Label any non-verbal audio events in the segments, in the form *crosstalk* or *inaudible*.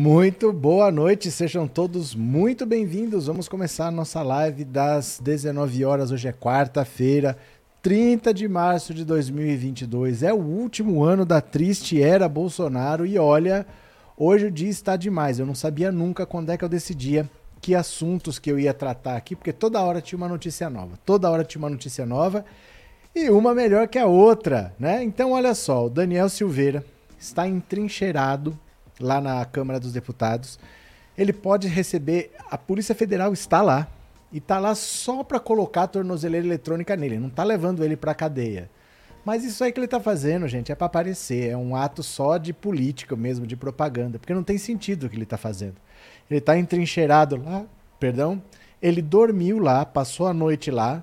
Muito boa noite, sejam todos muito bem-vindos. Vamos começar a nossa live das 19 horas. Hoje é quarta-feira, 30 de março de 2022. É o último ano da triste era Bolsonaro e olha, hoje o dia está demais. Eu não sabia nunca quando é que eu decidia que assuntos que eu ia tratar aqui, porque toda hora tinha uma notícia nova. Toda hora tinha uma notícia nova e uma melhor que a outra, né? Então olha só, o Daniel Silveira está entrincheirado lá na Câmara dos Deputados. Ele pode receber. A Polícia Federal está lá. E está lá só para colocar a tornozeleira eletrônica nele. Não está levando ele para cadeia. Mas isso aí que ele está fazendo, gente, é para aparecer. É um ato só de política mesmo, de propaganda. Porque não tem sentido o que ele está fazendo. Ele está entrincheirado lá, perdão. Ele dormiu lá, passou a noite lá.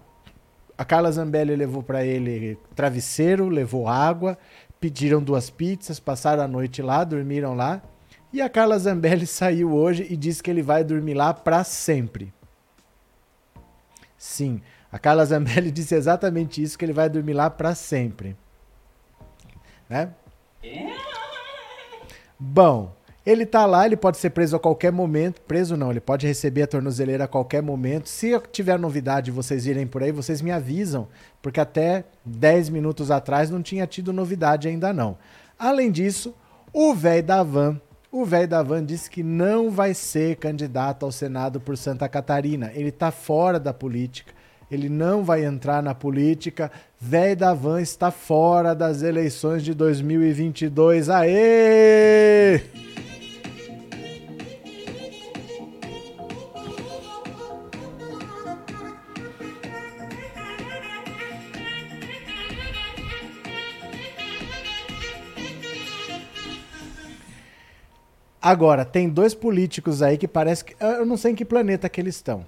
A Carla Zambelli levou para ele travesseiro, levou água pediram duas pizzas, passaram a noite lá, dormiram lá. E a Carla Zambelli *laughs* saiu hoje e disse que ele vai dormir lá para sempre. Sim, a Carla Zambelli *laughs* disse exatamente isso, que ele vai dormir lá para sempre. Né? Bom, ele tá lá, ele pode ser preso a qualquer momento. Preso não, ele pode receber a tornozeleira a qualquer momento. Se tiver novidade vocês irem por aí, vocês me avisam, porque até 10 minutos atrás não tinha tido novidade ainda não. Além disso, o velho da van, o velho da van disse que não vai ser candidato ao Senado por Santa Catarina. Ele tá fora da política. Ele não vai entrar na política. Velho da van está fora das eleições de 2022. Aê! Agora, tem dois políticos aí que parece que. Eu não sei em que planeta que eles estão.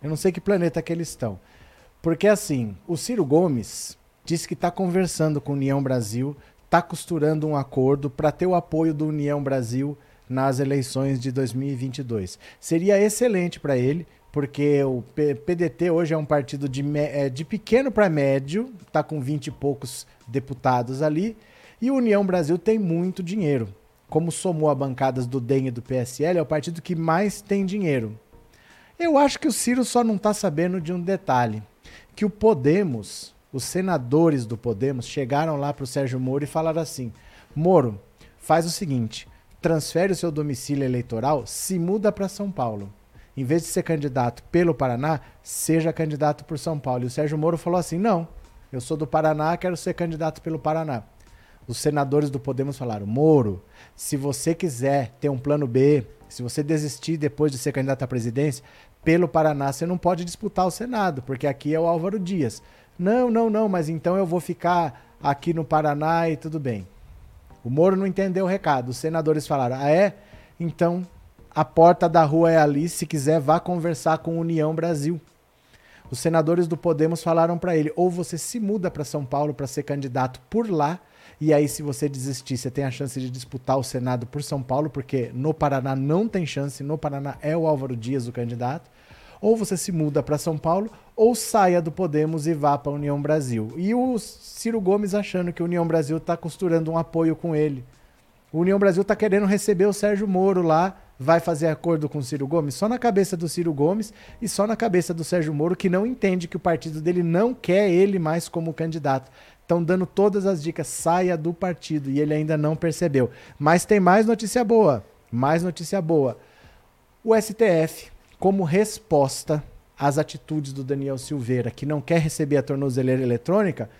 Eu não sei que planeta que eles estão. Porque assim, o Ciro Gomes disse que está conversando com o União Brasil, está costurando um acordo para ter o apoio do União Brasil nas eleições de 2022. Seria excelente para ele, porque o PDT hoje é um partido de, é, de pequeno para médio, está com 20 e poucos deputados ali, e o União Brasil tem muito dinheiro como somou a bancadas do DEM e do PSL, é o partido que mais tem dinheiro. Eu acho que o Ciro só não está sabendo de um detalhe: que o Podemos, os senadores do Podemos, chegaram lá para o Sérgio Moro e falaram assim: Moro, faz o seguinte, transfere o seu domicílio eleitoral, se muda para São Paulo. Em vez de ser candidato pelo Paraná, seja candidato por São Paulo. E o Sérgio Moro falou assim: não, eu sou do Paraná, quero ser candidato pelo Paraná os senadores do Podemos falaram: Moro, se você quiser ter um plano B, se você desistir depois de ser candidato à presidência, pelo Paraná você não pode disputar o Senado, porque aqui é o Álvaro Dias. Não, não, não, mas então eu vou ficar aqui no Paraná e tudo bem. O Moro não entendeu o recado. Os senadores falaram: ah, é? Então a porta da rua é ali. Se quiser, vá conversar com União Brasil. Os senadores do Podemos falaram para ele: ou você se muda para São Paulo para ser candidato por lá, e aí, se você desistir, você tem a chance de disputar o Senado por São Paulo, porque no Paraná não tem chance, no Paraná é o Álvaro Dias o candidato. Ou você se muda para São Paulo, ou saia do Podemos e vá para a União Brasil. E o Ciro Gomes achando que a União Brasil está costurando um apoio com ele. O União Brasil está querendo receber o Sérgio Moro lá, vai fazer acordo com o Ciro Gomes? Só na cabeça do Ciro Gomes e só na cabeça do Sérgio Moro, que não entende que o partido dele não quer ele mais como candidato. Estão dando todas as dicas, saia do partido. E ele ainda não percebeu. Mas tem mais notícia boa. Mais notícia boa. O STF, como resposta às atitudes do Daniel Silveira, que não quer receber a tornozeleira eletrônica,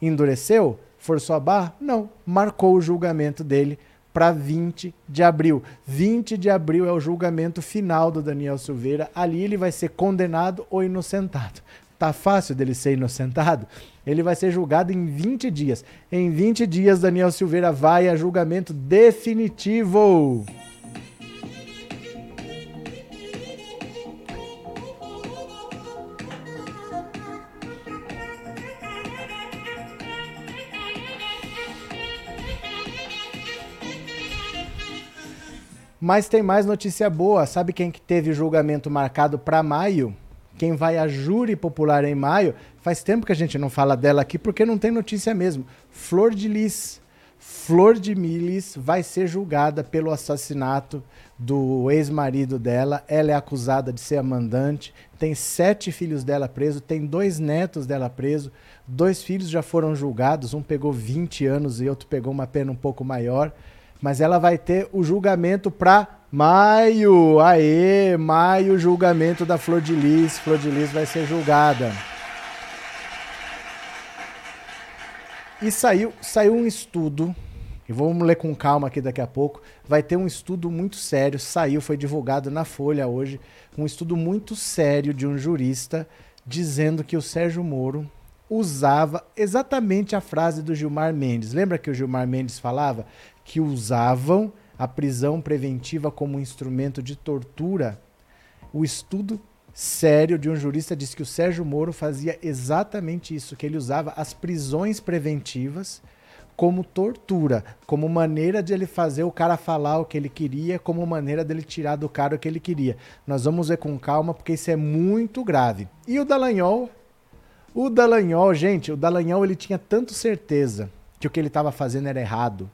endureceu? Forçou a barra? Não. Marcou o julgamento dele para 20 de abril. 20 de abril é o julgamento final do Daniel Silveira. Ali ele vai ser condenado ou inocentado. Tá fácil dele ser inocentado? Ele vai ser julgado em 20 dias. Em 20 dias, Daniel Silveira vai a julgamento definitivo. Mas tem mais notícia boa. Sabe quem que teve julgamento marcado para maio? Quem vai a júri popular em maio, faz tempo que a gente não fala dela aqui porque não tem notícia mesmo. Flor de Lis. Flor de Miles vai ser julgada pelo assassinato do ex-marido dela. Ela é acusada de ser a mandante. Tem sete filhos dela presos, tem dois netos dela presos. Dois filhos já foram julgados, um pegou 20 anos e outro pegou uma pena um pouco maior. Mas ela vai ter o julgamento para maio. Aê, maio, julgamento da Flor de Lis. Flor de Lis vai ser julgada. E saiu, saiu um estudo, e vamos ler com calma aqui daqui a pouco. Vai ter um estudo muito sério, saiu, foi divulgado na Folha hoje, um estudo muito sério de um jurista dizendo que o Sérgio Moro usava exatamente a frase do Gilmar Mendes. Lembra que o Gilmar Mendes falava que usavam a prisão preventiva como instrumento de tortura? O estudo sério de um jurista disse que o Sérgio Moro fazia exatamente isso, que ele usava as prisões preventivas como tortura, como maneira de ele fazer o cara falar o que ele queria, como maneira dele tirar do cara o que ele queria. Nós vamos ver com calma, porque isso é muito grave. E o Dallagnol? O Dallagnol, gente, o Dallagnol ele tinha tanto certeza que o que ele estava fazendo era errado,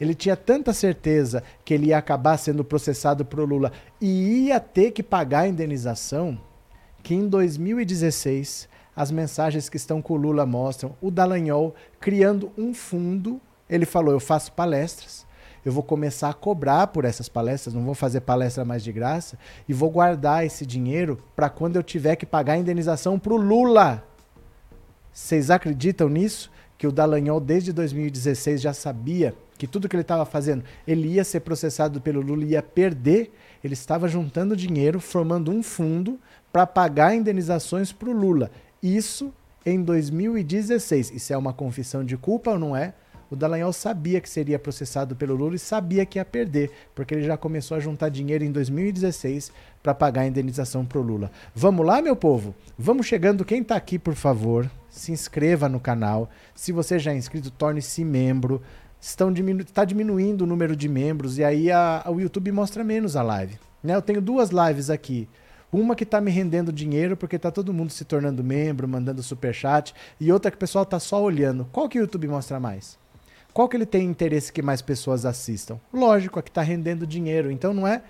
ele tinha tanta certeza que ele ia acabar sendo processado pro Lula e ia ter que pagar a indenização, que em 2016 as mensagens que estão com o Lula mostram o Dallagnol criando um fundo. Ele falou: Eu faço palestras, eu vou começar a cobrar por essas palestras, não vou fazer palestra mais de graça, e vou guardar esse dinheiro para quando eu tiver que pagar a indenização para o Lula. Vocês acreditam nisso? Que o Dallagnol, desde 2016, já sabia que tudo que ele estava fazendo, ele ia ser processado pelo Lula, ia perder, ele estava juntando dinheiro, formando um fundo para pagar indenizações para o Lula. Isso em 2016. Isso é uma confissão de culpa ou não é? O Dallagnol sabia que seria processado pelo Lula e sabia que ia perder, porque ele já começou a juntar dinheiro em 2016 para pagar a indenização para o Lula. Vamos lá, meu povo? Vamos chegando. Quem está aqui, por favor, se inscreva no canal. Se você já é inscrito, torne-se membro estão diminu está diminuindo o número de membros e aí a, a, o YouTube mostra menos a live. Né? Eu tenho duas lives aqui. Uma que está me rendendo dinheiro porque está todo mundo se tornando membro, mandando super chat, e outra que o pessoal está só olhando. Qual que o YouTube mostra mais? Qual que ele tem interesse que mais pessoas assistam? Lógico, a que está rendendo dinheiro. Então não é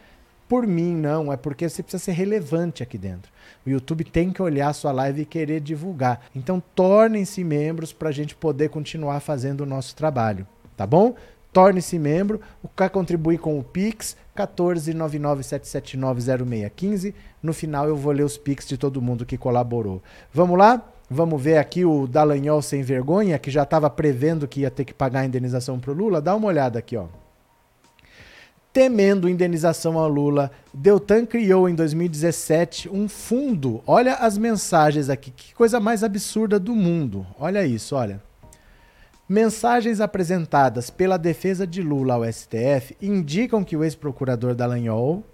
por mim, não, é porque você precisa ser relevante aqui dentro. O YouTube tem que olhar a sua live e querer divulgar. Então tornem-se membros para a gente poder continuar fazendo o nosso trabalho tá bom? Torne-se membro, o quer contribuir com o Pix, 14997790615. No final eu vou ler os Pix de todo mundo que colaborou. Vamos lá? Vamos ver aqui o Dallagnol sem vergonha, que já estava prevendo que ia ter que pagar a indenização para o Lula. Dá uma olhada aqui, ó. Temendo indenização ao Lula, Deltan criou em 2017 um fundo. Olha as mensagens aqui, que coisa mais absurda do mundo. Olha isso, olha. Mensagens apresentadas pela defesa de Lula ao STF indicam que o ex-procurador Dallagnol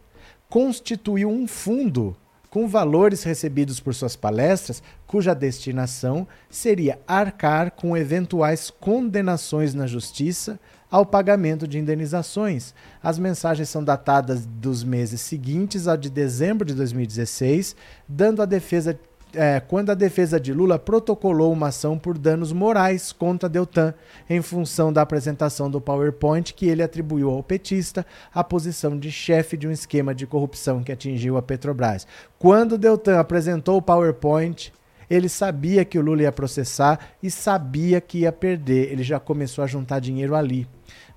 constituiu um fundo com valores recebidos por suas palestras, cuja destinação seria arcar com eventuais condenações na justiça ao pagamento de indenizações. As mensagens são datadas dos meses seguintes ao de dezembro de 2016, dando à defesa é, quando a defesa de Lula protocolou uma ação por danos morais contra Deltan, em função da apresentação do PowerPoint que ele atribuiu ao petista a posição de chefe de um esquema de corrupção que atingiu a Petrobras. Quando Deltan apresentou o PowerPoint, ele sabia que o Lula ia processar e sabia que ia perder. Ele já começou a juntar dinheiro ali.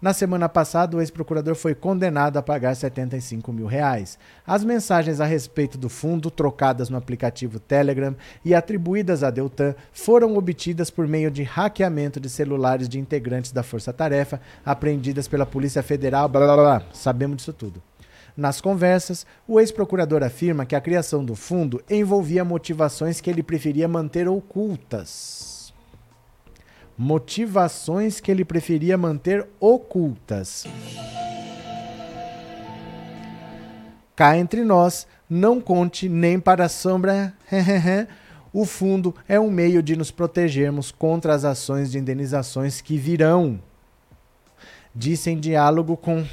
Na semana passada, o ex-procurador foi condenado a pagar 75 mil reais. As mensagens a respeito do fundo, trocadas no aplicativo Telegram e atribuídas a Deltan, foram obtidas por meio de hackeamento de celulares de integrantes da Força Tarefa, apreendidas pela Polícia Federal. Blá, blá, blá. Sabemos disso tudo. Nas conversas, o ex-procurador afirma que a criação do fundo envolvia motivações que ele preferia manter ocultas motivações que ele preferia manter ocultas. Cá entre nós, não conte nem para a sombra. o fundo é um meio de nos protegermos contra as ações de indenizações que virão. Disse em diálogo com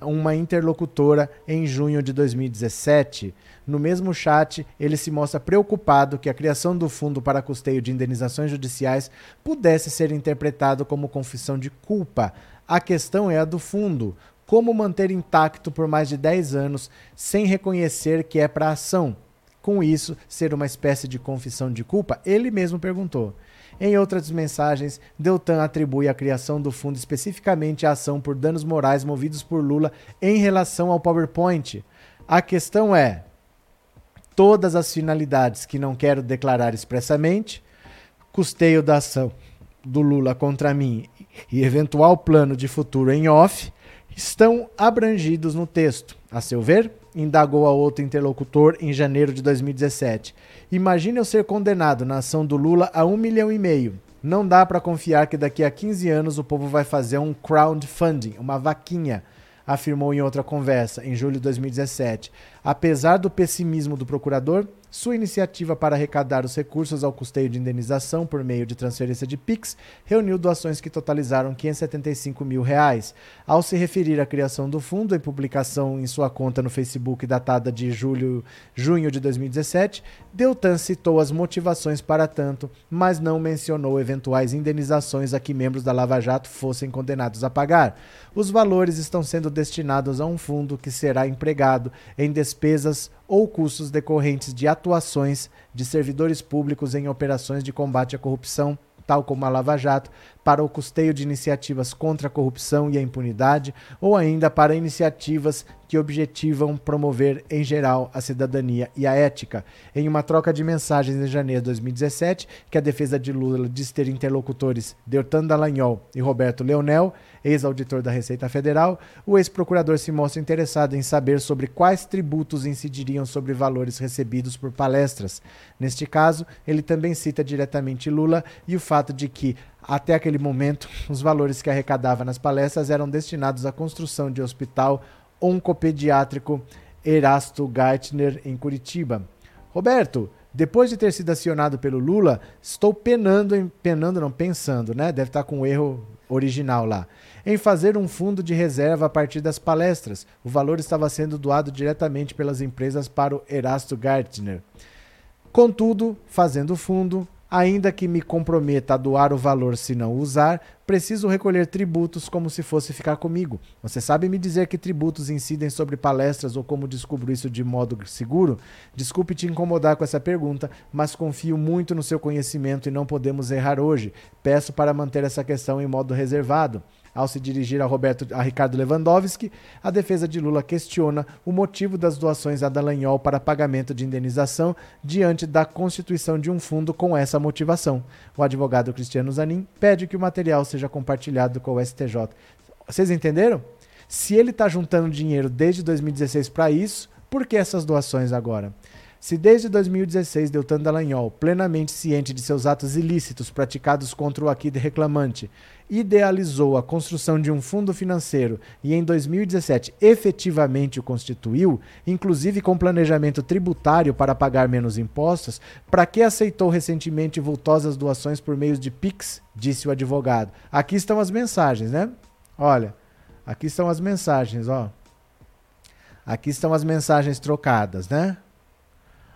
uma interlocutora em junho de 2017. No mesmo chat, ele se mostra preocupado que a criação do fundo para custeio de indenizações judiciais pudesse ser interpretado como confissão de culpa. A questão é a do fundo. Como manter intacto por mais de 10 anos sem reconhecer que é para ação? Com isso, ser uma espécie de confissão de culpa? Ele mesmo perguntou. Em outras mensagens, Deltan atribui a criação do fundo especificamente à ação por danos morais movidos por Lula em relação ao PowerPoint. A questão é: todas as finalidades que não quero declarar expressamente, custeio da ação do Lula contra mim e eventual plano de futuro em off, estão abrangidos no texto. A seu ver, indagou a outro interlocutor em janeiro de 2017. Imagine eu ser condenado na ação do Lula a um milhão e meio. Não dá para confiar que daqui a 15 anos o povo vai fazer um crowdfunding, uma vaquinha, afirmou em outra conversa, em julho de 2017. Apesar do pessimismo do procurador, sua iniciativa para arrecadar os recursos ao custeio de indenização por meio de transferência de PIX reuniu doações que totalizaram 575 mil reais. Ao se referir à criação do fundo, em publicação em sua conta no Facebook datada de julho, junho de 2017, Deltan citou as motivações para tanto, mas não mencionou eventuais indenizações a que membros da Lava Jato fossem condenados a pagar. Os valores estão sendo destinados a um fundo que será empregado em despesas ou custos decorrentes de atuações de servidores públicos em operações de combate à corrupção, tal como a Lava Jato, para o custeio de iniciativas contra a corrupção e a impunidade, ou ainda para iniciativas que objetivam promover em geral a cidadania e a ética. Em uma troca de mensagens em janeiro de 2017, que a defesa de Lula diz ter interlocutores Deltan Dallagnol e Roberto Leonel, ex-auditor da Receita Federal, o ex-procurador se mostra interessado em saber sobre quais tributos incidiriam sobre valores recebidos por palestras. Neste caso, ele também cita diretamente Lula e o fato de que, até aquele momento, os valores que arrecadava nas palestras eram destinados à construção de hospital oncopediátrico Erasto Geithner, em Curitiba. Roberto, depois de ter sido acionado pelo Lula, estou penando, em, penando não, pensando, né? Deve estar com um erro original lá. Em fazer um fundo de reserva a partir das palestras. O valor estava sendo doado diretamente pelas empresas para o Erasto Geithner. Contudo, fazendo o fundo, Ainda que me comprometa a doar o valor se não usar, preciso recolher tributos como se fosse ficar comigo. Você sabe me dizer que tributos incidem sobre palestras ou como descubro isso de modo seguro? Desculpe te incomodar com essa pergunta, mas confio muito no seu conhecimento e não podemos errar hoje. Peço para manter essa questão em modo reservado. Ao se dirigir a, Roberto, a Ricardo Lewandowski, a defesa de Lula questiona o motivo das doações a Dallagnol para pagamento de indenização diante da constituição de um fundo com essa motivação. O advogado Cristiano Zanin pede que o material seja compartilhado com o STJ. Vocês entenderam? Se ele está juntando dinheiro desde 2016 para isso, por que essas doações agora? Se desde 2016 Deltan Dallagnol, plenamente ciente de seus atos ilícitos praticados contra o aqui reclamante, idealizou a construção de um fundo financeiro e em 2017 efetivamente o constituiu, inclusive com planejamento tributário para pagar menos impostos, para que aceitou recentemente vultosas doações por meio de PIX, disse o advogado. Aqui estão as mensagens, né? Olha, aqui estão as mensagens, ó. Aqui estão as mensagens trocadas, né?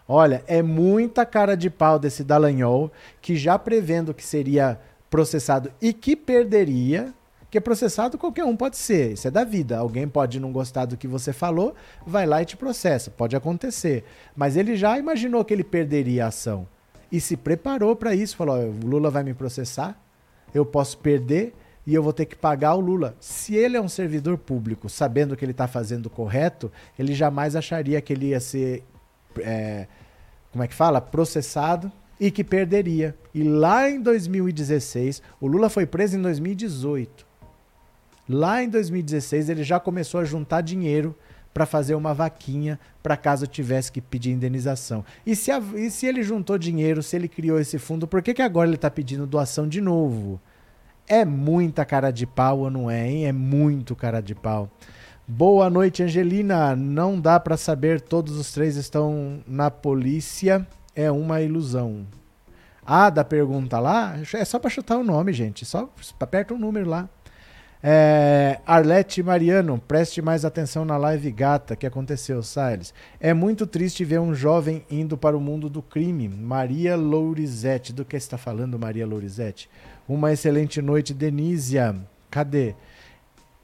Olha, é muita cara de pau desse Dallagnol, que já prevendo que seria processado e que perderia, que processado qualquer um pode ser, isso é da vida. Alguém pode não gostar do que você falou, vai lá e te processa, pode acontecer. Mas ele já imaginou que ele perderia a ação e se preparou para isso, falou: o Lula vai me processar, eu posso perder e eu vou ter que pagar o Lula. Se ele é um servidor público, sabendo que ele está fazendo correto, ele jamais acharia que ele ia ser é, como é que fala? Processado e que perderia. E lá em 2016, o Lula foi preso em 2018. Lá em 2016 ele já começou a juntar dinheiro para fazer uma vaquinha para caso tivesse que pedir indenização. E se, a, e se ele juntou dinheiro, se ele criou esse fundo, por que, que agora ele está pedindo doação de novo? É muita cara de pau ou não é, hein? É muito cara de pau. Boa noite, Angelina. Não dá para saber, todos os três estão na polícia. É uma ilusão. Ah, da pergunta lá, é só para chutar o nome, gente. Só aperta um número lá. É, Arlete Mariano, preste mais atenção na live gata que aconteceu, Salles. É muito triste ver um jovem indo para o mundo do crime. Maria Lourizete. Do que está falando, Maria Lourizete? Uma excelente noite, Denísia. Cadê?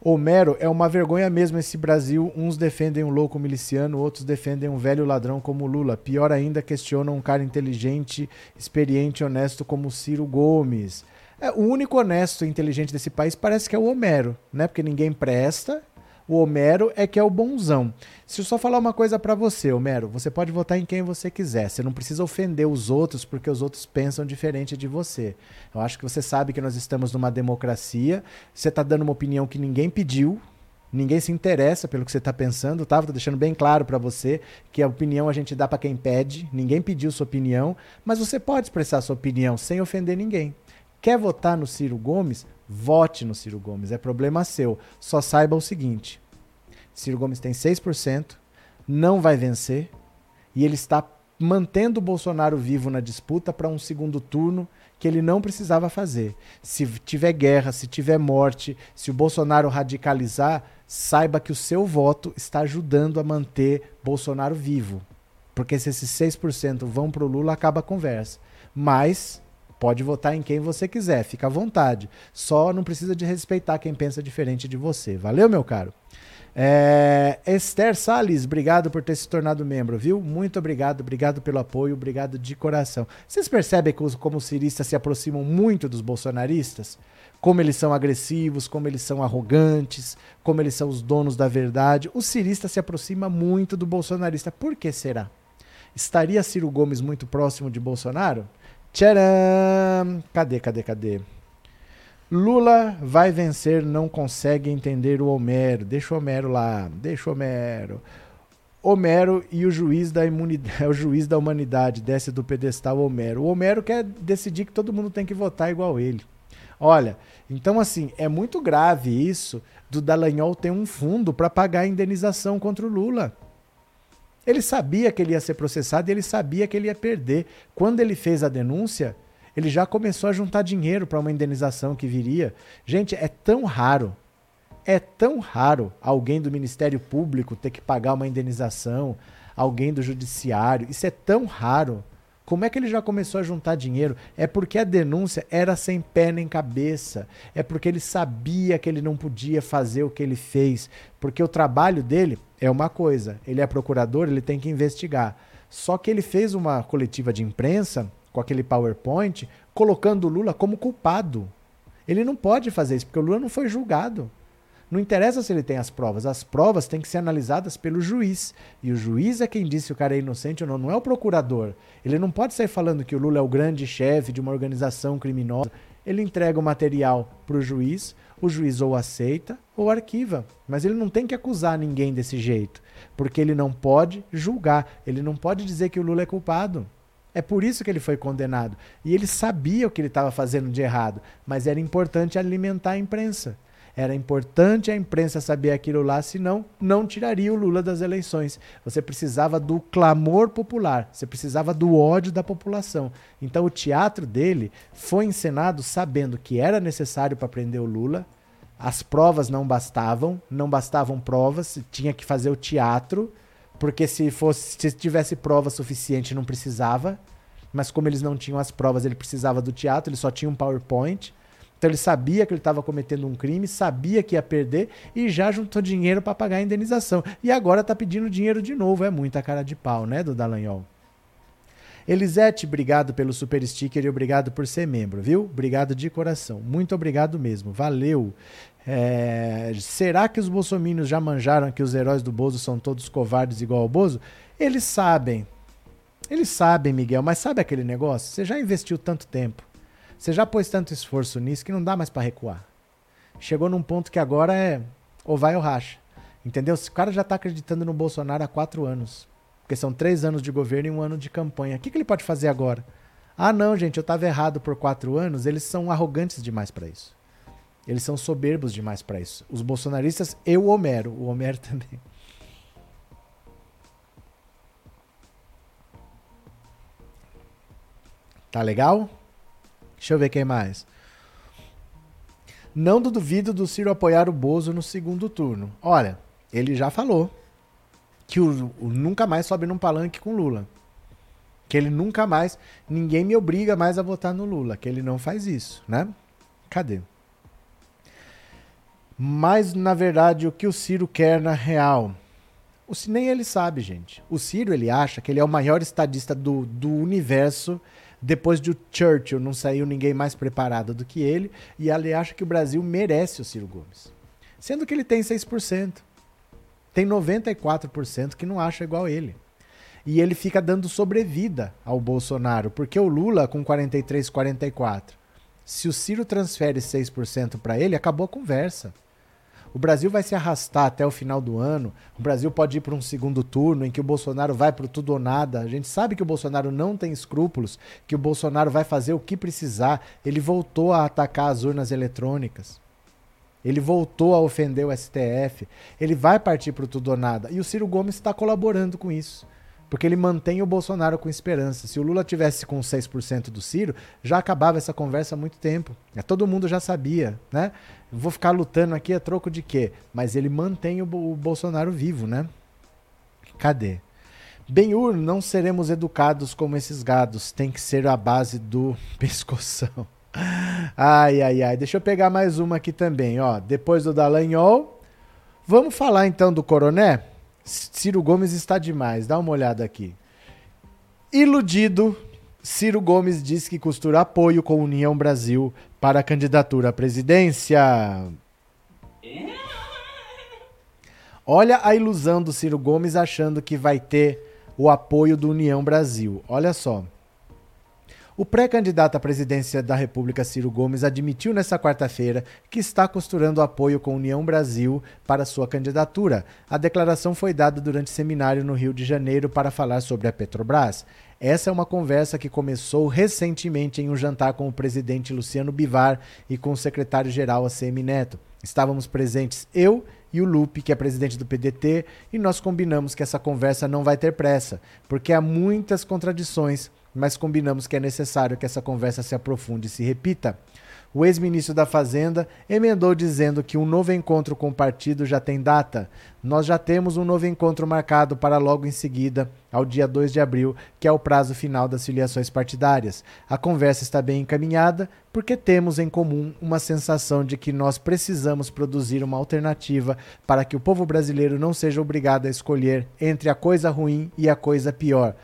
Homero, é uma vergonha mesmo esse Brasil. Uns defendem um louco miliciano, outros defendem um velho ladrão como Lula. Pior ainda, questionam um cara inteligente, experiente, honesto como Ciro Gomes. É, o único honesto e inteligente desse país parece que é o Homero, né? Porque ninguém presta. O Homero é que é o bonzão. Se eu só falar uma coisa para você, Homero, você pode votar em quem você quiser. Você não precisa ofender os outros porque os outros pensam diferente de você. Eu acho que você sabe que nós estamos numa democracia. Você está dando uma opinião que ninguém pediu, Ninguém se interessa pelo que você está pensando, tá? Tô deixando bem claro para você que a opinião a gente dá para quem pede. Ninguém pediu sua opinião, mas você pode expressar sua opinião sem ofender ninguém. Quer votar no Ciro Gomes? Vote no Ciro Gomes, é problema seu. Só saiba o seguinte: Ciro Gomes tem 6%, não vai vencer e ele está mantendo o Bolsonaro vivo na disputa para um segundo turno que ele não precisava fazer. Se tiver guerra, se tiver morte, se o Bolsonaro radicalizar, saiba que o seu voto está ajudando a manter Bolsonaro vivo. Porque se esses 6% vão para o Lula, acaba a conversa. Mas Pode votar em quem você quiser, fica à vontade. Só não precisa de respeitar quem pensa diferente de você. Valeu, meu caro? É, Esther Salles, obrigado por ter se tornado membro, viu? Muito obrigado, obrigado pelo apoio, obrigado de coração. Vocês percebem como os ciristas se aproximam muito dos bolsonaristas? Como eles são agressivos, como eles são arrogantes, como eles são os donos da verdade. O cirista se aproxima muito do bolsonarista. Por que será? Estaria Ciro Gomes muito próximo de Bolsonaro? Tcharam! Cadê, cadê, cadê? Lula vai vencer, não consegue entender o Homero. Deixa o Homero lá, deixa o Homero. Homero e o juiz da imunidade, *laughs* o juiz da humanidade, desce do pedestal Homero. O Homero quer decidir que todo mundo tem que votar igual ele. Olha, então assim, é muito grave isso do Dallagnol ter um fundo para pagar a indenização contra o Lula. Ele sabia que ele ia ser processado e ele sabia que ele ia perder. Quando ele fez a denúncia, ele já começou a juntar dinheiro para uma indenização que viria. Gente, é tão raro, é tão raro alguém do Ministério Público ter que pagar uma indenização, alguém do Judiciário. Isso é tão raro. Como é que ele já começou a juntar dinheiro? É porque a denúncia era sem pé nem cabeça. É porque ele sabia que ele não podia fazer o que ele fez. Porque o trabalho dele é uma coisa. Ele é procurador, ele tem que investigar. Só que ele fez uma coletiva de imprensa com aquele PowerPoint colocando o Lula como culpado. Ele não pode fazer isso, porque o Lula não foi julgado. Não interessa se ele tem as provas, as provas têm que ser analisadas pelo juiz. E o juiz é quem disse se o cara é inocente ou não, não é o procurador. Ele não pode sair falando que o Lula é o grande chefe de uma organização criminosa. Ele entrega o material para o juiz, o juiz ou aceita ou arquiva. Mas ele não tem que acusar ninguém desse jeito, porque ele não pode julgar, ele não pode dizer que o Lula é culpado. É por isso que ele foi condenado. E ele sabia o que ele estava fazendo de errado, mas era importante alimentar a imprensa. Era importante a imprensa saber aquilo lá, senão não tiraria o Lula das eleições. Você precisava do clamor popular, você precisava do ódio da população. Então o teatro dele foi encenado sabendo que era necessário para prender o Lula. As provas não bastavam, não bastavam provas, tinha que fazer o teatro, porque se fosse se tivesse prova suficiente não precisava. Mas como eles não tinham as provas, ele precisava do teatro, ele só tinha um PowerPoint. Então ele sabia que ele estava cometendo um crime, sabia que ia perder e já juntou dinheiro para pagar a indenização. E agora está pedindo dinheiro de novo. É muita cara de pau, né, do Dallagnol? Elisete, obrigado pelo super sticker e obrigado por ser membro, viu? Obrigado de coração. Muito obrigado mesmo. Valeu. É... Será que os bolsominions já manjaram que os heróis do Bozo são todos covardes igual ao Bozo? Eles sabem. Eles sabem, Miguel, mas sabe aquele negócio? Você já investiu tanto tempo você já pôs tanto esforço nisso que não dá mais para recuar. Chegou num ponto que agora é ou vai ou racha. Entendeu? O cara já tá acreditando no Bolsonaro há quatro anos. Porque são três anos de governo e um ano de campanha. O que, que ele pode fazer agora? Ah, não, gente, eu estava errado por quatro anos. Eles são arrogantes demais para isso. Eles são soberbos demais para isso. Os bolsonaristas e o Homero. O Homero *laughs* também. Tá legal? Deixa eu ver quem mais. Não duvido do Ciro apoiar o Bozo no segundo turno. Olha, ele já falou que o, o nunca mais sobe num palanque com Lula. Que ele nunca mais, ninguém me obriga mais a votar no Lula, que ele não faz isso, né? Cadê? Mas, na verdade, o que o Ciro quer na real? O, nem ele sabe, gente. O Ciro, ele acha que ele é o maior estadista do, do universo. Depois de Churchill, não saiu ninguém mais preparado do que ele. E ele acha que o Brasil merece o Ciro Gomes. Sendo que ele tem 6%. Tem 94% que não acha igual ele. E ele fica dando sobrevida ao Bolsonaro, porque o Lula com 43, 44. Se o Ciro transfere 6% para ele, acabou a conversa. O Brasil vai se arrastar até o final do ano. O Brasil pode ir para um segundo turno em que o Bolsonaro vai para tudo ou nada. A gente sabe que o Bolsonaro não tem escrúpulos, que o Bolsonaro vai fazer o que precisar. Ele voltou a atacar as urnas eletrônicas. Ele voltou a ofender o STF. Ele vai partir para tudo ou nada. E o Ciro Gomes está colaborando com isso. Porque ele mantém o Bolsonaro com esperança. Se o Lula tivesse com 6% do Ciro, já acabava essa conversa há muito tempo. É, todo mundo já sabia, né? Vou ficar lutando aqui a troco de quê? Mas ele mantém o, o Bolsonaro vivo, né? Cadê? Benhur, não seremos educados como esses gados. Tem que ser a base do *laughs* pescoção. Ai, ai, ai. Deixa eu pegar mais uma aqui também, ó. Depois do Dallagnol. Vamos falar então do Coroné? Ciro Gomes está demais. Dá uma olhada aqui. Iludido, Ciro Gomes diz que costura apoio com União Brasil para a candidatura à presidência. Olha a ilusão do Ciro Gomes achando que vai ter o apoio do União Brasil. Olha só. O pré-candidato à presidência da República, Ciro Gomes, admitiu nesta quarta-feira que está costurando apoio com a União Brasil para sua candidatura. A declaração foi dada durante seminário no Rio de Janeiro para falar sobre a Petrobras. Essa é uma conversa que começou recentemente em um jantar com o presidente Luciano Bivar e com o secretário-geral ACM Neto. Estávamos presentes eu e o Lupe, que é presidente do PDT, e nós combinamos que essa conversa não vai ter pressa, porque há muitas contradições mas combinamos que é necessário que essa conversa se aprofunde e se repita. O ex-ministro da Fazenda emendou dizendo que um novo encontro com o partido já tem data. Nós já temos um novo encontro marcado para logo em seguida, ao dia 2 de abril, que é o prazo final das filiações partidárias. A conversa está bem encaminhada porque temos em comum uma sensação de que nós precisamos produzir uma alternativa para que o povo brasileiro não seja obrigado a escolher entre a coisa ruim e a coisa pior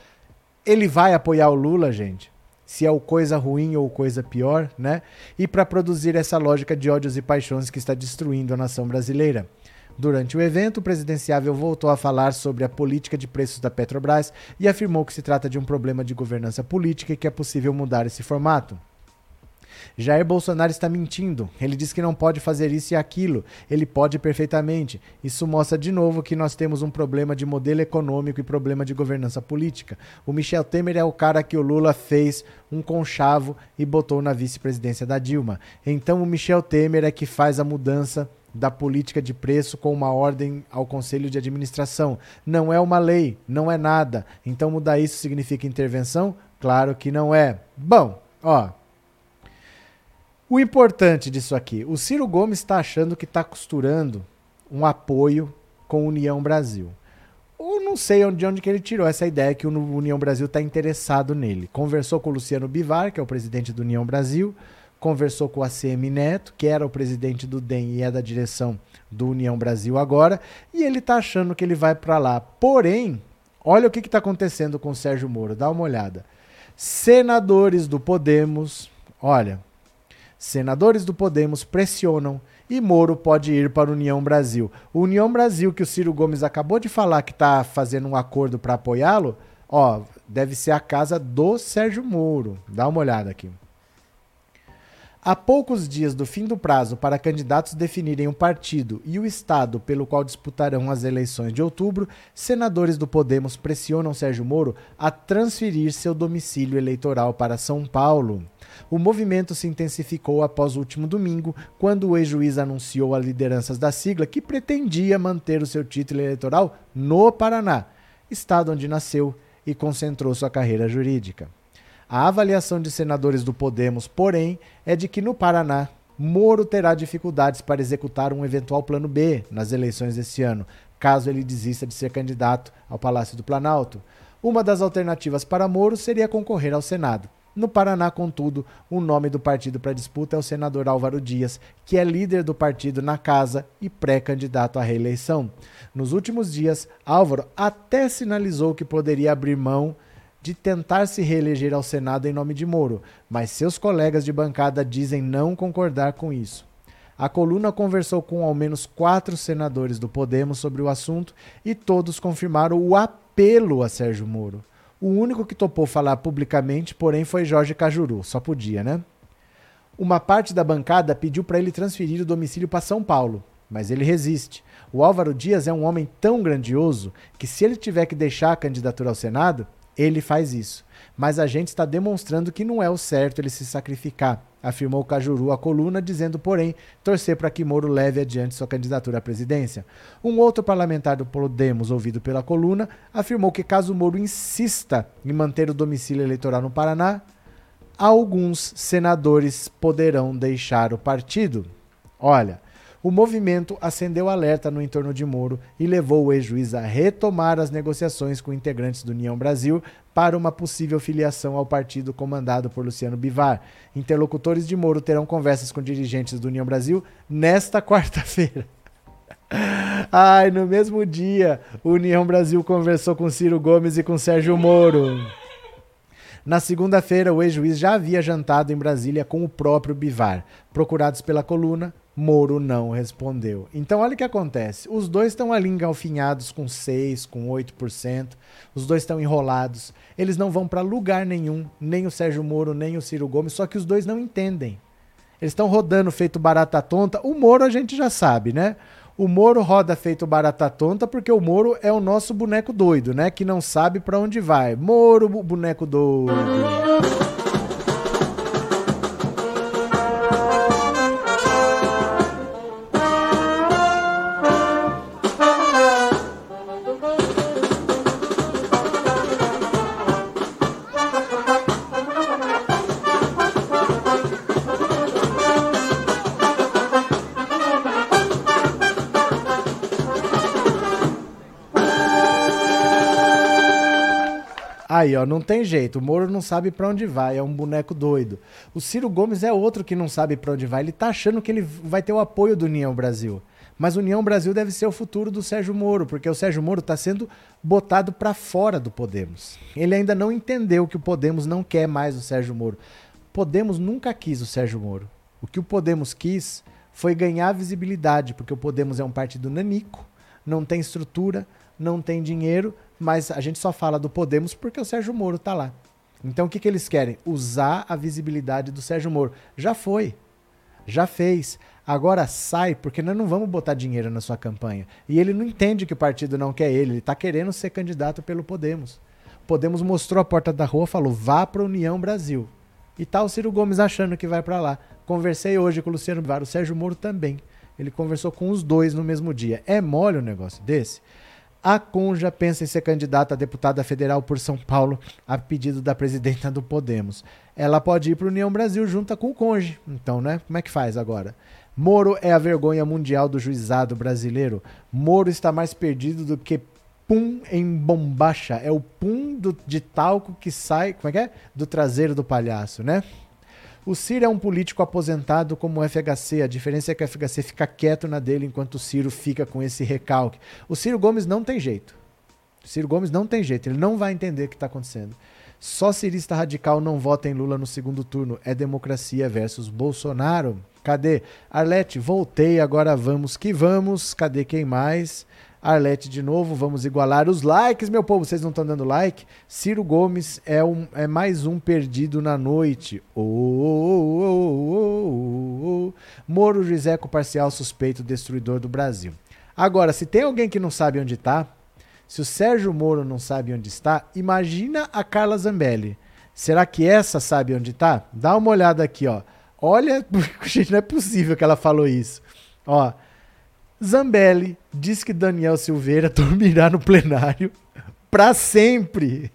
ele vai apoiar o Lula, gente? Se é o coisa ruim ou coisa pior, né? E para produzir essa lógica de ódios e paixões que está destruindo a nação brasileira. Durante o evento, o presidenciável voltou a falar sobre a política de preços da Petrobras e afirmou que se trata de um problema de governança política e que é possível mudar esse formato. Jair Bolsonaro está mentindo. Ele diz que não pode fazer isso e aquilo. Ele pode perfeitamente. Isso mostra de novo que nós temos um problema de modelo econômico e problema de governança política. O Michel Temer é o cara que o Lula fez um conchavo e botou na vice-presidência da Dilma. Então o Michel Temer é que faz a mudança da política de preço com uma ordem ao conselho de administração. Não é uma lei, não é nada. Então mudar isso significa intervenção? Claro que não é. Bom, ó, o importante disso aqui, o Ciro Gomes está achando que está costurando um apoio com União Brasil. Ou não sei de onde que ele tirou essa ideia que o União Brasil está interessado nele. Conversou com o Luciano Bivar, que é o presidente do União Brasil, conversou com o ACM Neto, que era o presidente do DEM e é da direção do União Brasil agora, e ele está achando que ele vai para lá. Porém, olha o que está acontecendo com o Sérgio Moro, dá uma olhada. Senadores do Podemos, olha, Senadores do Podemos pressionam e Moro pode ir para a União Brasil. O União Brasil, que o Ciro Gomes acabou de falar que está fazendo um acordo para apoiá-lo, ó, deve ser a casa do Sérgio Moro. Dá uma olhada aqui. Há poucos dias do fim do prazo para candidatos definirem o partido e o estado pelo qual disputarão as eleições de outubro, senadores do Podemos pressionam Sérgio Moro a transferir seu domicílio eleitoral para São Paulo. O movimento se intensificou após o último domingo, quando o ex-juiz anunciou a lideranças da sigla que pretendia manter o seu título eleitoral no Paraná, estado onde nasceu e concentrou sua carreira jurídica. A avaliação de senadores do Podemos, porém, é de que no Paraná Moro terá dificuldades para executar um eventual plano B nas eleições deste ano, caso ele desista de ser candidato ao Palácio do Planalto. Uma das alternativas para Moro seria concorrer ao Senado. No Paraná, contudo, o nome do partido para disputa é o senador Álvaro Dias, que é líder do partido na casa e pré-candidato à reeleição. Nos últimos dias, Álvaro até sinalizou que poderia abrir mão de tentar se reeleger ao Senado em nome de Moro, mas seus colegas de bancada dizem não concordar com isso. A coluna conversou com ao menos quatro senadores do Podemos sobre o assunto e todos confirmaram o apelo a Sérgio Moro. O único que topou falar publicamente, porém, foi Jorge Cajuru. Só podia, né? Uma parte da bancada pediu para ele transferir o domicílio para São Paulo, mas ele resiste. O Álvaro Dias é um homem tão grandioso que, se ele tiver que deixar a candidatura ao Senado, ele faz isso. Mas a gente está demonstrando que não é o certo ele se sacrificar, afirmou Cajuru à coluna, dizendo, porém, torcer para que Moro leve adiante sua candidatura à presidência. Um outro parlamentar do Podemos, ouvido pela coluna, afirmou que caso Moro insista em manter o domicílio eleitoral no Paraná, alguns senadores poderão deixar o partido. Olha, o movimento acendeu alerta no entorno de Moro e levou o ex-juiz a retomar as negociações com integrantes do União Brasil para uma possível filiação ao partido comandado por Luciano Bivar. Interlocutores de Moro terão conversas com dirigentes do União Brasil nesta quarta-feira. *laughs* Ai, no mesmo dia, o União Brasil conversou com Ciro Gomes e com Sérgio Moro. Na segunda-feira, o ex-juiz já havia jantado em Brasília com o próprio Bivar. Procurados pela coluna, Moro não respondeu. Então, olha o que acontece. Os dois estão ali engalfinhados com 6%, com 8%. Os dois estão enrolados. Eles não vão para lugar nenhum, nem o Sérgio Moro, nem o Ciro Gomes, só que os dois não entendem. Eles estão rodando feito barata tonta. O Moro a gente já sabe, né? O Moro roda feito barata tonta porque o Moro é o nosso boneco doido, né? Que não sabe para onde vai. Moro, boneco doido. Aí, ó, não tem jeito. O Moro não sabe para onde vai, é um boneco doido. O Ciro Gomes é outro que não sabe para onde vai. Ele tá achando que ele vai ter o apoio do União Brasil. Mas União Brasil deve ser o futuro do Sérgio Moro, porque o Sérgio Moro está sendo botado para fora do Podemos. Ele ainda não entendeu que o Podemos não quer mais o Sérgio Moro. Podemos nunca quis o Sérgio Moro. O que o Podemos quis foi ganhar visibilidade, porque o Podemos é um partido nanico, não tem estrutura, não tem dinheiro, mas a gente só fala do Podemos porque o Sérgio Moro está lá. Então o que, que eles querem? Usar a visibilidade do Sérgio Moro. Já foi. Já fez. Agora sai, porque nós não vamos botar dinheiro na sua campanha. E ele não entende que o partido não quer ele. Ele está querendo ser candidato pelo Podemos. Podemos mostrou a porta da rua, falou: vá para União Brasil. E tá o Ciro Gomes achando que vai para lá. Conversei hoje com o Luciano Bivar, o Sérgio Moro também. Ele conversou com os dois no mesmo dia. É mole um negócio desse? A Conja pensa em ser candidata a deputada federal por São Paulo a pedido da presidenta do Podemos. Ela pode ir para União Brasil junto com o Conge. Então, né? Como é que faz agora? Moro é a vergonha mundial do juizado brasileiro. Moro está mais perdido do que pum em bombacha. É o pum do, de talco que sai, como é que é? Do traseiro do palhaço, né? O Ciro é um político aposentado como o FHC. A diferença é que o FHC fica quieto na dele enquanto o Ciro fica com esse recalque. O Ciro Gomes não tem jeito. O Ciro Gomes não tem jeito. Ele não vai entender o que está acontecendo. Só cirista radical não vota em Lula no segundo turno. É democracia versus Bolsonaro. Cadê? Arlete, voltei, agora vamos que vamos. Cadê quem mais? Arlete de novo, vamos igualar os likes, meu povo. Vocês não estão dando like? Ciro Gomes é, um, é mais um perdido na noite. Oh, oh, oh, Moro Giseco parcial suspeito destruidor do Brasil. Agora, se tem alguém que não sabe onde está, se o Sérgio Moro não sabe onde está, imagina a Carla Zambelli. Será que essa sabe onde está? Dá uma olhada aqui, ó. Olha, *laughs* gente, não é possível que ela falou isso. Ó, Zambelli diz que Daniel Silveira *laughs* dormirá no plenário para sempre.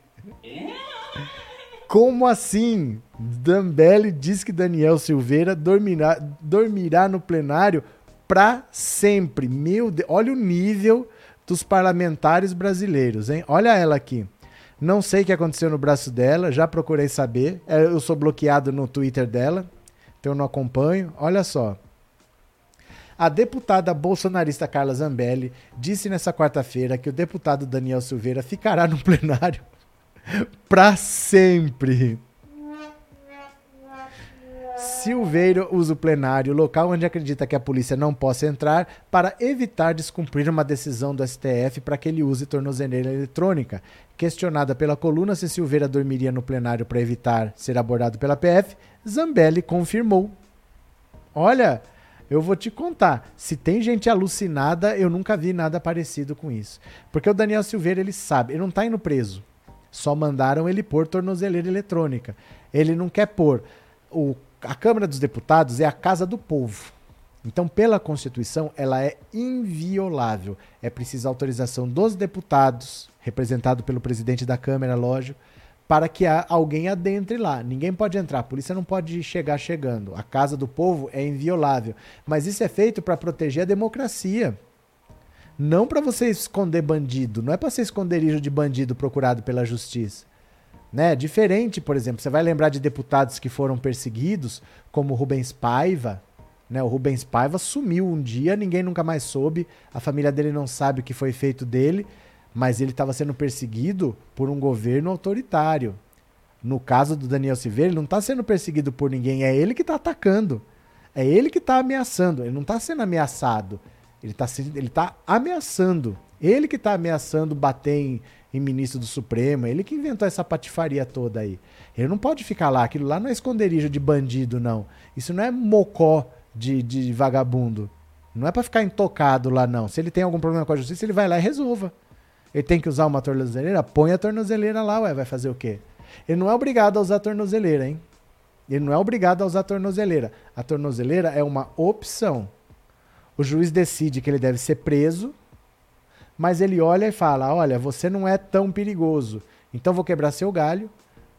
Como assim? Zambelli diz que Daniel Silveira dormirá, dormirá no plenário para sempre. Meu Deus, olha o nível dos parlamentares brasileiros, hein? Olha ela aqui. Não sei o que aconteceu no braço dela, já procurei saber. É, eu sou bloqueado no Twitter dela, então eu não acompanho. Olha só. A deputada bolsonarista Carla Zambelli disse nessa quarta-feira que o deputado Daniel Silveira ficará no plenário *laughs* para sempre. Silveiro usa o plenário, local onde acredita que a polícia não possa entrar, para evitar descumprir uma decisão do STF para que ele use tornozeleira eletrônica. Questionada pela coluna se Silveira dormiria no plenário para evitar ser abordado pela PF, Zambelli confirmou. Olha, eu vou te contar. Se tem gente alucinada, eu nunca vi nada parecido com isso. Porque o Daniel Silveira, ele sabe, ele não está indo preso. Só mandaram ele pôr tornozeleira eletrônica. Ele não quer pôr. O a Câmara dos Deputados é a casa do povo. Então, pela Constituição, ela é inviolável. É preciso autorização dos deputados, representado pelo presidente da Câmara, lógico, para que alguém adentre lá. Ninguém pode entrar, a polícia não pode chegar chegando. A casa do povo é inviolável. Mas isso é feito para proteger a democracia. Não para você esconder bandido. Não é para ser esconderijo de bandido procurado pela justiça. Né? Diferente, por exemplo, você vai lembrar de deputados que foram perseguidos, como Rubens Paiva. Né? O Rubens Paiva sumiu um dia, ninguém nunca mais soube, a família dele não sabe o que foi feito dele, mas ele estava sendo perseguido por um governo autoritário. No caso do Daniel Silveira, ele não está sendo perseguido por ninguém, é ele que está atacando. É ele que está ameaçando, ele não está sendo ameaçado. Ele está ele tá ameaçando. Ele que está ameaçando bater em, em ministro do Supremo, ele que inventou essa patifaria toda aí. Ele não pode ficar lá, aquilo lá não é esconderijo de bandido, não. Isso não é mocó de, de vagabundo. Não é para ficar intocado lá, não. Se ele tem algum problema com a justiça, ele vai lá e resolva. Ele tem que usar uma tornozeleira? Põe a tornozeleira lá, ué, vai fazer o quê? Ele não é obrigado a usar a tornozeleira, hein? Ele não é obrigado a usar a tornozeleira. A tornozeleira é uma opção. O juiz decide que ele deve ser preso mas ele olha e fala: olha, você não é tão perigoso, então vou quebrar seu galho.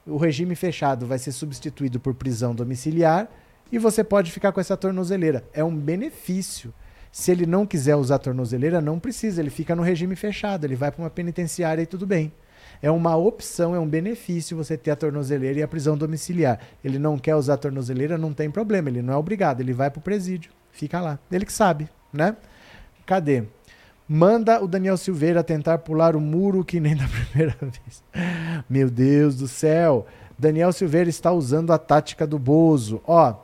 O regime fechado vai ser substituído por prisão domiciliar e você pode ficar com essa tornozeleira. É um benefício. Se ele não quiser usar tornozeleira, não precisa, ele fica no regime fechado, ele vai para uma penitenciária e tudo bem. É uma opção, é um benefício você ter a tornozeleira e a prisão domiciliar. Ele não quer usar a tornozeleira, não tem problema, ele não é obrigado, ele vai para o presídio, fica lá. Ele que sabe, né? Cadê? Manda o Daniel Silveira tentar pular o muro que nem da *laughs* primeira vez. Meu Deus do céu. Daniel Silveira está usando a tática do Bozo. Ó,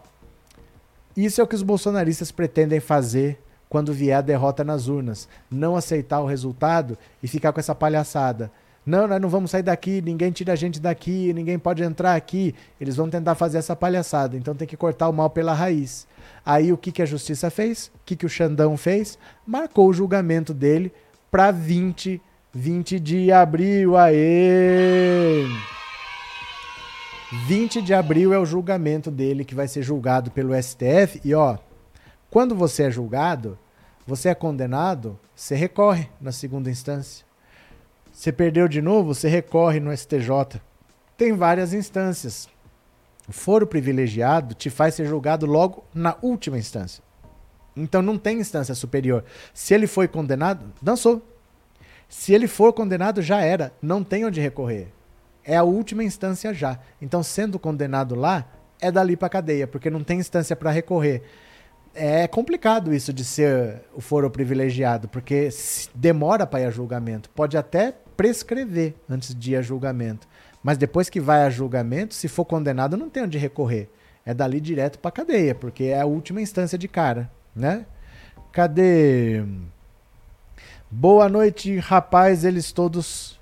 isso é o que os bolsonaristas pretendem fazer quando vier a derrota nas urnas. Não aceitar o resultado e ficar com essa palhaçada. Não, nós não vamos sair daqui, ninguém tira a gente daqui, ninguém pode entrar aqui. Eles vão tentar fazer essa palhaçada. Então tem que cortar o mal pela raiz. Aí o que, que a justiça fez? O que, que o Xandão fez? Marcou o julgamento dele para 20, 20 de abril. Aê! 20 de abril é o julgamento dele que vai ser julgado pelo STF. E ó, quando você é julgado, você é condenado, você recorre na segunda instância. Você perdeu de novo, você recorre no STJ. Tem várias instâncias. O foro privilegiado te faz ser julgado logo na última instância. Então não tem instância superior. Se ele foi condenado, dançou. Se ele for condenado, já era. Não tem onde recorrer. É a última instância já. Então, sendo condenado lá, é dali para cadeia, porque não tem instância para recorrer. É complicado isso de ser o foro privilegiado, porque demora para ir a julgamento. Pode até prescrever antes de ir a julgamento. Mas depois que vai a julgamento, se for condenado, não tem onde recorrer. É dali direto para cadeia, porque é a última instância de cara, né? Cadê? Boa noite, rapaz. Eles todos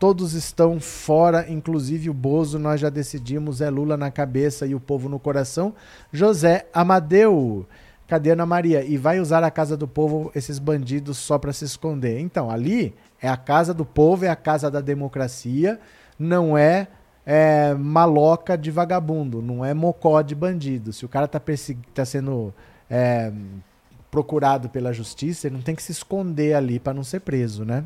todos estão fora, inclusive o Bozo. Nós já decidimos, é Lula na cabeça e o povo no coração. José Amadeu. Cadê Ana Maria? E vai usar a casa do povo esses bandidos só para se esconder. Então, ali é a casa do povo, é a casa da democracia não é, é maloca de vagabundo, não é mocó de bandido. Se o cara tá, tá sendo é, procurado pela justiça, ele não tem que se esconder ali para não ser preso, né?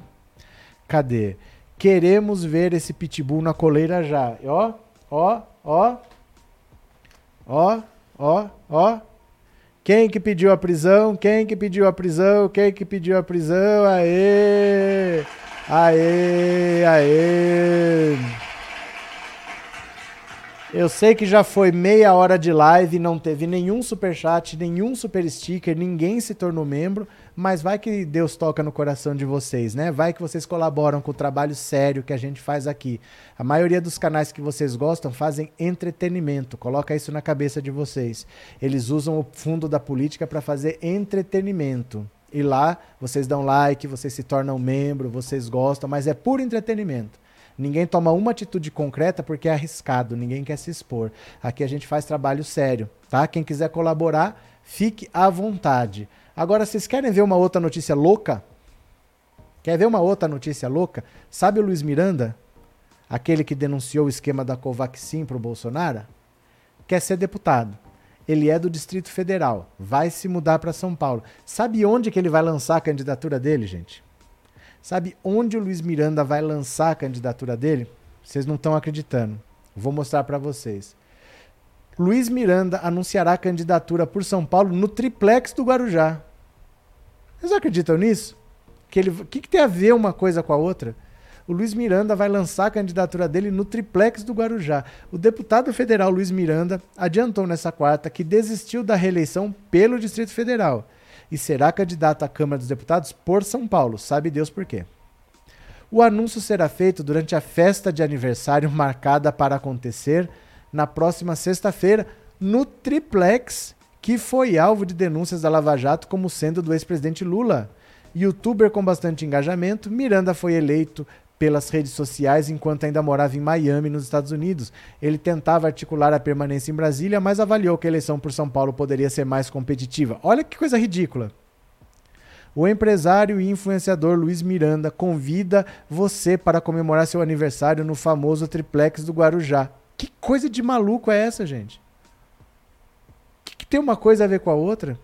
Cadê? Queremos ver esse pitbull na coleira já. Ó, ó, ó. Ó, ó, ó. Quem que pediu a prisão? Quem que pediu a prisão? Quem que pediu a prisão? Aê! Aê! Aê! Eu sei que já foi meia hora de live, não teve nenhum super chat, nenhum super sticker, ninguém se tornou membro, mas vai que Deus toca no coração de vocês, né? Vai que vocês colaboram com o trabalho sério que a gente faz aqui. A maioria dos canais que vocês gostam fazem entretenimento, coloca isso na cabeça de vocês. Eles usam o fundo da política para fazer entretenimento. E lá vocês dão like, vocês se tornam membro, vocês gostam, mas é puro entretenimento. Ninguém toma uma atitude concreta porque é arriscado, ninguém quer se expor. Aqui a gente faz trabalho sério, tá? Quem quiser colaborar, fique à vontade. Agora, vocês querem ver uma outra notícia louca? Quer ver uma outra notícia louca? Sabe o Luiz Miranda? Aquele que denunciou o esquema da Covaxin para o Bolsonaro? Quer ser deputado. Ele é do Distrito Federal. Vai se mudar para São Paulo. Sabe onde que ele vai lançar a candidatura dele, gente? Sabe onde o Luiz Miranda vai lançar a candidatura dele? Vocês não estão acreditando. Vou mostrar para vocês. Luiz Miranda anunciará candidatura por São Paulo no triplex do Guarujá. Vocês acreditam nisso? Que ele, que, que tem a ver uma coisa com a outra? O Luiz Miranda vai lançar a candidatura dele no triplex do Guarujá. O deputado federal Luiz Miranda adiantou nessa quarta que desistiu da reeleição pelo Distrito Federal e será candidato à Câmara dos Deputados por São Paulo. Sabe Deus por quê. O anúncio será feito durante a festa de aniversário marcada para acontecer na próxima sexta-feira no triplex que foi alvo de denúncias da Lava Jato como sendo do ex-presidente Lula. Youtuber com bastante engajamento, Miranda foi eleito pelas redes sociais enquanto ainda morava em Miami, nos Estados Unidos. Ele tentava articular a permanência em Brasília, mas avaliou que a eleição por São Paulo poderia ser mais competitiva. Olha que coisa ridícula. O empresário e influenciador Luiz Miranda convida você para comemorar seu aniversário no famoso triplex do Guarujá. Que coisa de maluco é essa, gente? Que, que tem uma coisa a ver com a outra?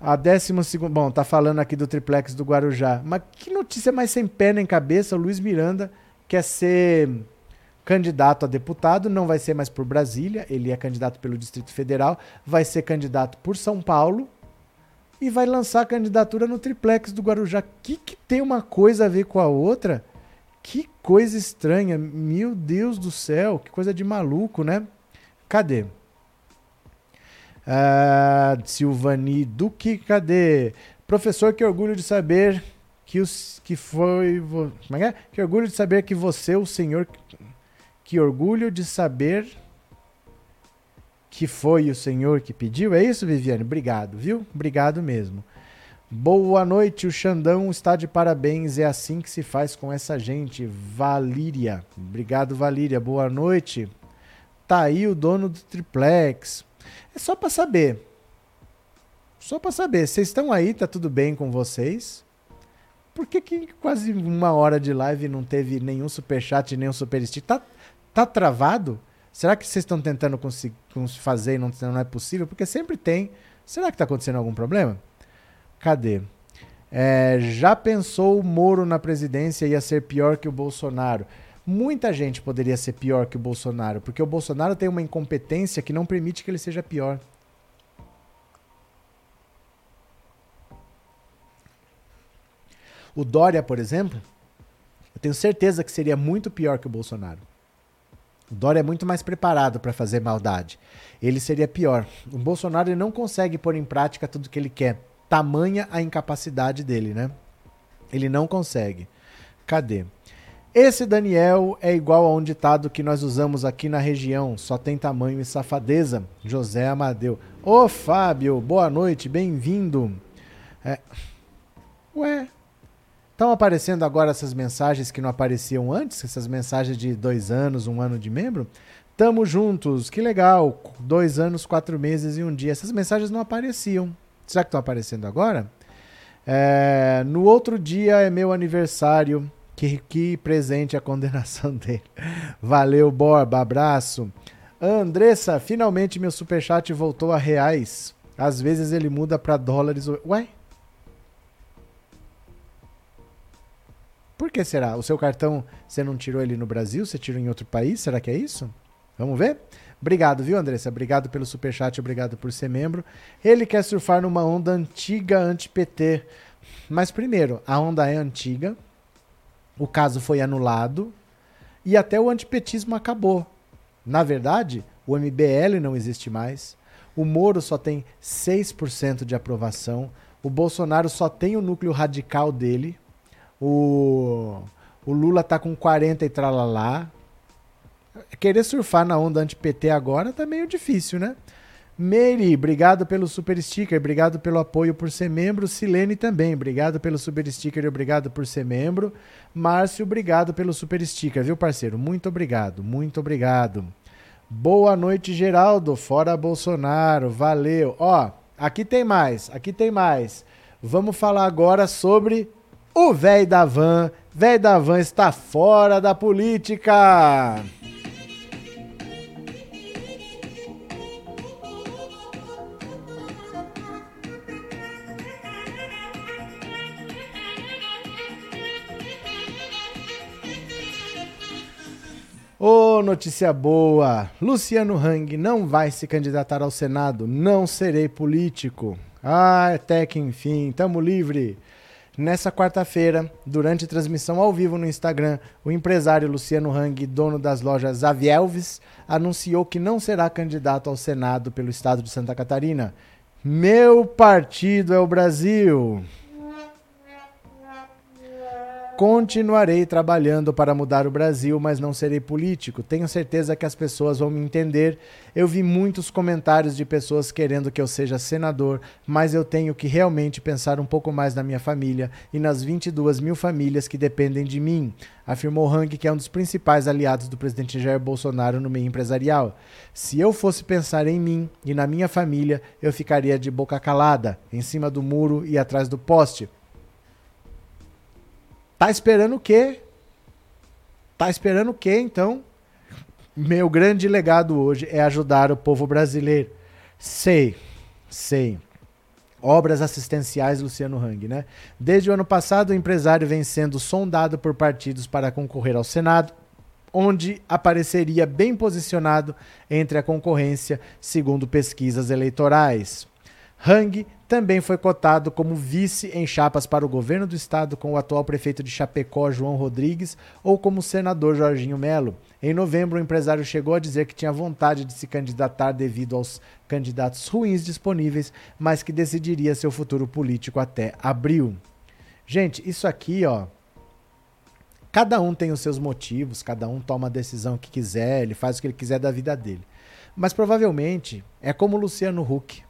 A décima segunda. Bom, tá falando aqui do triplex do Guarujá. Mas que notícia mais sem pé nem cabeça? O Luiz Miranda quer ser candidato a deputado, não vai ser mais por Brasília, ele é candidato pelo Distrito Federal, vai ser candidato por São Paulo e vai lançar a candidatura no triplex do Guarujá. Que que tem uma coisa a ver com a outra? Que coisa estranha. Meu Deus do céu, que coisa de maluco, né? Cadê? Ah, Silvani Duque, cadê? Professor, que orgulho de saber que os que foi. Como é, é? Que orgulho de saber que você, o senhor. Que orgulho de saber que foi o senhor que pediu. É isso, Viviane? Obrigado, viu? Obrigado mesmo. Boa noite, o Xandão está de parabéns. É assim que se faz com essa gente. Valíria. Obrigado, Valíria. Boa noite. Tá aí o dono do triplex. É só para saber. Só para saber. Vocês estão aí, tá tudo bem com vocês? Por que, que quase uma hora de live não teve nenhum superchat, nenhum super stick? Tá, tá travado? Será que vocês estão tentando fazer e não, não é possível? Porque sempre tem. Será que está acontecendo algum problema? Cadê? É, já pensou o Moro na presidência ia ser pior que o Bolsonaro? Muita gente poderia ser pior que o Bolsonaro, porque o Bolsonaro tem uma incompetência que não permite que ele seja pior. O Dória, por exemplo, eu tenho certeza que seria muito pior que o Bolsonaro. O Dória é muito mais preparado para fazer maldade. Ele seria pior. O Bolsonaro ele não consegue pôr em prática tudo que ele quer. Tamanha a incapacidade dele, né? Ele não consegue. Cadê? Esse Daniel é igual a um ditado que nós usamos aqui na região, só tem tamanho e safadeza. José Amadeu. Ô Fábio, boa noite, bem-vindo. É... Ué, estão aparecendo agora essas mensagens que não apareciam antes? Essas mensagens de dois anos, um ano de membro? Tamo juntos, que legal. Dois anos, quatro meses e um dia. Essas mensagens não apareciam. Será que estão aparecendo agora? É... No outro dia é meu aniversário. Que, que presente a condenação *laughs* dele. Valeu, Borba. Abraço. Andressa, finalmente meu superchat voltou a reais. Às vezes ele muda para dólares. Ué? Por que será? O seu cartão, você não tirou ele no Brasil? Você tirou em outro país? Será que é isso? Vamos ver? Obrigado, viu, Andressa? Obrigado pelo superchat, obrigado por ser membro. Ele quer surfar numa onda antiga anti-PT. Mas primeiro, a onda é antiga, o caso foi anulado e até o antipetismo acabou. Na verdade, o MBL não existe mais, o Moro só tem 6% de aprovação, o Bolsonaro só tem o núcleo radical dele, o, o Lula tá com 40 e tralalá, querer surfar na onda anti-PT agora tá meio difícil, né? Mary, obrigado pelo super sticker, obrigado pelo apoio por ser membro. Silene também, obrigado pelo super sticker e obrigado por ser membro. Márcio, obrigado pelo super sticker, viu, parceiro? Muito obrigado, muito obrigado. Boa noite, Geraldo, fora Bolsonaro, valeu. Ó, aqui tem mais, aqui tem mais. Vamos falar agora sobre o velho da van. Velho da van está fora da política. Ô, oh, notícia boa! Luciano Hang não vai se candidatar ao Senado. Não serei político. Ah, até que enfim, tamo livre. Nessa quarta-feira, durante transmissão ao vivo no Instagram, o empresário Luciano Hang, dono das lojas Avielves, anunciou que não será candidato ao Senado pelo estado de Santa Catarina. Meu partido é o Brasil. Continuarei trabalhando para mudar o Brasil, mas não serei político. Tenho certeza que as pessoas vão me entender. Eu vi muitos comentários de pessoas querendo que eu seja senador, mas eu tenho que realmente pensar um pouco mais na minha família e nas 22 mil famílias que dependem de mim, afirmou Hang, que é um dos principais aliados do presidente Jair Bolsonaro no meio empresarial. Se eu fosse pensar em mim e na minha família, eu ficaria de boca calada, em cima do muro e atrás do poste Tá esperando o quê? Tá esperando o quê, então? Meu grande legado hoje é ajudar o povo brasileiro. Sei, sei. Obras assistenciais Luciano Hang, né? Desde o ano passado, o empresário vem sendo sondado por partidos para concorrer ao Senado, onde apareceria bem posicionado entre a concorrência, segundo pesquisas eleitorais. Hang também foi cotado como vice em chapas para o governo do estado com o atual prefeito de Chapecó, João Rodrigues, ou como senador Jorginho Melo. Em novembro, o empresário chegou a dizer que tinha vontade de se candidatar devido aos candidatos ruins disponíveis, mas que decidiria seu futuro político até abril. Gente, isso aqui, ó. Cada um tem os seus motivos, cada um toma a decisão que quiser, ele faz o que ele quiser da vida dele. Mas provavelmente é como Luciano Huck.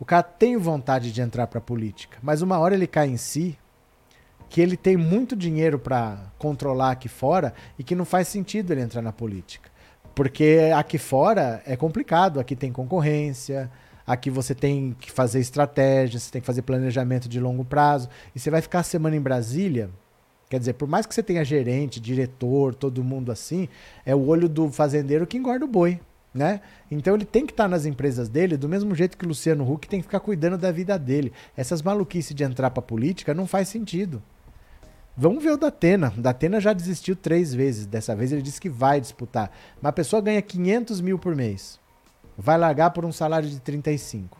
O cara tem vontade de entrar para política, mas uma hora ele cai em si que ele tem muito dinheiro para controlar aqui fora e que não faz sentido ele entrar na política. Porque aqui fora é complicado, aqui tem concorrência, aqui você tem que fazer estratégia, você tem que fazer planejamento de longo prazo, e você vai ficar a semana em Brasília, Quer dizer, por mais que você tenha gerente, diretor, todo mundo assim, é o olho do fazendeiro que engorda o boi né? Então ele tem que estar tá nas empresas dele do mesmo jeito que o Luciano Huck tem que ficar cuidando da vida dele. Essas maluquices de entrar pra política não faz sentido. Vamos ver o Datena. O Datena já desistiu três vezes. Dessa vez ele disse que vai disputar. Mas a pessoa ganha 500 mil por mês. Vai largar por um salário de 35.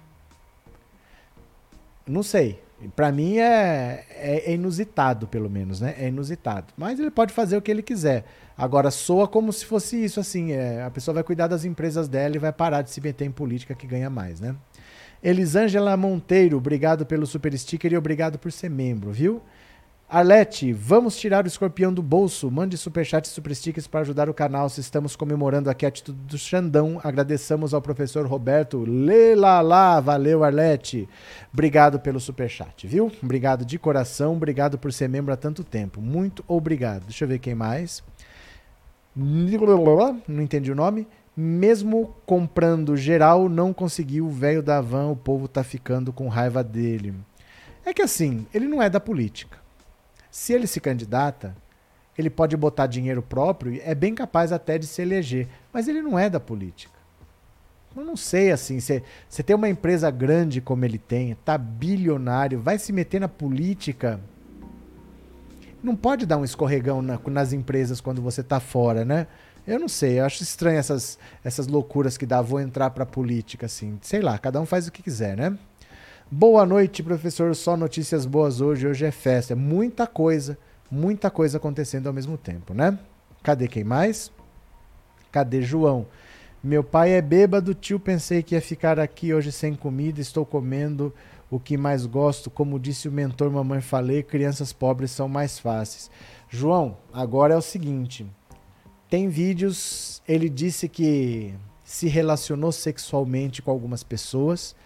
Não sei. Para mim é, é, inusitado, pelo menos, né? É inusitado. Mas ele pode fazer o que ele quiser. Agora, soa como se fosse isso, assim. É, a pessoa vai cuidar das empresas dela e vai parar de se meter em política que ganha mais, né? Elisângela Monteiro, obrigado pelo super sticker e obrigado por ser membro, viu? Arlete, vamos tirar o escorpião do bolso. Mande superchat e super stickers para ajudar o canal. Se estamos comemorando aqui a atitude do Xandão, agradeçamos ao professor Roberto Lelalá. Valeu, Arlete. Obrigado pelo superchat, viu? Obrigado de coração. Obrigado por ser membro há tanto tempo. Muito obrigado. Deixa eu ver quem mais. Não entendi o nome. Mesmo comprando geral, não conseguiu o velho da van. O povo tá ficando com raiva dele. É que assim, ele não é da política. Se ele se candidata, ele pode botar dinheiro próprio, é bem capaz até de se eleger, mas ele não é da política. Eu não sei assim, você tem uma empresa grande como ele tem, tá bilionário, vai se meter na política. Não pode dar um escorregão na, nas empresas quando você tá fora, né? Eu não sei, eu acho estranho essas, essas loucuras que dá, vou entrar pra política, assim. Sei lá, cada um faz o que quiser, né? Boa noite, professor. Só notícias boas hoje. Hoje é festa. É muita coisa, muita coisa acontecendo ao mesmo tempo, né? Cadê quem mais? Cadê João? Meu pai é bêbado, tio. Pensei que ia ficar aqui hoje sem comida. Estou comendo o que mais gosto. Como disse o mentor Mamãe Falei, crianças pobres são mais fáceis. João, agora é o seguinte: tem vídeos. Ele disse que se relacionou sexualmente com algumas pessoas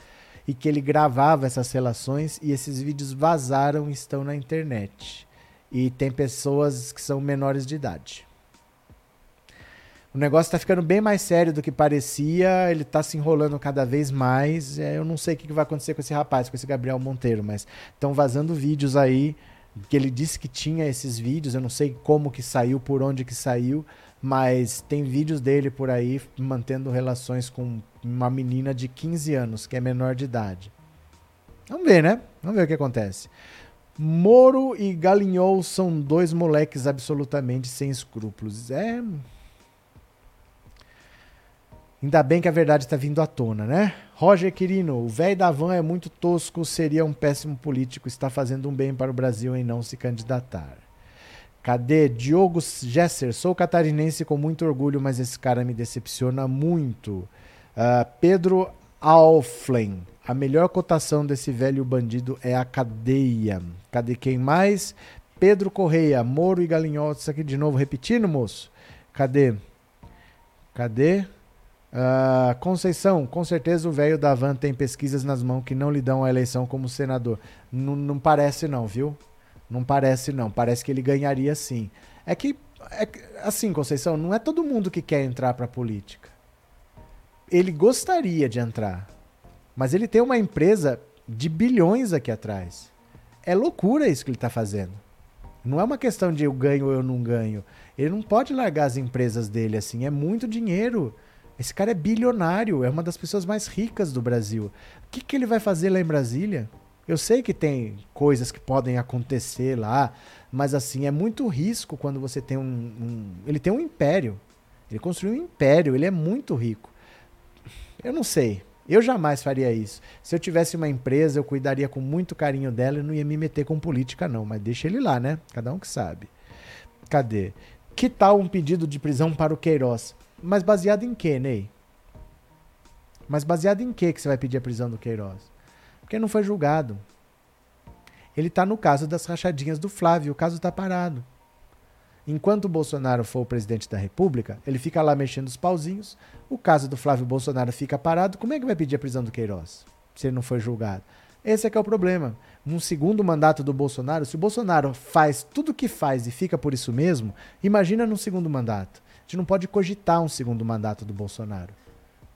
e que ele gravava essas relações e esses vídeos vazaram e estão na internet. E tem pessoas que são menores de idade. O negócio está ficando bem mais sério do que parecia, ele está se enrolando cada vez mais. É, eu não sei o que vai acontecer com esse rapaz, com esse Gabriel Monteiro, mas estão vazando vídeos aí que ele disse que tinha esses vídeos, eu não sei como que saiu, por onde que saiu, mas tem vídeos dele por aí mantendo relações com uma menina de 15 anos, que é menor de idade. Vamos ver, né? Vamos ver o que acontece. Moro e Galinhol são dois moleques absolutamente sem escrúpulos. É Ainda bem que a verdade está vindo à tona, né? Roger Quirino, o velho da van é muito tosco, seria um péssimo político, está fazendo um bem para o Brasil em não se candidatar. Cadê? Diogo Gesser, sou catarinense com muito orgulho, mas esse cara me decepciona muito. Uh, Pedro Alflen, a melhor cotação desse velho bandido é a cadeia. Cadê quem mais? Pedro Correia, Moro e Galinhoto. Isso aqui de novo repetindo, moço? Cadê? Cadê? Uh, Conceição, com certeza o velho da van tem pesquisas nas mãos que não lhe dão a eleição como senador. N não parece não, viu? Não parece não. Parece que ele ganharia sim. É que, é, assim, Conceição, não é todo mundo que quer entrar para política. Ele gostaria de entrar, mas ele tem uma empresa de bilhões aqui atrás. É loucura isso que ele está fazendo. Não é uma questão de eu ganho ou eu não ganho. Ele não pode largar as empresas dele assim. É muito dinheiro. Esse cara é bilionário, é uma das pessoas mais ricas do Brasil. O que, que ele vai fazer lá em Brasília? Eu sei que tem coisas que podem acontecer lá, mas assim, é muito risco quando você tem um, um. Ele tem um império. Ele construiu um império, ele é muito rico. Eu não sei. Eu jamais faria isso. Se eu tivesse uma empresa, eu cuidaria com muito carinho dela e não ia me meter com política, não. Mas deixa ele lá, né? Cada um que sabe. Cadê? Que tal um pedido de prisão para o Queiroz? Mas baseado em quê, Ney? Mas baseado em quê que você vai pedir a prisão do Queiroz? Porque não foi julgado. Ele está no caso das rachadinhas do Flávio, o caso está parado. Enquanto o Bolsonaro for o presidente da República, ele fica lá mexendo os pauzinhos. O caso do Flávio Bolsonaro fica parado. Como é que vai pedir a prisão do Queiroz? Se ele não foi julgado. Esse é que é o problema. Num segundo mandato do Bolsonaro, se o Bolsonaro faz tudo o que faz e fica por isso mesmo, imagina num segundo mandato gente não pode cogitar um segundo mandato do Bolsonaro.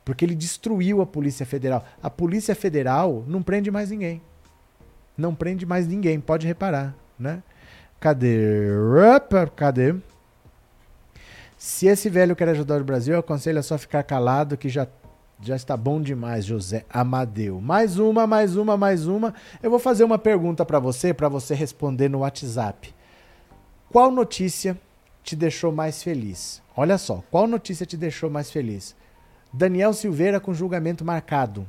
Porque ele destruiu a Polícia Federal. A Polícia Federal não prende mais ninguém. Não prende mais ninguém, pode reparar, né? Cadê? Cadê? Se esse velho quer ajudar o Brasil, eu aconselho a só ficar calado que já, já está bom demais, José Amadeu. Mais uma, mais uma, mais uma. Eu vou fazer uma pergunta para você, para você responder no WhatsApp. Qual notícia te deixou mais feliz? Olha só, qual notícia te deixou mais feliz? Daniel Silveira com julgamento marcado.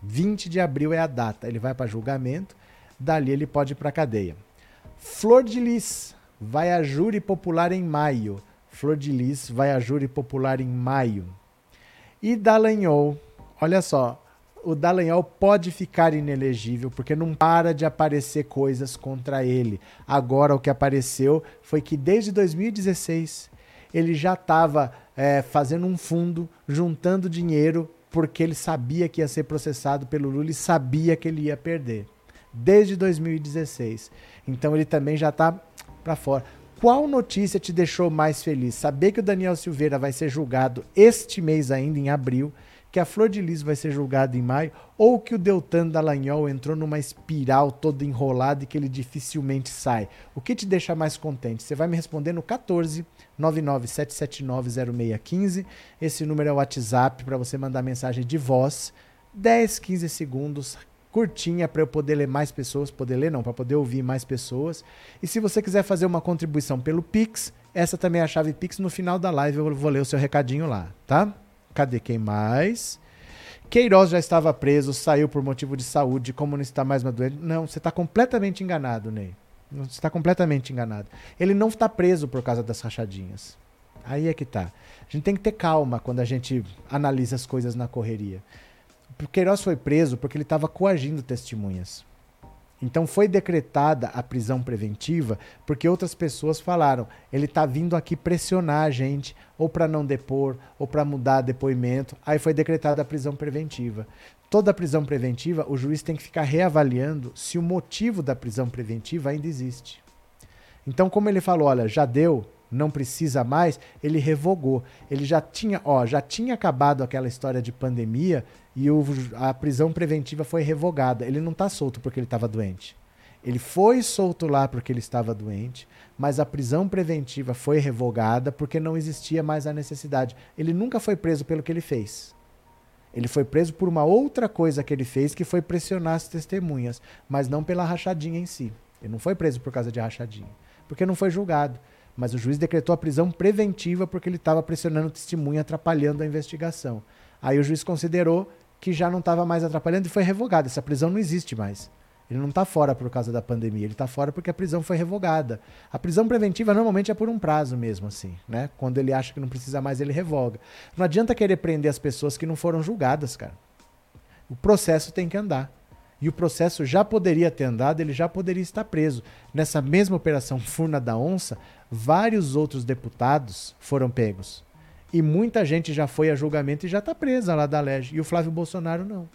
20 de abril é a data. Ele vai para julgamento, dali ele pode ir para cadeia. Flor de Lis vai a júri popular em maio. Flor de Lis vai a júri popular em maio. E Dallagnol, olha só, o Dallagnol pode ficar inelegível porque não para de aparecer coisas contra ele. Agora o que apareceu foi que desde 2016 ele já estava é, fazendo um fundo, juntando dinheiro porque ele sabia que ia ser processado pelo Lula e sabia que ele ia perder. Desde 2016. Então ele também já está para fora. Qual notícia te deixou mais feliz? Saber que o Daniel Silveira vai ser julgado este mês ainda, em abril, que a Flor de Lis vai ser julgada em maio, ou que o Deltan Dallagnol entrou numa espiral toda enrolada e que ele dificilmente sai. O que te deixa mais contente? Você vai me responder no 14 997790615. Esse número é o WhatsApp para você mandar mensagem de voz, 10, 15 segundos, curtinha para eu poder ler mais pessoas, poder ler não, para poder ouvir mais pessoas. E se você quiser fazer uma contribuição pelo Pix, essa também é a chave Pix. No final da live eu vou ler o seu recadinho lá, tá? Cadê quem mais? Queiroz já estava preso, saiu por motivo de saúde, como não está mais uma doente. Não, você está completamente enganado, Ney. Você está completamente enganado. Ele não está preso por causa das rachadinhas. Aí é que tá. A gente tem que ter calma quando a gente analisa as coisas na correria. O Queiroz foi preso porque ele estava coagindo testemunhas. Então foi decretada a prisão preventiva porque outras pessoas falaram: ele está vindo aqui pressionar a gente, ou para não depor, ou para mudar depoimento. Aí foi decretada a prisão preventiva. Toda prisão preventiva, o juiz tem que ficar reavaliando se o motivo da prisão preventiva ainda existe. Então, como ele falou, olha, já deu, não precisa mais, ele revogou. Ele já tinha, ó, já tinha acabado aquela história de pandemia e o, a prisão preventiva foi revogada. Ele não está solto porque ele estava doente. Ele foi solto lá porque ele estava doente, mas a prisão preventiva foi revogada porque não existia mais a necessidade. Ele nunca foi preso pelo que ele fez. Ele foi preso por uma outra coisa que ele fez, que foi pressionar as testemunhas, mas não pela rachadinha em si. Ele não foi preso por causa de rachadinha, porque não foi julgado. Mas o juiz decretou a prisão preventiva porque ele estava pressionando testemunha, atrapalhando a investigação. Aí o juiz considerou que já não estava mais atrapalhando e foi revogada. Essa prisão não existe mais. Ele não está fora por causa da pandemia, ele está fora porque a prisão foi revogada. A prisão preventiva normalmente é por um prazo mesmo, assim, né? Quando ele acha que não precisa mais, ele revoga. Não adianta querer prender as pessoas que não foram julgadas, cara. O processo tem que andar. E o processo já poderia ter andado, ele já poderia estar preso. Nessa mesma operação Furna da Onça, vários outros deputados foram pegos. E muita gente já foi a julgamento e já está presa lá da Lege. E o Flávio Bolsonaro não.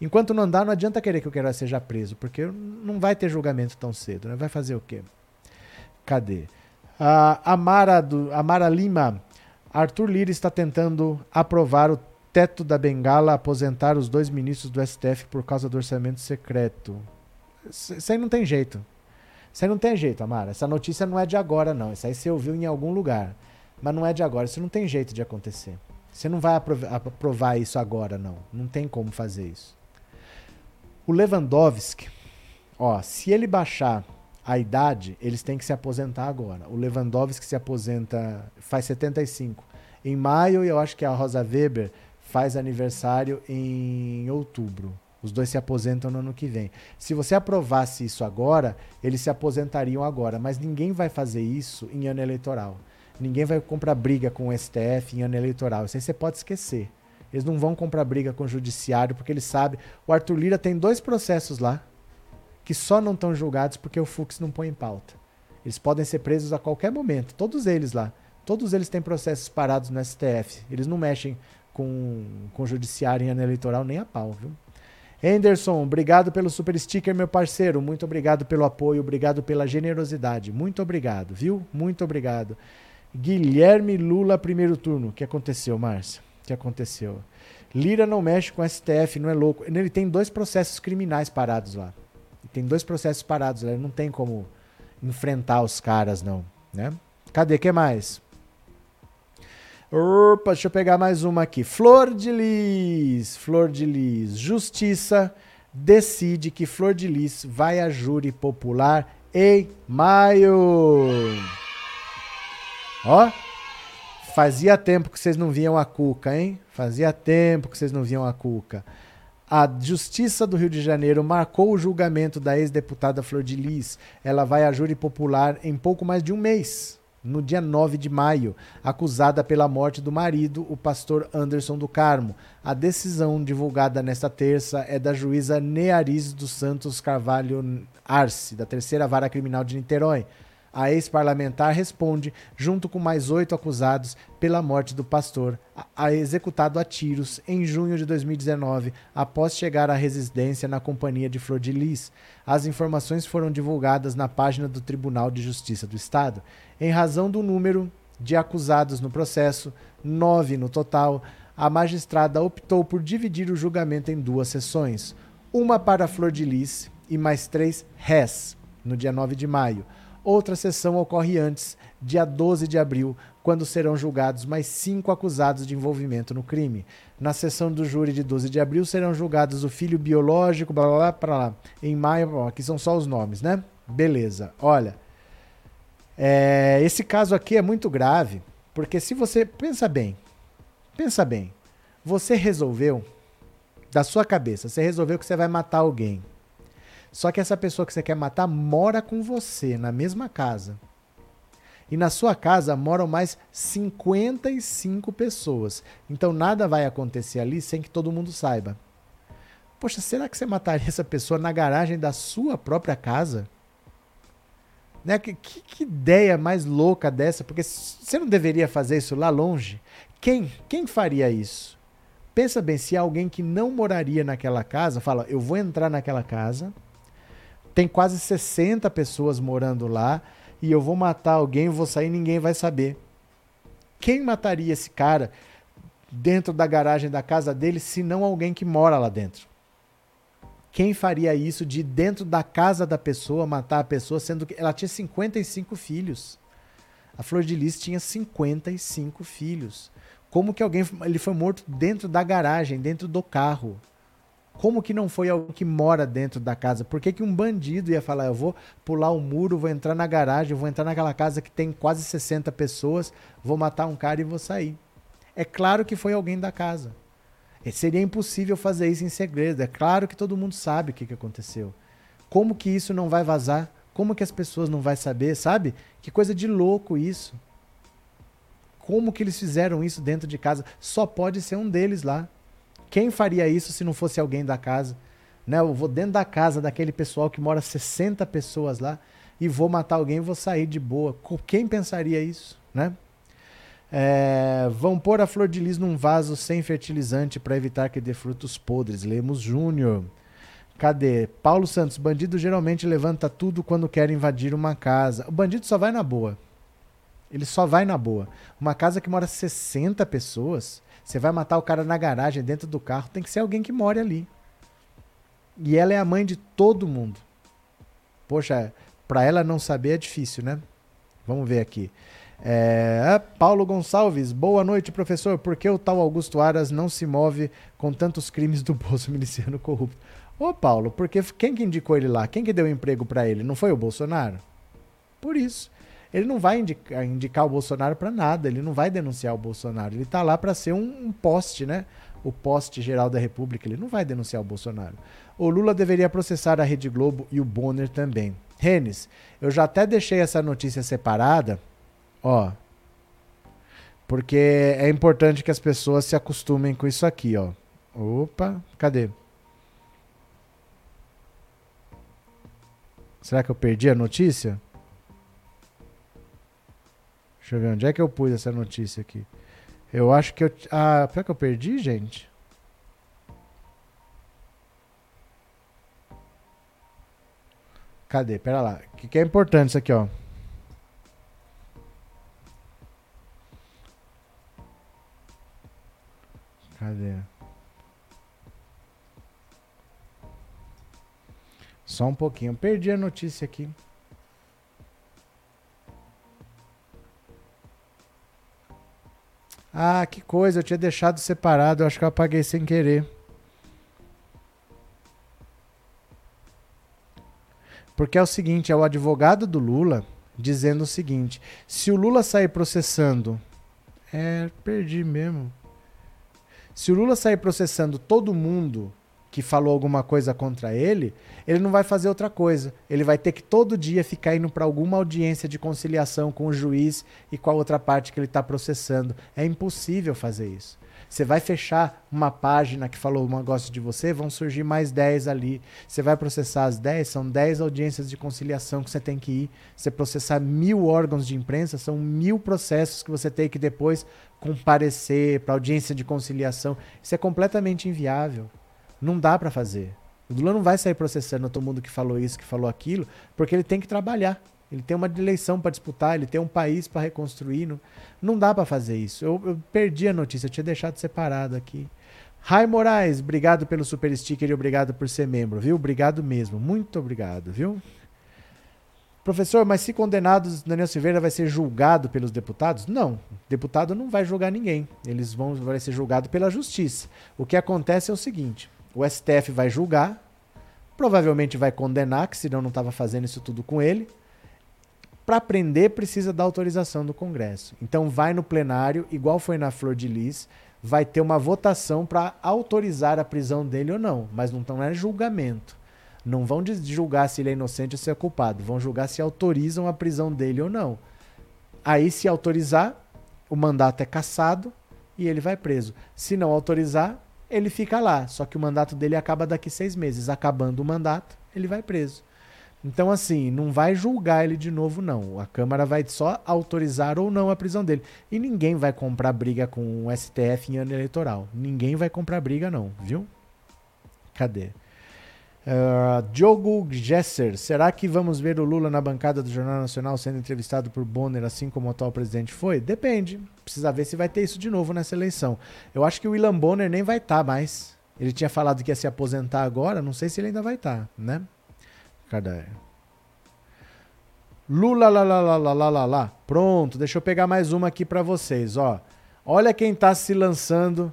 Enquanto não andar, não adianta querer que o Queiroz seja preso, porque não vai ter julgamento tão cedo. Né? Vai fazer o quê? Cadê? A Mara, do, Mara Lima. Arthur Lira está tentando aprovar o teto da bengala, aposentar os dois ministros do STF por causa do orçamento secreto. Isso aí não tem jeito. Isso aí não tem jeito, Amara. Essa notícia não é de agora, não. Isso aí você ouviu em algum lugar. Mas não é de agora. Isso não tem jeito de acontecer. Você não vai aprovar isso agora, não. Não tem como fazer isso. O Lewandowski, ó, se ele baixar a idade, eles têm que se aposentar agora. O Lewandowski se aposenta, faz 75. Em maio, eu acho que a Rosa Weber faz aniversário em outubro. Os dois se aposentam no ano que vem. Se você aprovasse isso agora, eles se aposentariam agora, mas ninguém vai fazer isso em ano eleitoral. Ninguém vai comprar briga com o STF em ano eleitoral. Isso aí você pode esquecer. Eles não vão comprar briga com o judiciário porque eles sabem. O Arthur Lira tem dois processos lá que só não estão julgados porque o Fux não põe em pauta. Eles podem ser presos a qualquer momento, todos eles lá. Todos eles têm processos parados no STF. Eles não mexem com, com o judiciário em ano eleitoral nem a pau, viu? Anderson, obrigado pelo super sticker, meu parceiro. Muito obrigado pelo apoio, obrigado pela generosidade. Muito obrigado, viu? Muito obrigado. Guilherme Lula, primeiro turno. O que aconteceu, Márcia? O que aconteceu? Lira não mexe com STF, não é louco. Ele tem dois processos criminais parados lá. Tem dois processos parados lá. Ele não tem como enfrentar os caras, não. Né? Cadê? que mais? Opa, deixa eu pegar mais uma aqui. Flor de Lis. Flor de Lis. Justiça decide que Flor de Lis vai a júri popular em maio. Ó, fazia tempo que vocês não viam a Cuca, hein? Fazia tempo que vocês não viam a Cuca. A Justiça do Rio de Janeiro marcou o julgamento da ex-deputada Flor de Lis. Ela vai a júri popular em pouco mais de um mês no dia 9 de maio, acusada pela morte do marido, o pastor Anderson do Carmo. A decisão divulgada nesta terça é da juíza Neariz dos Santos Carvalho Arce, da terceira vara criminal de Niterói. A ex-parlamentar responde, junto com mais oito acusados, pela morte do pastor, a, executado a tiros em junho de 2019, após chegar à residência na companhia de Flor de Lis. As informações foram divulgadas na página do Tribunal de Justiça do Estado. Em razão do número de acusados no processo, nove no total, a magistrada optou por dividir o julgamento em duas sessões, uma para Flor de Lis e mais três réis, no dia 9 de maio. Outra sessão ocorre antes, dia 12 de abril, quando serão julgados mais cinco acusados de envolvimento no crime. Na sessão do júri de 12 de abril serão julgados o filho biológico, blá blá blá, lá. Em maio, ó, aqui são só os nomes, né? Beleza. Olha, é, esse caso aqui é muito grave, porque se você pensa bem, pensa bem, você resolveu da sua cabeça, você resolveu que você vai matar alguém. Só que essa pessoa que você quer matar mora com você na mesma casa. E na sua casa moram mais 55 pessoas. Então nada vai acontecer ali sem que todo mundo saiba. Poxa, será que você mataria essa pessoa na garagem da sua própria casa? Né? Que, que, ideia mais louca dessa? Porque você não deveria fazer isso lá longe? Quem, quem faria isso? Pensa bem, se alguém que não moraria naquela casa fala, eu vou entrar naquela casa, tem quase 60 pessoas morando lá, e eu vou matar alguém, vou sair ninguém vai saber. Quem mataria esse cara dentro da garagem da casa dele, se não alguém que mora lá dentro? Quem faria isso de dentro da casa da pessoa matar a pessoa, sendo que ela tinha 55 filhos? A Flor de Lis tinha 55 filhos. Como que alguém ele foi morto dentro da garagem, dentro do carro? Como que não foi alguém que mora dentro da casa? Por que, que um bandido ia falar, eu vou pular o muro, vou entrar na garagem, vou entrar naquela casa que tem quase 60 pessoas, vou matar um cara e vou sair? É claro que foi alguém da casa. E seria impossível fazer isso em segredo. É claro que todo mundo sabe o que, que aconteceu. Como que isso não vai vazar? Como que as pessoas não vão saber, sabe? Que coisa de louco isso. Como que eles fizeram isso dentro de casa? Só pode ser um deles lá. Quem faria isso se não fosse alguém da casa? Né? Eu vou dentro da casa daquele pessoal que mora 60 pessoas lá e vou matar alguém e vou sair de boa. Quem pensaria isso, né? É, vão pôr a flor de lis num vaso sem fertilizante para evitar que dê frutos podres. Lemos Júnior. Cadê? Paulo Santos. Bandido geralmente levanta tudo quando quer invadir uma casa. O bandido só vai na boa. Ele só vai na boa. Uma casa que mora 60 pessoas, você vai matar o cara na garagem, dentro do carro, tem que ser alguém que more ali. E ela é a mãe de todo mundo. Poxa, para ela não saber é difícil, né? Vamos ver aqui. É, Paulo Gonçalves, boa noite, professor. Por que o tal Augusto Aras não se move com tantos crimes do bolso *laughs* miliciano corrupto? Ô, Paulo, porque quem que indicou ele lá? Quem que deu emprego para ele? Não foi o Bolsonaro? Por isso ele não vai indicar, indicar o Bolsonaro para nada, ele não vai denunciar o Bolsonaro. Ele está lá para ser um, um, poste, né? O poste geral da República. Ele não vai denunciar o Bolsonaro. O Lula deveria processar a Rede Globo e o Bonner também. Renes, eu já até deixei essa notícia separada, ó. Porque é importante que as pessoas se acostumem com isso aqui, ó. Opa, cadê? Será que eu perdi a notícia? Deixa eu ver onde é que eu pus essa notícia aqui. Eu acho que eu. Ah, será que eu perdi, gente? Cadê? Pera lá. O que, que é importante isso aqui, ó? Cadê? Só um pouquinho. Perdi a notícia aqui. Ah, que coisa, eu tinha deixado separado, eu acho que eu apaguei sem querer. Porque é o seguinte, é o advogado do Lula dizendo o seguinte: se o Lula sair processando, é, perdi mesmo. Se o Lula sair processando todo mundo que falou alguma coisa contra ele, ele não vai fazer outra coisa. Ele vai ter que todo dia ficar indo para alguma audiência de conciliação com o juiz e com a outra parte que ele está processando. É impossível fazer isso. Você vai fechar uma página que falou um negócio de você, vão surgir mais 10 ali. Você vai processar as 10, são 10 audiências de conciliação que você tem que ir. Você processar mil órgãos de imprensa, são mil processos que você tem que depois comparecer para audiência de conciliação. Isso é completamente inviável. Não dá para fazer. O Lula não vai sair processando todo mundo que falou isso, que falou aquilo, porque ele tem que trabalhar. Ele tem uma eleição para disputar, ele tem um país para reconstruir. Não, não dá para fazer isso. Eu, eu, perdi a notícia, eu tinha deixado separado aqui. Rai Moraes, obrigado pelo super sticker e obrigado por ser membro, viu? Obrigado mesmo, muito obrigado, viu? Professor, mas se condenados, Daniel Silveira vai ser julgado pelos deputados? Não, deputado não vai julgar ninguém. Eles vão vai ser julgado pela justiça. O que acontece é o seguinte: o STF vai julgar, provavelmente vai condenar, que senão não estava fazendo isso tudo com ele. Para prender, precisa da autorização do Congresso. Então vai no plenário, igual foi na Flor de Lis, vai ter uma votação para autorizar a prisão dele ou não, mas não, não é julgamento. Não vão julgar se ele é inocente ou se é culpado, vão julgar se autorizam a prisão dele ou não. Aí, se autorizar, o mandato é cassado e ele vai preso. Se não autorizar, ele fica lá. Só que o mandato dele acaba daqui seis meses. Acabando o mandato, ele vai preso. Então, assim, não vai julgar ele de novo, não. A Câmara vai só autorizar ou não a prisão dele. E ninguém vai comprar briga com o STF em ano eleitoral. Ninguém vai comprar briga, não, viu? Cadê? Uh, Diogo Gesser, será que vamos ver o Lula na bancada do Jornal Nacional sendo entrevistado por Bonner, assim como o atual presidente foi? Depende. Precisa ver se vai ter isso de novo nessa eleição. Eu acho que o William Bonner nem vai estar tá mais. Ele tinha falado que ia se aposentar agora, não sei se ele ainda vai estar, tá, né? Cadê? Lula lá lá lá lá lá lá. Pronto, deixa eu pegar mais uma aqui para vocês, ó. Olha quem tá se lançando.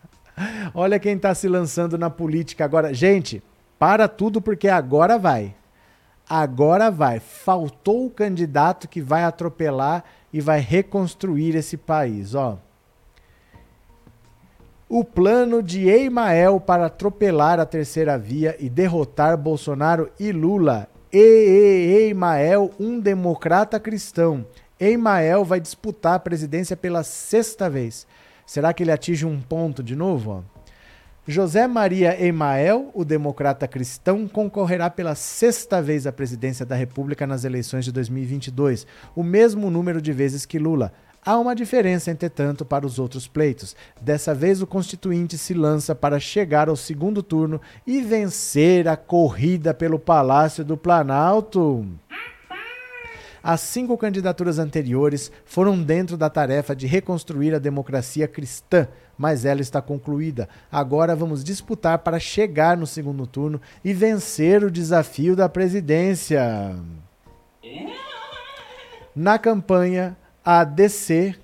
*laughs* Olha quem tá se lançando na política agora. Gente, para tudo porque agora vai. Agora vai. Faltou o candidato que vai atropelar e vai reconstruir esse país, ó. O plano de Eimael para atropelar a terceira via e derrotar Bolsonaro e Lula. E Eimael, um democrata cristão. Eimael vai disputar a presidência pela sexta vez. Será que ele atinge um ponto de novo? José Maria Emael, o democrata cristão, concorrerá pela sexta vez à presidência da República nas eleições de 2022, o mesmo número de vezes que Lula. Há uma diferença, entretanto, para os outros pleitos. Dessa vez, o constituinte se lança para chegar ao segundo turno e vencer a corrida pelo Palácio do Planalto. As cinco candidaturas anteriores foram dentro da tarefa de reconstruir a democracia cristã, mas ela está concluída. Agora vamos disputar para chegar no segundo turno e vencer o desafio da presidência. Na campanha, a DC,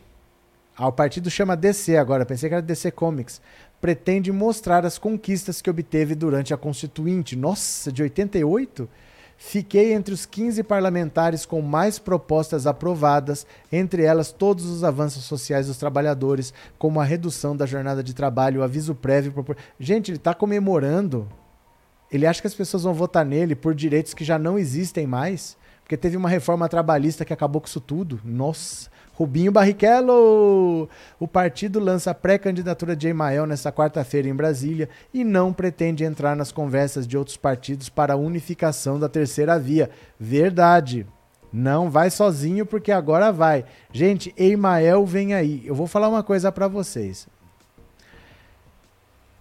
ah, o partido chama DC agora, pensei que era DC Comics, pretende mostrar as conquistas que obteve durante a Constituinte. Nossa, de 88? Fiquei entre os 15 parlamentares com mais propostas aprovadas, entre elas todos os avanços sociais dos trabalhadores, como a redução da jornada de trabalho, o aviso prévio. Gente, ele está comemorando. Ele acha que as pessoas vão votar nele por direitos que já não existem mais, porque teve uma reforma trabalhista que acabou com isso tudo. Nossa. Rubinho Barrichello. O partido lança pré-candidatura de Emael nesta quarta-feira em Brasília e não pretende entrar nas conversas de outros partidos para a unificação da terceira via. Verdade. Não vai sozinho porque agora vai. Gente, Emael vem aí. Eu vou falar uma coisa para vocês.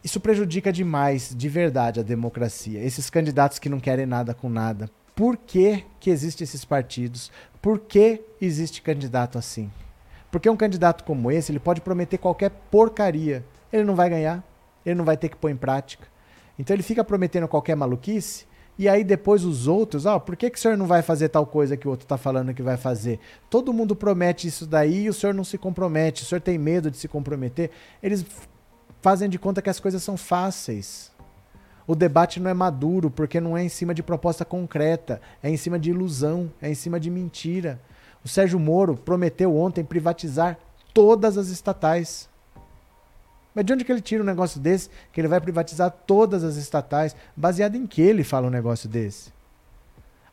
Isso prejudica demais, de verdade, a democracia. Esses candidatos que não querem nada com nada por que, que existem esses partidos, por que existe candidato assim. Porque um candidato como esse, ele pode prometer qualquer porcaria, ele não vai ganhar, ele não vai ter que pôr em prática. Então ele fica prometendo qualquer maluquice, e aí depois os outros, ó, oh, por que, que o senhor não vai fazer tal coisa que o outro está falando que vai fazer? Todo mundo promete isso daí e o senhor não se compromete, o senhor tem medo de se comprometer. Eles fazem de conta que as coisas são fáceis. O debate não é maduro porque não é em cima de proposta concreta, é em cima de ilusão, é em cima de mentira. O Sérgio Moro prometeu ontem privatizar todas as estatais. Mas de onde que ele tira um negócio desse? Que ele vai privatizar todas as estatais? Baseado em que ele fala um negócio desse?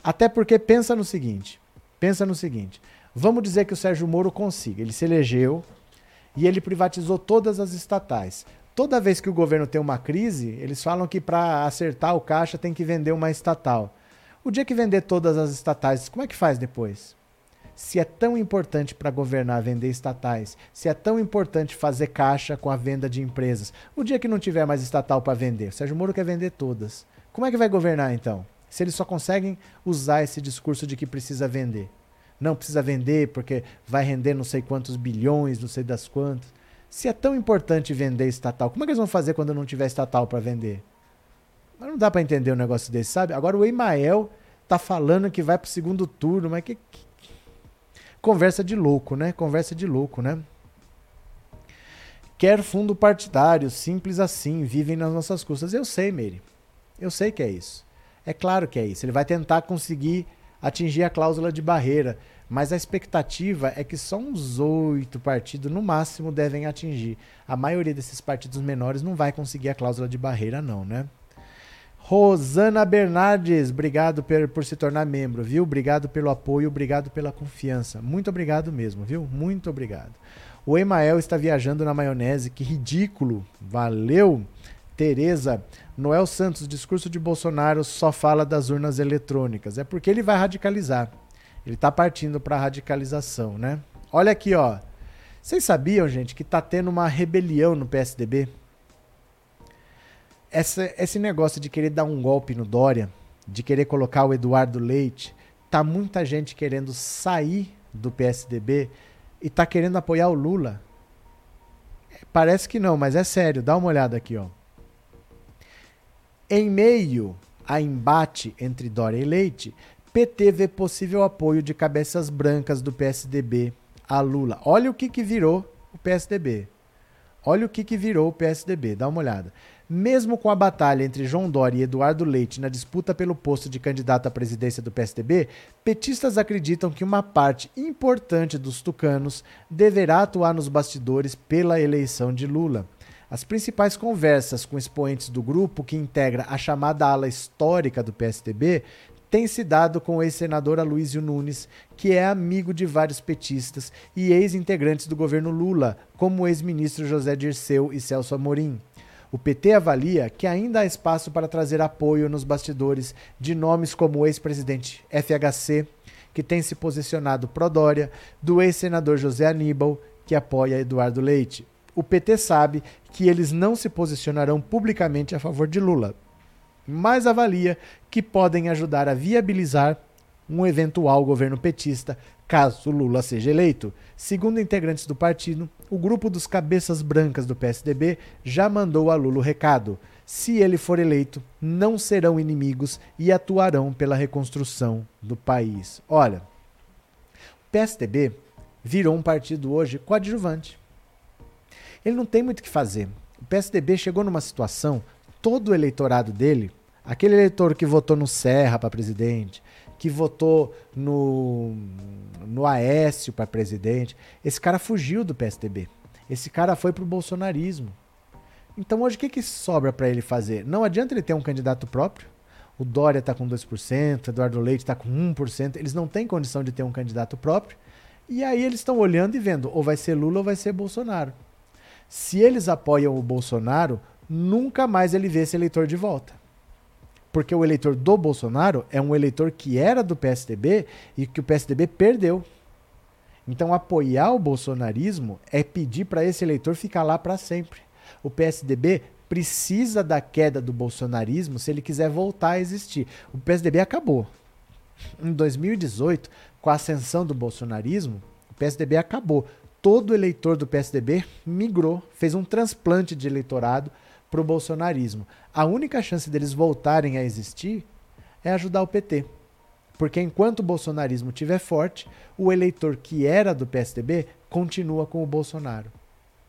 Até porque pensa no seguinte: pensa no seguinte. Vamos dizer que o Sérgio Moro consiga. Ele se elegeu e ele privatizou todas as estatais. Toda vez que o governo tem uma crise, eles falam que para acertar o caixa tem que vender uma estatal. O dia que vender todas as estatais, como é que faz depois? Se é tão importante para governar vender estatais, se é tão importante fazer caixa com a venda de empresas, o dia que não tiver mais estatal para vender, o Sérgio Moro quer vender todas. Como é que vai governar então? Se eles só conseguem usar esse discurso de que precisa vender. Não precisa vender porque vai render não sei quantos bilhões, não sei das quantas. Se é tão importante vender estatal, como é que eles vão fazer quando não tiver estatal para vender? Mas não dá para entender um negócio desse, sabe? Agora o Emael tá falando que vai pro segundo turno, mas que, que... Conversa de louco, né? Conversa de louco, né? Quer fundo partidário, simples assim, vivem nas nossas custas. Eu sei, Meire. Eu sei que é isso. É claro que é isso. Ele vai tentar conseguir atingir a cláusula de barreira. Mas a expectativa é que só uns oito partidos, no máximo, devem atingir. A maioria desses partidos menores não vai conseguir a cláusula de barreira, não, né? Rosana Bernardes, obrigado por, por se tornar membro, viu? Obrigado pelo apoio, obrigado pela confiança. Muito obrigado mesmo, viu? Muito obrigado. O Emael está viajando na maionese, que ridículo. Valeu, Tereza. Noel Santos, discurso de Bolsonaro só fala das urnas eletrônicas. É porque ele vai radicalizar. Ele está partindo para a radicalização, né? Olha aqui, ó. Vocês sabiam, gente, que está tendo uma rebelião no PSDB? Essa, esse negócio de querer dar um golpe no Dória, de querer colocar o Eduardo Leite, tá muita gente querendo sair do PSDB e tá querendo apoiar o Lula. Parece que não, mas é sério. Dá uma olhada aqui, ó. Em meio a embate entre Dória e Leite, PT vê possível apoio de cabeças brancas do PSDB a Lula. Olha o que, que virou o PSDB. Olha o que, que virou o PSDB, dá uma olhada. Mesmo com a batalha entre João Dória e Eduardo Leite na disputa pelo posto de candidato à presidência do PSDB, petistas acreditam que uma parte importante dos tucanos deverá atuar nos bastidores pela eleição de Lula. As principais conversas com expoentes do grupo, que integra a chamada ala histórica do PSDB, tem se dado com o ex-senador Aloysio Nunes, que é amigo de vários petistas e ex-integrantes do governo Lula, como o ex-ministro José Dirceu e Celso Amorim. O PT avalia que ainda há espaço para trazer apoio nos bastidores de nomes como o ex-presidente FHC, que tem se posicionado pró-Dória, do ex-senador José Aníbal, que apoia Eduardo Leite. O PT sabe que eles não se posicionarão publicamente a favor de Lula, mas avalia que podem ajudar a viabilizar um eventual governo petista caso Lula seja eleito. Segundo integrantes do partido, o grupo dos cabeças brancas do PSDB já mandou a Lula o recado. Se ele for eleito, não serão inimigos e atuarão pela reconstrução do país. Olha, o PSDB virou um partido hoje coadjuvante. Ele não tem muito o que fazer. O PSDB chegou numa situação, todo o eleitorado dele Aquele eleitor que votou no Serra para presidente, que votou no, no Aécio para presidente, esse cara fugiu do PSDB. Esse cara foi pro bolsonarismo. Então hoje o que, que sobra para ele fazer? Não adianta ele ter um candidato próprio. O Dória está com 2%, Eduardo Leite está com 1%. Eles não têm condição de ter um candidato próprio. E aí eles estão olhando e vendo, ou vai ser Lula ou vai ser Bolsonaro. Se eles apoiam o Bolsonaro, nunca mais ele vê esse eleitor de volta porque o eleitor do Bolsonaro é um eleitor que era do PSDB e que o PSDB perdeu. Então, apoiar o bolsonarismo é pedir para esse eleitor ficar lá para sempre. O PSDB precisa da queda do bolsonarismo se ele quiser voltar a existir. O PSDB acabou. Em 2018, com a ascensão do bolsonarismo, o PSDB acabou. Todo eleitor do PSDB migrou, fez um transplante de eleitorado para o bolsonarismo. A única chance deles voltarem a existir é ajudar o PT. Porque enquanto o bolsonarismo estiver forte, o eleitor que era do PSDB continua com o Bolsonaro.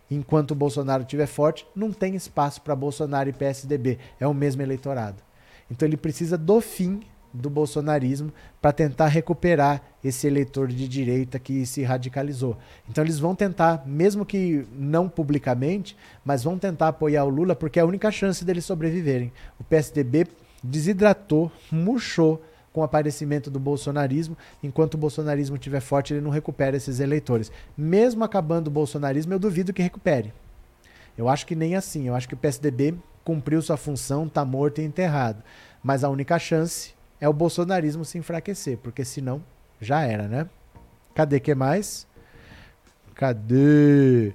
Enquanto o Bolsonaro estiver forte, não tem espaço para Bolsonaro e PSDB. É o mesmo eleitorado. Então ele precisa do fim do bolsonarismo para tentar recuperar esse eleitor de direita que se radicalizou. Então eles vão tentar, mesmo que não publicamente, mas vão tentar apoiar o Lula porque é a única chance deles sobreviverem. O PSDB desidratou, murchou com o aparecimento do bolsonarismo. Enquanto o bolsonarismo estiver forte, ele não recupera esses eleitores. Mesmo acabando o bolsonarismo, eu duvido que recupere. Eu acho que nem assim. Eu acho que o PSDB cumpriu sua função, está morto e enterrado. Mas a única chance é o bolsonarismo se enfraquecer, porque senão já era, né? Cadê que mais? Cadê?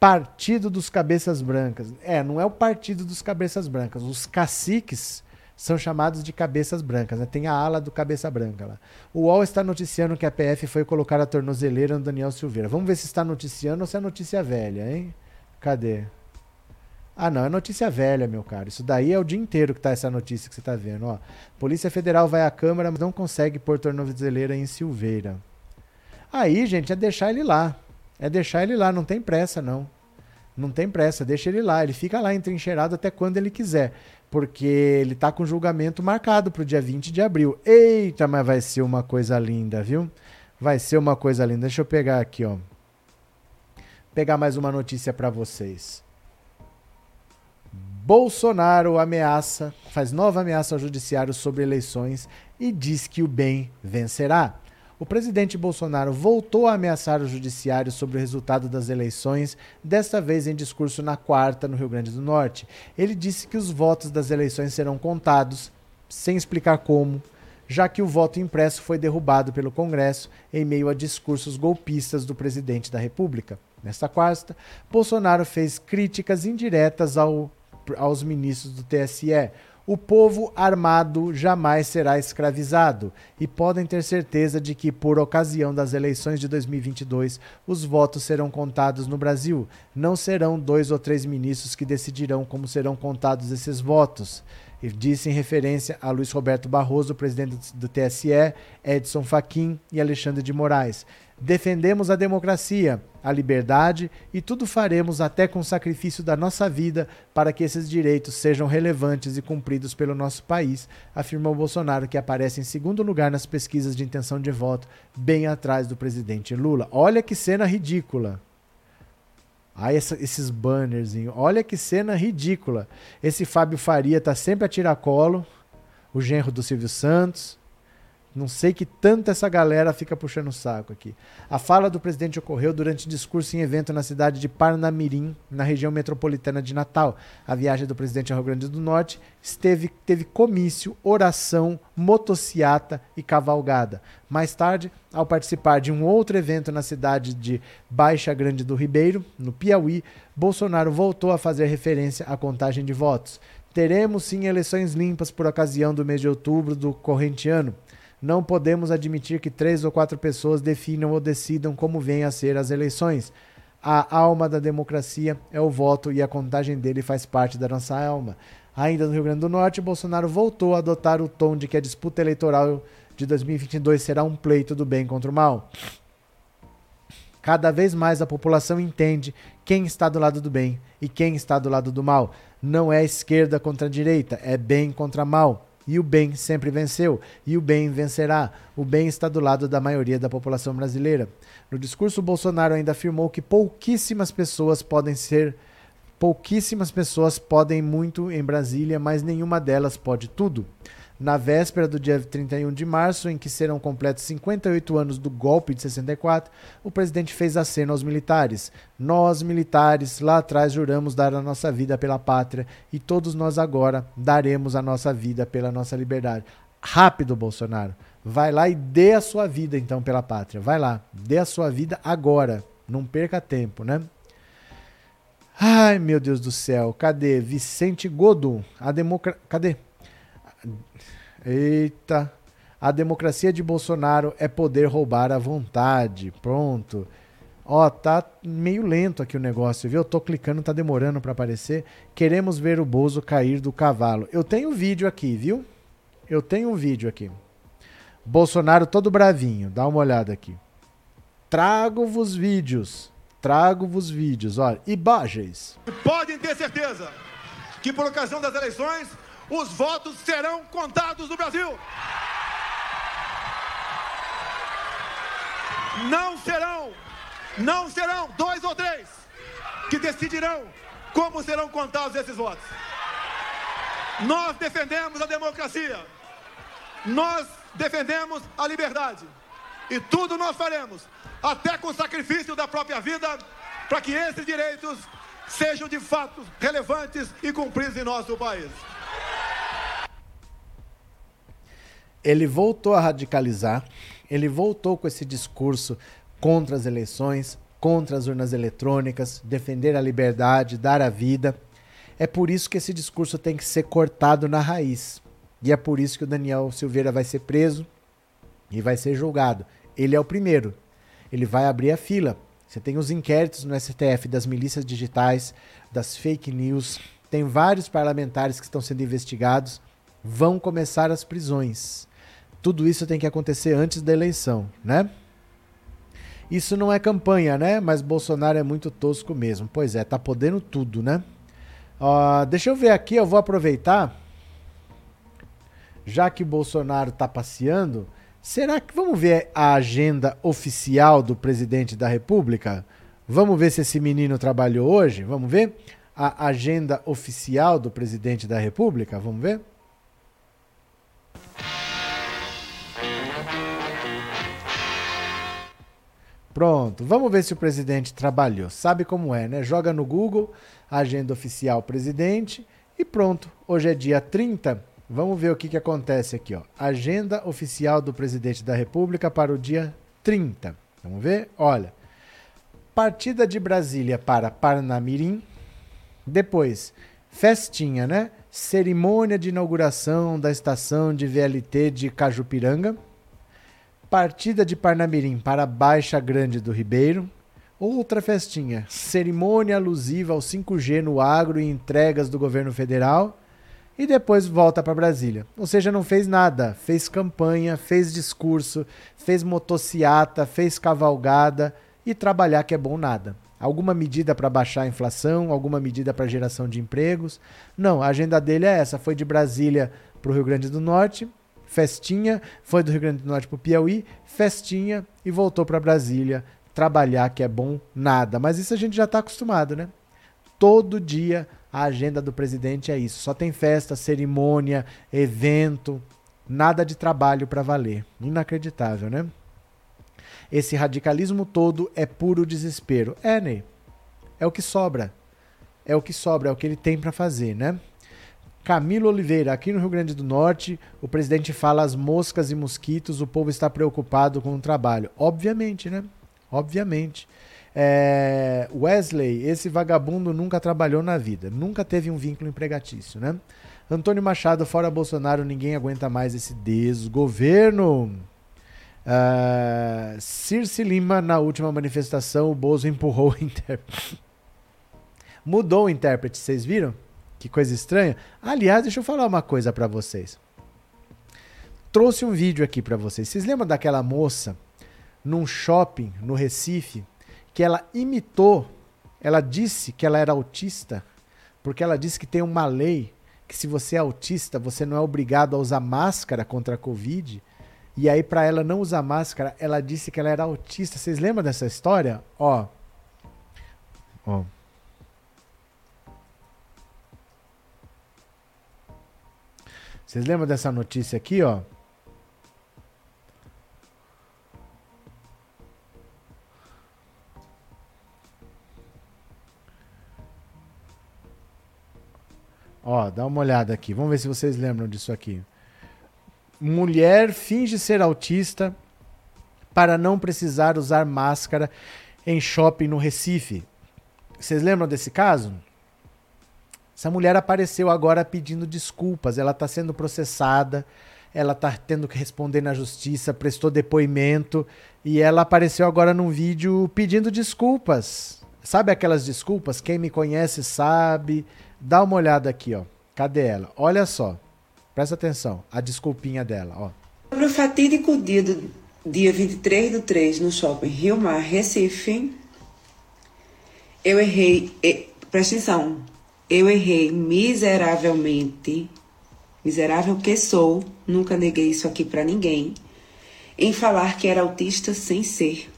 Partido dos Cabeças Brancas. É, não é o Partido dos Cabeças Brancas. Os caciques são chamados de cabeças brancas. Né? Tem a ala do cabeça branca lá. O UOL está noticiando que a PF foi colocar a tornozeleira no Daniel Silveira. Vamos ver se está noticiando ou se é notícia velha, hein? Cadê? Ah, não, é notícia velha, meu caro. Isso daí é o dia inteiro que tá essa notícia que você tá vendo, ó. Polícia Federal vai à Câmara, mas não consegue pôr tornozeleira em Silveira. Aí, gente, é deixar ele lá. É deixar ele lá, não tem pressa, não. Não tem pressa, deixa ele lá. Ele fica lá entrincheirado até quando ele quiser. Porque ele tá com julgamento marcado pro dia 20 de abril. Eita, mas vai ser uma coisa linda, viu? Vai ser uma coisa linda. Deixa eu pegar aqui, ó. Pegar mais uma notícia para vocês. Bolsonaro ameaça, faz nova ameaça ao judiciário sobre eleições e diz que o bem vencerá. O presidente Bolsonaro voltou a ameaçar o judiciário sobre o resultado das eleições, desta vez em discurso na quarta, no Rio Grande do Norte. Ele disse que os votos das eleições serão contados, sem explicar como, já que o voto impresso foi derrubado pelo Congresso em meio a discursos golpistas do presidente da República. Nesta quarta, Bolsonaro fez críticas indiretas ao aos ministros do TSE. O povo armado jamais será escravizado e podem ter certeza de que, por ocasião das eleições de 2022, os votos serão contados no Brasil. Não serão dois ou três ministros que decidirão como serão contados esses votos. E disse em referência a Luiz Roberto Barroso, presidente do TSE, Edson Fachin e Alexandre de Moraes. Defendemos a democracia, a liberdade e tudo faremos até com o sacrifício da nossa vida para que esses direitos sejam relevantes e cumpridos pelo nosso país, afirmou Bolsonaro, que aparece em segundo lugar nas pesquisas de intenção de voto, bem atrás do presidente Lula. Olha que cena ridícula. Ai, esses banners, olha que cena ridícula. Esse Fábio Faria tá sempre a tiracolo, o genro do Silvio Santos. Não sei que tanto essa galera fica puxando o saco aqui. A fala do presidente ocorreu durante discurso em evento na cidade de Parnamirim, na região metropolitana de Natal. A viagem do presidente ao Rio Grande do Norte esteve, teve comício, oração, motociata e cavalgada. Mais tarde, ao participar de um outro evento na cidade de Baixa Grande do Ribeiro, no Piauí, Bolsonaro voltou a fazer referência à contagem de votos. Teremos sim eleições limpas por ocasião do mês de outubro do corrente ano. Não podemos admitir que três ou quatro pessoas definam ou decidam como venham a ser as eleições. A alma da democracia é o voto e a contagem dele faz parte da nossa alma. Ainda no Rio Grande do Norte, Bolsonaro voltou a adotar o tom de que a disputa eleitoral de 2022 será um pleito do bem contra o mal. Cada vez mais a população entende quem está do lado do bem e quem está do lado do mal. Não é esquerda contra direita, é bem contra mal. E o bem sempre venceu, e o bem vencerá. O bem está do lado da maioria da população brasileira. No discurso, Bolsonaro ainda afirmou que pouquíssimas pessoas podem ser. Pouquíssimas pessoas podem muito em Brasília, mas nenhuma delas pode tudo. Na véspera do dia 31 de março, em que serão completos 58 anos do golpe de 64, o presidente fez aceno aos militares. Nós, militares, lá atrás juramos dar a nossa vida pela pátria e todos nós agora daremos a nossa vida pela nossa liberdade. Rápido, Bolsonaro. Vai lá e dê a sua vida então pela pátria. Vai lá, dê a sua vida agora. Não perca tempo, né? Ai, meu Deus do céu. Cadê Vicente Godum? A democracia. Cadê? Eita. A democracia de Bolsonaro é poder roubar à vontade. Pronto. Ó, tá meio lento aqui o negócio, viu? Eu tô clicando, tá demorando para aparecer. Queremos ver o Bozo cair do cavalo. Eu tenho um vídeo aqui, viu? Eu tenho um vídeo aqui. Bolsonaro todo bravinho. Dá uma olhada aqui. Trago-vos vídeos. Trago-vos vídeos, olha. Imagens. Podem ter certeza que por ocasião das eleições os votos serão contados no Brasil. Não serão, não serão dois ou três que decidirão como serão contados esses votos. Nós defendemos a democracia, nós defendemos a liberdade e tudo nós faremos, até com o sacrifício da própria vida, para que esses direitos sejam de fato relevantes e cumpridos em nosso país. Ele voltou a radicalizar, ele voltou com esse discurso contra as eleições, contra as urnas eletrônicas, defender a liberdade, dar a vida. É por isso que esse discurso tem que ser cortado na raiz. E é por isso que o Daniel Silveira vai ser preso e vai ser julgado. Ele é o primeiro. Ele vai abrir a fila. Você tem os inquéritos no STF das milícias digitais, das fake news, tem vários parlamentares que estão sendo investigados, vão começar as prisões. Tudo isso tem que acontecer antes da eleição, né? Isso não é campanha, né? Mas Bolsonaro é muito tosco mesmo. Pois é, tá podendo tudo, né? Uh, deixa eu ver aqui, eu vou aproveitar. Já que Bolsonaro tá passeando, será que vamos ver a agenda oficial do presidente da República? Vamos ver se esse menino trabalhou hoje? Vamos ver a agenda oficial do presidente da República? Vamos ver? Pronto, vamos ver se o presidente trabalhou. Sabe como é, né? Joga no Google, agenda oficial presidente e pronto. Hoje é dia 30. Vamos ver o que, que acontece aqui, ó. Agenda oficial do presidente da República para o dia 30. Vamos ver? Olha. Partida de Brasília para Parnamirim. Depois, festinha, né? Cerimônia de inauguração da estação de VLT de Cajupiranga. Partida de Parnamirim para Baixa Grande do Ribeiro. Outra festinha. Cerimônia alusiva ao 5G no agro e entregas do governo federal. E depois volta para Brasília. Ou seja, não fez nada. Fez campanha, fez discurso, fez motociata, fez cavalgada e trabalhar que é bom nada. Alguma medida para baixar a inflação, alguma medida para geração de empregos. Não, a agenda dele é essa. Foi de Brasília para o Rio Grande do Norte, festinha, foi do Rio Grande do Norte para o Piauí, festinha e voltou para Brasília trabalhar, que é bom nada. Mas isso a gente já está acostumado, né? Todo dia a agenda do presidente é isso. Só tem festa, cerimônia, evento, nada de trabalho para valer. Inacreditável, né? Esse radicalismo todo é puro desespero. É, Ney. É o que sobra. É o que sobra, é o que ele tem para fazer, né? Camilo Oliveira, aqui no Rio Grande do Norte, o presidente fala as moscas e mosquitos, o povo está preocupado com o trabalho. Obviamente, né? Obviamente. É... Wesley, esse vagabundo nunca trabalhou na vida, nunca teve um vínculo empregatício, né? Antônio Machado, fora Bolsonaro, ninguém aguenta mais esse desgoverno. Uh, Circe Lima, na última manifestação, o Bozo empurrou o *laughs* intérprete. Mudou o intérprete, vocês viram? Que coisa estranha. Aliás, deixa eu falar uma coisa para vocês. Trouxe um vídeo aqui para vocês. Vocês lembram daquela moça num shopping no Recife que ela imitou, ela disse que ela era autista, porque ela disse que tem uma lei que se você é autista, você não é obrigado a usar máscara contra a Covid. E aí, para ela não usar máscara, ela disse que ela era autista. Vocês lembram dessa história? Ó. Ó. Vocês lembram dessa notícia aqui, ó? Ó, dá uma olhada aqui. Vamos ver se vocês lembram disso aqui. Mulher finge ser autista para não precisar usar máscara em shopping no Recife. Vocês lembram desse caso? Essa mulher apareceu agora pedindo desculpas. Ela está sendo processada, ela está tendo que responder na justiça, prestou depoimento e ela apareceu agora num vídeo pedindo desculpas. Sabe aquelas desculpas? Quem me conhece sabe. Dá uma olhada aqui, ó. Cadê ela? Olha só. Presta atenção. A desculpinha dela, ó. Sobre o fatídico dia do dia 23 do 3 no shopping Rio Mar, Recife, eu errei. E, presta atenção eu errei miseravelmente, miserável que sou, nunca neguei isso aqui para ninguém, em falar que era autista sem ser.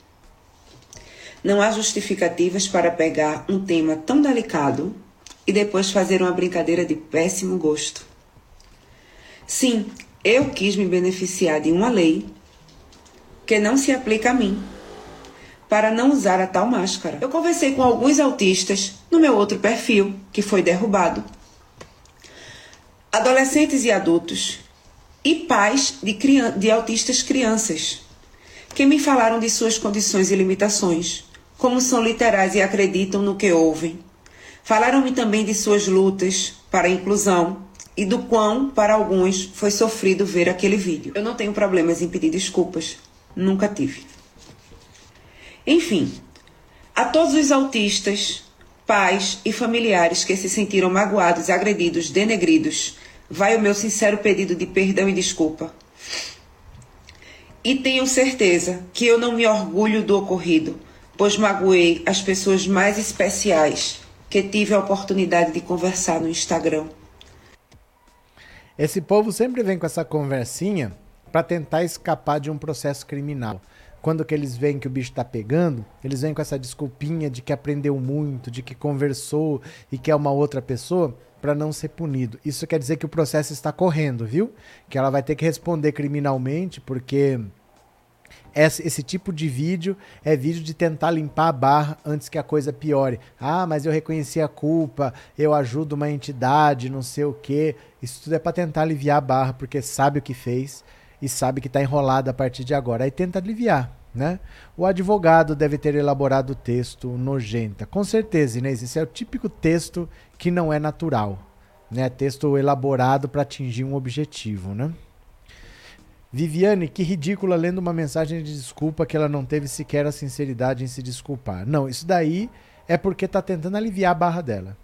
Não há justificativas para pegar um tema tão delicado e depois fazer uma brincadeira de péssimo gosto. Sim, eu quis me beneficiar de uma lei que não se aplica a mim para não usar a tal máscara. Eu conversei com alguns autistas no meu outro perfil, que foi derrubado. Adolescentes e adultos e pais de, de autistas crianças, que me falaram de suas condições e limitações, como são literais e acreditam no que ouvem. Falaram-me também de suas lutas para a inclusão e do quão, para alguns, foi sofrido ver aquele vídeo. Eu não tenho problemas em pedir desculpas, nunca tive. Enfim, A todos os autistas, pais e familiares que se sentiram magoados, agredidos, denegridos, vai o meu sincero pedido de perdão e desculpa. E tenho certeza que eu não me orgulho do ocorrido, pois magoei as pessoas mais especiais que tive a oportunidade de conversar no Instagram. Esse povo sempre vem com essa conversinha para tentar escapar de um processo criminal. Quando que eles veem que o bicho está pegando, eles vêm com essa desculpinha de que aprendeu muito, de que conversou e que é uma outra pessoa para não ser punido. Isso quer dizer que o processo está correndo, viu? Que ela vai ter que responder criminalmente porque esse, tipo de vídeo é vídeo de tentar limpar a barra antes que a coisa piore. Ah, mas eu reconheci a culpa, eu ajudo uma entidade, não sei o quê. Isso tudo é para tentar aliviar a barra, porque sabe o que fez e sabe que está enrolado a partir de agora. Aí tenta aliviar. Né? O advogado deve ter elaborado o texto nojenta. Com certeza, Inês, esse é o típico texto que não é natural. Né? Texto elaborado para atingir um objetivo. Né? Viviane, que ridícula lendo uma mensagem de desculpa que ela não teve sequer a sinceridade em se desculpar. Não, isso daí é porque tá tentando aliviar a barra dela.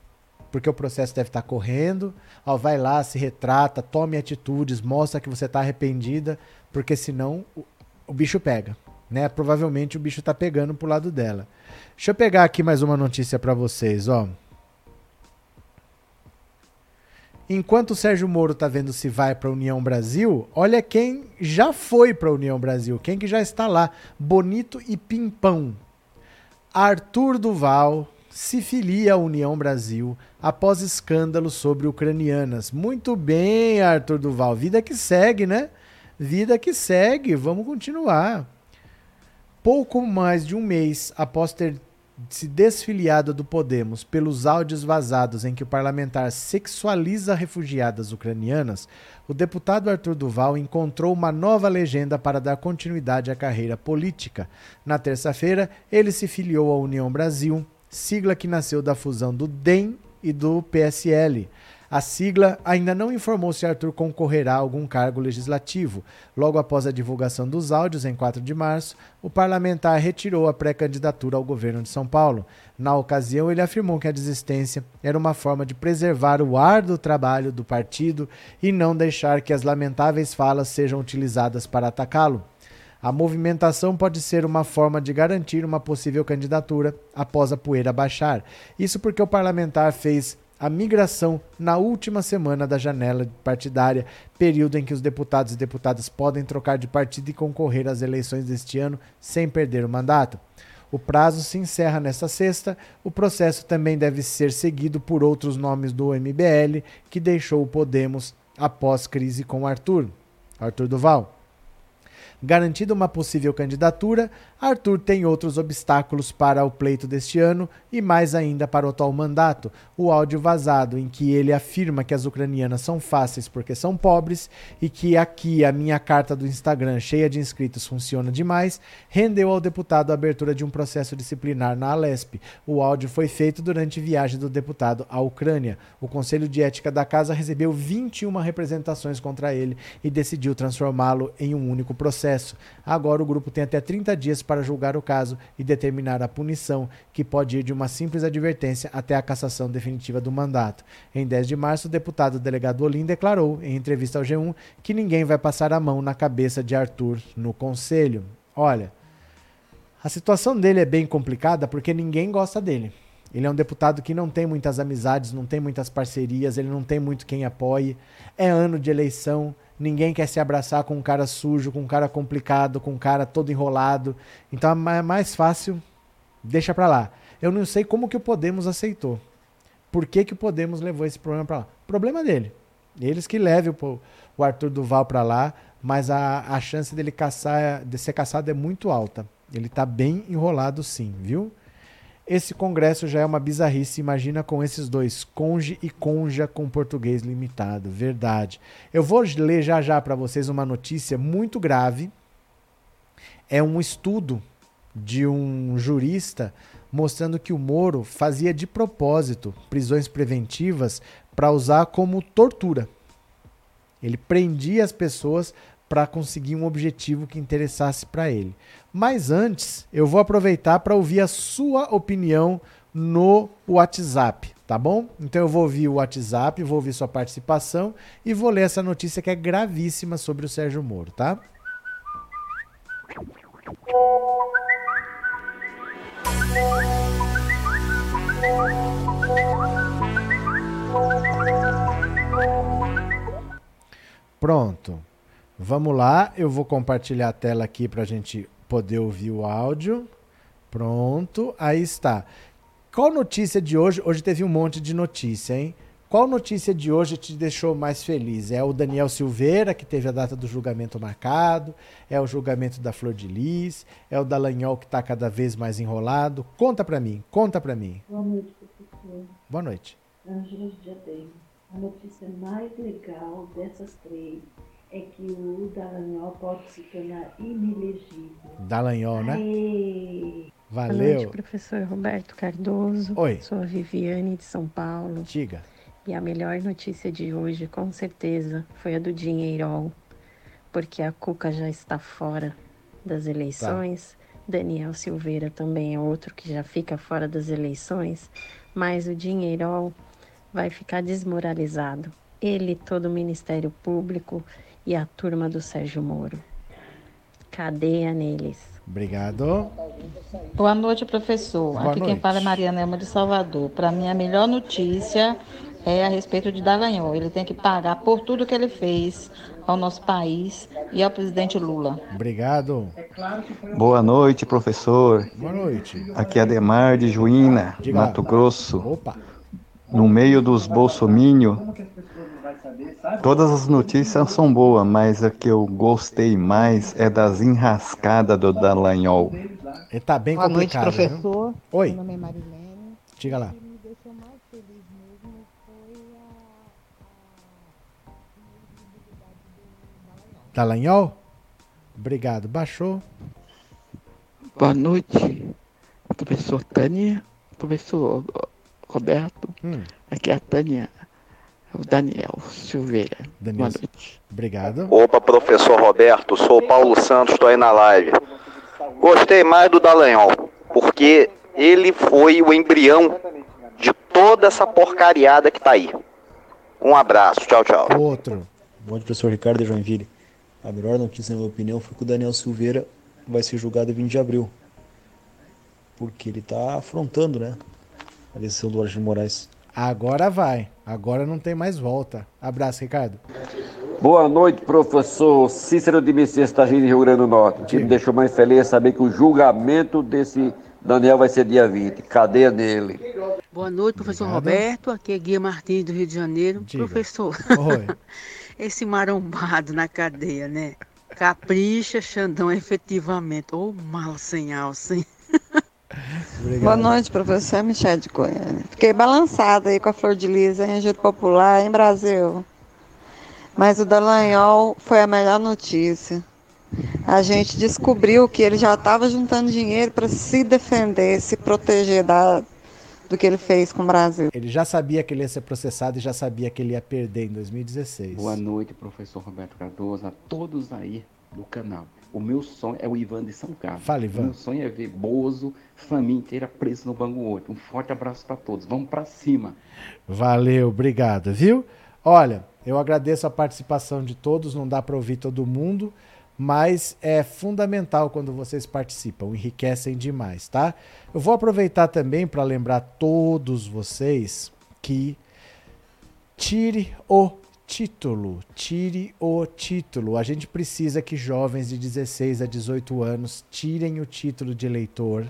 Porque o processo deve estar tá correndo. Ó, vai lá, se retrata, tome atitudes, mostra que você está arrependida, porque senão o, o, bicho pega. Né? Provavelmente o bicho está pegando pro lado dela. Deixa eu pegar aqui mais uma notícia para vocês, ó. Enquanto o Sérgio Moro está vendo se vai para a União Brasil, olha quem já foi para a União Brasil, quem que já está lá, bonito e pimpão. Arthur Duval se filia à União Brasil após escândalo sobre ucranianas. Muito bem, Arthur Duval, vida que segue, né? Vida que segue, vamos continuar. Pouco mais de um mês após ter se desfiliada do Podemos pelos áudios vazados em que o parlamentar sexualiza refugiadas ucranianas, o deputado Arthur Duval encontrou uma nova legenda para dar continuidade à carreira política. Na terça-feira, ele se filiou à União Brasil, sigla que nasceu da fusão do DEM e do PSL. A sigla ainda não informou se Arthur concorrerá a algum cargo legislativo. Logo após a divulgação dos áudios, em 4 de março, o parlamentar retirou a pré-candidatura ao governo de São Paulo. Na ocasião, ele afirmou que a desistência era uma forma de preservar o ar do trabalho do partido e não deixar que as lamentáveis falas sejam utilizadas para atacá-lo. A movimentação pode ser uma forma de garantir uma possível candidatura após a poeira baixar. Isso porque o parlamentar fez a migração na última semana da janela partidária, período em que os deputados e deputadas podem trocar de partido e concorrer às eleições deste ano sem perder o mandato. O prazo se encerra nesta sexta. O processo também deve ser seguido por outros nomes do MBL, que deixou o Podemos após crise com Arthur. Arthur Duval. Garantida uma possível candidatura, Arthur tem outros obstáculos para o pleito deste ano e mais ainda para o atual mandato. O áudio vazado em que ele afirma que as ucranianas são fáceis porque são pobres e que aqui a minha carta do Instagram cheia de inscritos funciona demais, rendeu ao deputado a abertura de um processo disciplinar na Alesp. O áudio foi feito durante viagem do deputado à Ucrânia. O Conselho de Ética da Casa recebeu 21 representações contra ele e decidiu transformá-lo em um único processo. Agora o grupo tem até 30 dias para julgar o caso e determinar a punição, que pode ir de uma simples advertência até a cassação definitiva do mandato. Em 10 de março, o deputado delegado Olim declarou, em entrevista ao G1, que ninguém vai passar a mão na cabeça de Arthur no conselho. Olha, a situação dele é bem complicada porque ninguém gosta dele. Ele é um deputado que não tem muitas amizades, não tem muitas parcerias, ele não tem muito quem apoie. É ano de eleição, Ninguém quer se abraçar com um cara sujo, com um cara complicado, com um cara todo enrolado. Então é mais fácil, deixa pra lá. Eu não sei como que o Podemos aceitou. Por que, que o Podemos levou esse problema pra lá? Problema dele. Eles que levem o, o Arthur Duval pra lá, mas a, a chance dele caçar, de ser caçado é muito alta. Ele tá bem enrolado sim, viu? Esse congresso já é uma bizarrice, imagina com esses dois, conge e conja com português limitado, verdade. Eu vou ler já já para vocês uma notícia muito grave. É um estudo de um jurista mostrando que o Moro fazia de propósito prisões preventivas para usar como tortura. Ele prendia as pessoas para conseguir um objetivo que interessasse para ele. Mas antes, eu vou aproveitar para ouvir a sua opinião no WhatsApp, tá bom? Então eu vou ouvir o WhatsApp, vou ouvir sua participação e vou ler essa notícia que é gravíssima sobre o Sérgio Moro, tá? Pronto. Vamos lá, eu vou compartilhar a tela aqui para a gente poder ouvir o áudio. Pronto, aí está. Qual notícia de hoje? Hoje teve um monte de notícia, hein? Qual notícia de hoje te deixou mais feliz? É o Daniel Silveira, que teve a data do julgamento marcado? É o julgamento da Flor de Lis? É o Dallagnol, que está cada vez mais enrolado? Conta para mim, conta para mim. Boa noite, professor. Boa noite. Ângela Diadema. A notícia mais legal dessas três é que o Dallagnol pode se tornar inelegível. Dallagnol, né? Aê! Valeu. Boa noite, professor Roberto Cardoso. Oi. Sou a Viviane de São Paulo. Diga. E a melhor notícia de hoje, com certeza, foi a do Dinheirol, porque a Cuca já está fora das eleições. Daniel Silveira também é outro que já fica fora das eleições, mas o Dinheirol vai ficar desmoralizado. Ele, todo o Ministério Público e a turma do Sérgio Moro. Cadeia neles. Obrigado. Boa noite, professor. Boa Aqui noite. quem fala é Mariana Elma de Salvador. Para mim, a melhor notícia é a respeito de Dallagnol. Ele tem que pagar por tudo que ele fez ao nosso país e ao presidente Lula. Obrigado. Boa noite, professor. Boa noite. Aqui é Ademar de Juína, Diga. Mato Grosso. Opa. No meio dos bolsomínio, todas as notícias são boas, mas a que eu gostei mais é das enrascadas do Dallagnol. Ele tá bem Boa noite, complicado. professor. Oi. Meu nome é Marilene. Diga lá. O que me deixou mais feliz mesmo foi a, a Dallagnol? Obrigado. Baixou. Boa noite, professor Tânia, professor Roberto. Hum. Aqui é a Tânia, o Daniel Silveira. Daniel. Boa noite. Obrigado. Opa, professor Roberto, sou o Paulo Santos, estou aí na live. Gostei mais do Dallagnol, porque ele foi o embrião de toda essa porcariada que tá aí. Um abraço, tchau, tchau. Outro. Bom dia, professor Ricardo de Joinville. A melhor notícia, na minha opinião, foi que o Daniel Silveira vai ser julgado em 20 de abril. Porque ele está afrontando, né? A decisão do Alexandre de Moraes. Agora vai. Agora não tem mais volta. Abraço, Ricardo. Boa noite, professor Cícero de Messias, Tagine, Rio Grande do Norte. O que me deixou mais feliz é saber que o julgamento desse Daniel vai ser dia 20. Cadeia nele. Boa noite, professor Obrigado. Roberto. Aqui é Guia Martins, do Rio de Janeiro. Diga. Professor, Oi. *laughs* esse marombado na cadeia, né? Capricha, Xandão, efetivamente. Ô, mal sem alça, hein? *laughs* Obrigado. Boa noite, professor Michel de Goiânia. Fiquei balançada aí com a Flor de Lis em Giro Popular, em Brasil. Mas o Dallagnol foi a melhor notícia. A gente descobriu que ele já estava juntando dinheiro para se defender, se proteger da, do que ele fez com o Brasil. Ele já sabia que ele ia ser processado e já sabia que ele ia perder em 2016. Boa noite, professor Roberto Cardoso, a todos aí do canal. O meu sonho é o Ivan de São Carlos. Fala, Ivan. O meu sonho é ver Bozo, família inteira preso no Bangu 8. Um forte abraço para todos. Vamos para cima. Valeu, obrigado, viu? Olha, eu agradeço a participação de todos, não dá para ouvir todo mundo, mas é fundamental quando vocês participam, enriquecem demais, tá? Eu vou aproveitar também para lembrar todos vocês que tire o título, tire o título. A gente precisa que jovens de 16 a 18 anos tirem o título de eleitor.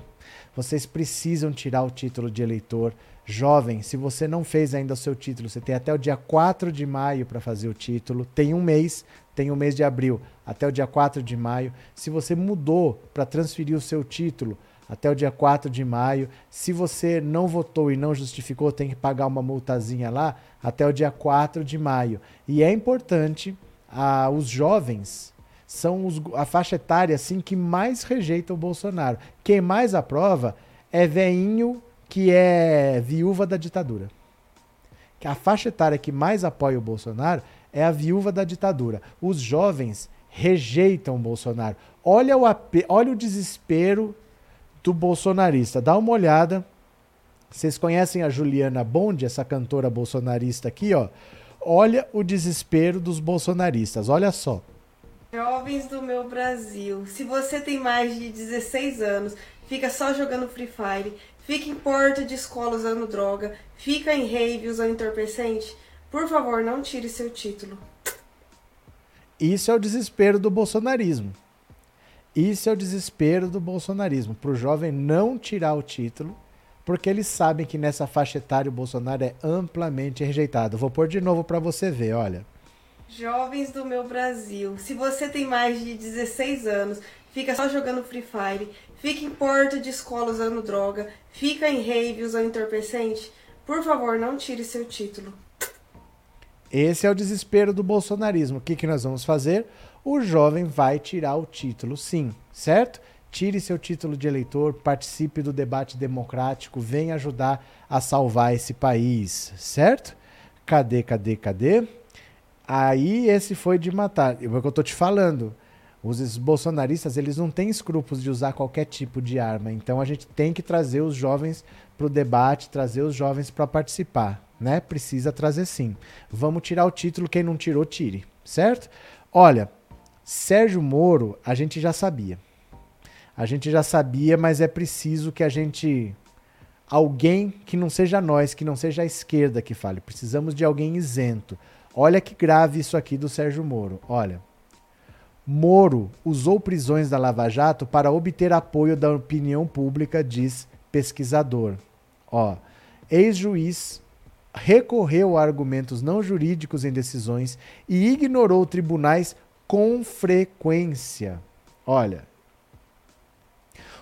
Vocês precisam tirar o título de eleitor. Jovem, se você não fez ainda o seu título, você tem até o dia 4 de maio para fazer o título. Tem um mês, tem o mês de abril, até o dia 4 de maio. Se você mudou para transferir o seu título, até o dia 4 de maio. Se você não votou e não justificou, tem que pagar uma multazinha lá até o dia 4 de maio. E é importante, ah, os jovens são os- a faixa etária assim que mais rejeita o Bolsonaro. Quem mais aprova é veinho que é viúva da ditadura. A faixa etária que mais apoia o Bolsonaro é a viúva da ditadura. Os jovens rejeitam o Bolsonaro. Olha o, olha o desespero do bolsonarista. Dá uma olhada. Vocês conhecem a Juliana Bond, essa cantora bolsonarista aqui, ó? Olha o desespero dos bolsonaristas. Olha só. Jovens do meu Brasil, se você tem mais de 16 anos, fica só jogando Free Fire, fica em porta de escola usando droga, fica em rave usando entorpecente, por favor, não tire seu título. Isso é o desespero do bolsonarismo. Isso é o desespero do bolsonarismo. Para o jovem não tirar o título, porque eles sabem que nessa faixa etária o Bolsonaro é amplamente rejeitado. Vou pôr de novo para você ver, olha. Jovens do meu Brasil, se você tem mais de 16 anos, fica só jogando Free Fire, fica em porta de escola usando droga, fica em rave usando entorpecente, por favor, não tire seu título. Esse é o desespero do bolsonarismo. O que, que nós vamos fazer? O jovem vai tirar o título, sim, certo? Tire seu título de eleitor, participe do debate democrático, venha ajudar a salvar esse país, certo? Cadê, cadê, cadê? Aí esse foi de matar. É o que eu tô te falando. Os bolsonaristas, eles não têm escrúpulos de usar qualquer tipo de arma. Então a gente tem que trazer os jovens para o debate, trazer os jovens para participar, né? Precisa trazer sim. Vamos tirar o título, quem não tirou, tire, certo? Olha, Sérgio Moro, a gente já sabia. A gente já sabia, mas é preciso que a gente alguém que não seja nós, que não seja a esquerda que fale. Precisamos de alguém isento. Olha que grave isso aqui do Sérgio Moro. Olha. Moro usou prisões da Lava Jato para obter apoio da opinião pública, diz pesquisador. Ó, ex-juiz recorreu a argumentos não jurídicos em decisões e ignorou tribunais com frequência. Olha,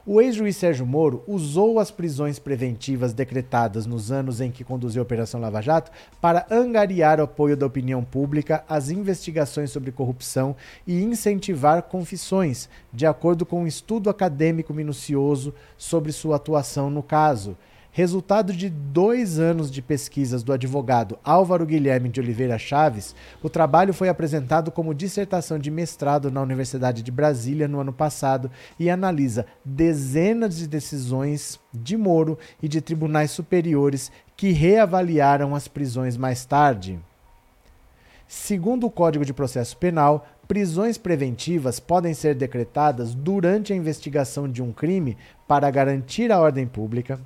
o ex-juiz Sérgio Moro usou as prisões preventivas decretadas nos anos em que conduziu a Operação Lava Jato para angariar o apoio da opinião pública às investigações sobre corrupção e incentivar confissões, de acordo com um estudo acadêmico minucioso sobre sua atuação no caso. Resultado de dois anos de pesquisas do advogado Álvaro Guilherme de Oliveira Chaves, o trabalho foi apresentado como dissertação de mestrado na Universidade de Brasília no ano passado e analisa dezenas de decisões de Moro e de tribunais superiores que reavaliaram as prisões mais tarde. Segundo o Código de Processo Penal, prisões preventivas podem ser decretadas durante a investigação de um crime para garantir a ordem pública,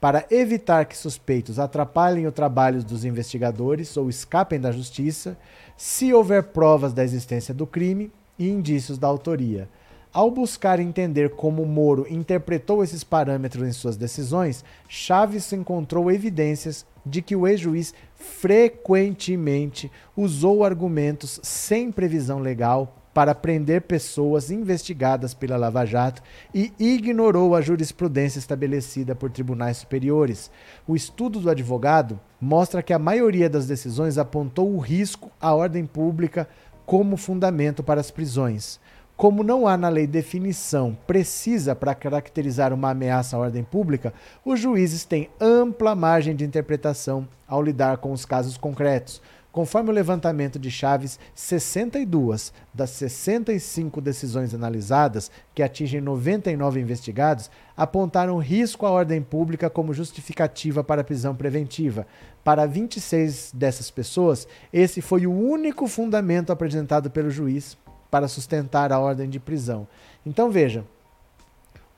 para evitar que suspeitos atrapalhem o trabalho dos investigadores ou escapem da justiça, se houver provas da existência do crime e indícios da autoria. Ao buscar entender como Moro interpretou esses parâmetros em suas decisões, Chaves encontrou evidências de que o ex-juiz frequentemente usou argumentos sem previsão legal para prender pessoas investigadas pela Lava Jato e ignorou a jurisprudência estabelecida por tribunais superiores. O estudo do advogado mostra que a maioria das decisões apontou o risco à ordem pública como fundamento para as prisões. Como não há na lei definição precisa para caracterizar uma ameaça à ordem pública, os juízes têm ampla margem de interpretação ao lidar com os casos concretos. Conforme o levantamento de Chaves, 62 das 65 decisões analisadas, que atingem 99 investigados, apontaram risco à ordem pública como justificativa para a prisão preventiva. Para 26 dessas pessoas, esse foi o único fundamento apresentado pelo juiz para sustentar a ordem de prisão. Então veja,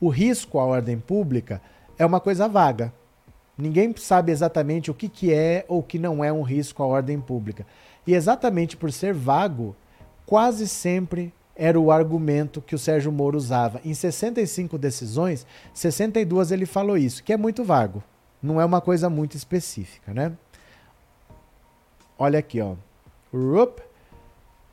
o risco à ordem pública é uma coisa vaga. Ninguém sabe exatamente o que, que é ou que não é um risco à ordem pública. E exatamente por ser vago, quase sempre era o argumento que o Sérgio Moro usava. Em 65 decisões, 62 ele falou isso, que é muito vago. Não é uma coisa muito específica, né? Olha aqui, ó. Rup.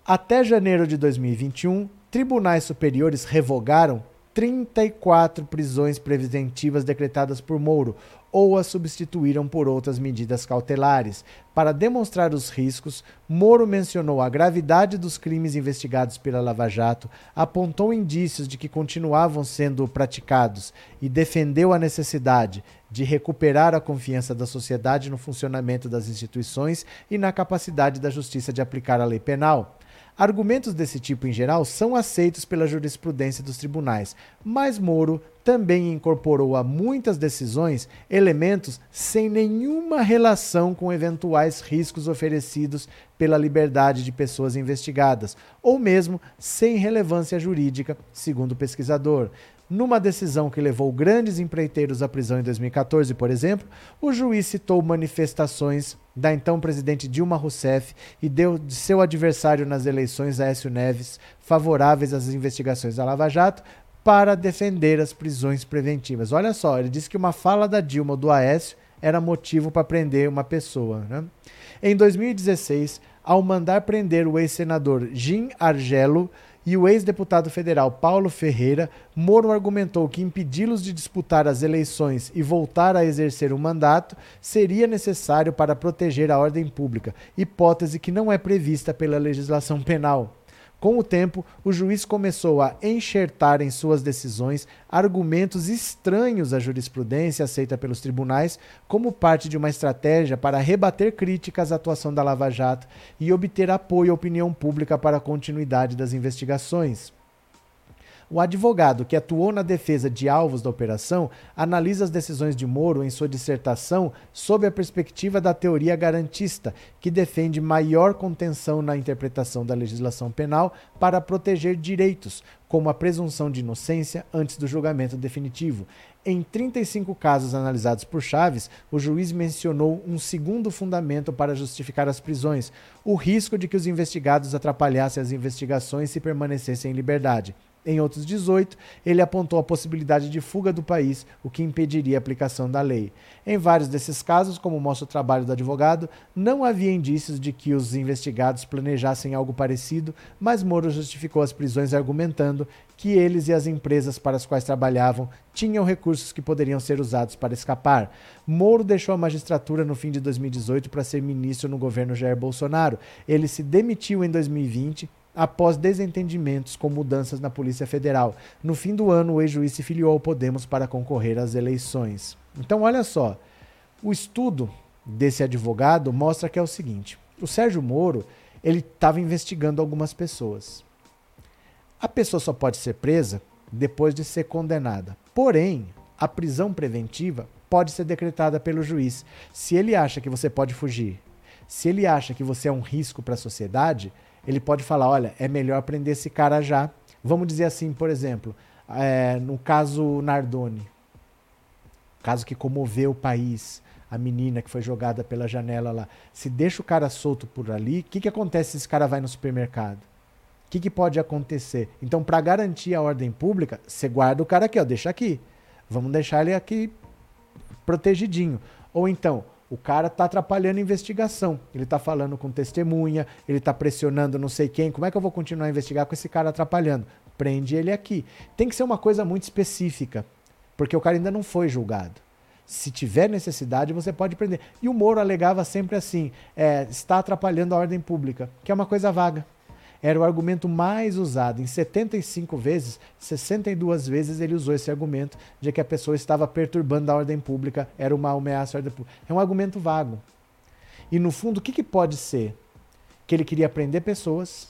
Até janeiro de 2021, tribunais superiores revogaram 34 prisões preventivas decretadas por Moro ou as substituíram por outras medidas cautelares. Para demonstrar os riscos, Moro mencionou a gravidade dos crimes investigados pela Lava Jato, apontou indícios de que continuavam sendo praticados e defendeu a necessidade de recuperar a confiança da sociedade no funcionamento das instituições e na capacidade da justiça de aplicar a lei penal. Argumentos desse tipo, em geral, são aceitos pela jurisprudência dos tribunais, mas Moro também incorporou a muitas decisões elementos sem nenhuma relação com eventuais riscos oferecidos pela liberdade de pessoas investigadas, ou mesmo sem relevância jurídica, segundo o pesquisador. Numa decisão que levou grandes empreiteiros à prisão em 2014, por exemplo, o juiz citou manifestações da então presidente Dilma Rousseff e deu de seu adversário nas eleições, Aécio Neves, favoráveis às investigações da Lava Jato, para defender as prisões preventivas. Olha só, ele disse que uma fala da Dilma ou do Aécio era motivo para prender uma pessoa. Né? Em 2016, ao mandar prender o ex-senador Jim Argelo, e o ex-deputado federal Paulo Ferreira, Moro argumentou que impedi-los de disputar as eleições e voltar a exercer o mandato seria necessário para proteger a ordem pública, hipótese que não é prevista pela legislação penal. Com o tempo, o juiz começou a enxertar em suas decisões argumentos estranhos à jurisprudência aceita pelos tribunais, como parte de uma estratégia para rebater críticas à atuação da Lava Jato e obter apoio à opinião pública para a continuidade das investigações. O advogado que atuou na defesa de alvos da operação analisa as decisões de Moro em sua dissertação sob a perspectiva da teoria garantista, que defende maior contenção na interpretação da legislação penal para proteger direitos, como a presunção de inocência antes do julgamento definitivo. Em 35 casos analisados por Chaves, o juiz mencionou um segundo fundamento para justificar as prisões: o risco de que os investigados atrapalhassem as investigações se permanecessem em liberdade. Em outros 18, ele apontou a possibilidade de fuga do país, o que impediria a aplicação da lei. Em vários desses casos, como mostra o trabalho do advogado, não havia indícios de que os investigados planejassem algo parecido, mas Moro justificou as prisões argumentando que eles e as empresas para as quais trabalhavam tinham recursos que poderiam ser usados para escapar. Moro deixou a magistratura no fim de 2018 para ser ministro no governo Jair Bolsonaro. Ele se demitiu em 2020 após desentendimentos com mudanças na Polícia Federal. No fim do ano, o ex-juiz se filiou ao Podemos para concorrer às eleições. Então, olha só, o estudo desse advogado mostra que é o seguinte: o Sérgio Moro ele estava investigando algumas pessoas. A pessoa só pode ser presa depois de ser condenada. Porém, a prisão preventiva pode ser decretada pelo juiz. Se ele acha que você pode fugir, se ele acha que você é um risco para a sociedade, ele pode falar: olha, é melhor prender esse cara já. Vamos dizer assim, por exemplo, é, no caso Nardoni, caso que comoveu o país, a menina que foi jogada pela janela lá. Se deixa o cara solto por ali, o que, que acontece se esse cara vai no supermercado? O que, que pode acontecer? Então, para garantir a ordem pública, você guarda o cara aqui, ó, deixa aqui. Vamos deixar ele aqui protegidinho. Ou então, o cara está atrapalhando a investigação. Ele está falando com testemunha, ele está pressionando não sei quem. Como é que eu vou continuar a investigar com esse cara atrapalhando? Prende ele aqui. Tem que ser uma coisa muito específica, porque o cara ainda não foi julgado. Se tiver necessidade, você pode prender. E o Moro alegava sempre assim: é, está atrapalhando a ordem pública, que é uma coisa vaga era o argumento mais usado. Em 75 vezes, 62 vezes ele usou esse argumento de que a pessoa estava perturbando a ordem pública, era uma ameaça à ordem pública. É um argumento vago. E no fundo, o que, que pode ser? Que ele queria prender pessoas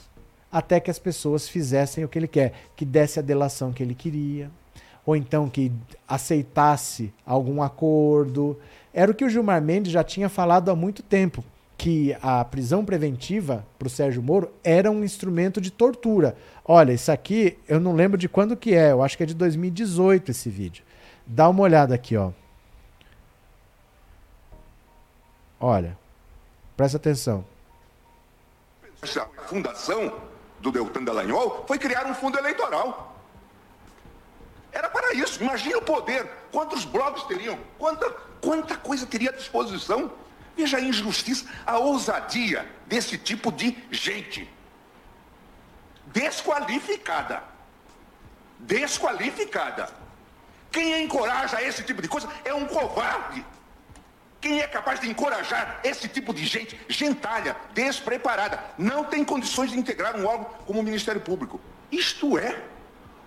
até que as pessoas fizessem o que ele quer, que desse a delação que ele queria, ou então que aceitasse algum acordo. Era o que o Gilmar Mendes já tinha falado há muito tempo que a prisão preventiva para o Sérgio Moro era um instrumento de tortura. Olha, isso aqui eu não lembro de quando que é, eu acho que é de 2018 esse vídeo. Dá uma olhada aqui, ó. Olha, presta atenção. A fundação do Deltan Dallagnol foi criar um fundo eleitoral. Era para isso. Imagina o poder. Quantos blogs teriam? Quanta, quanta coisa teria à disposição? Veja a injustiça, a ousadia desse tipo de gente. Desqualificada. Desqualificada. Quem encoraja esse tipo de coisa é um covarde. Quem é capaz de encorajar esse tipo de gente, gentalha, despreparada, não tem condições de integrar um órgão como o Ministério Público. Isto é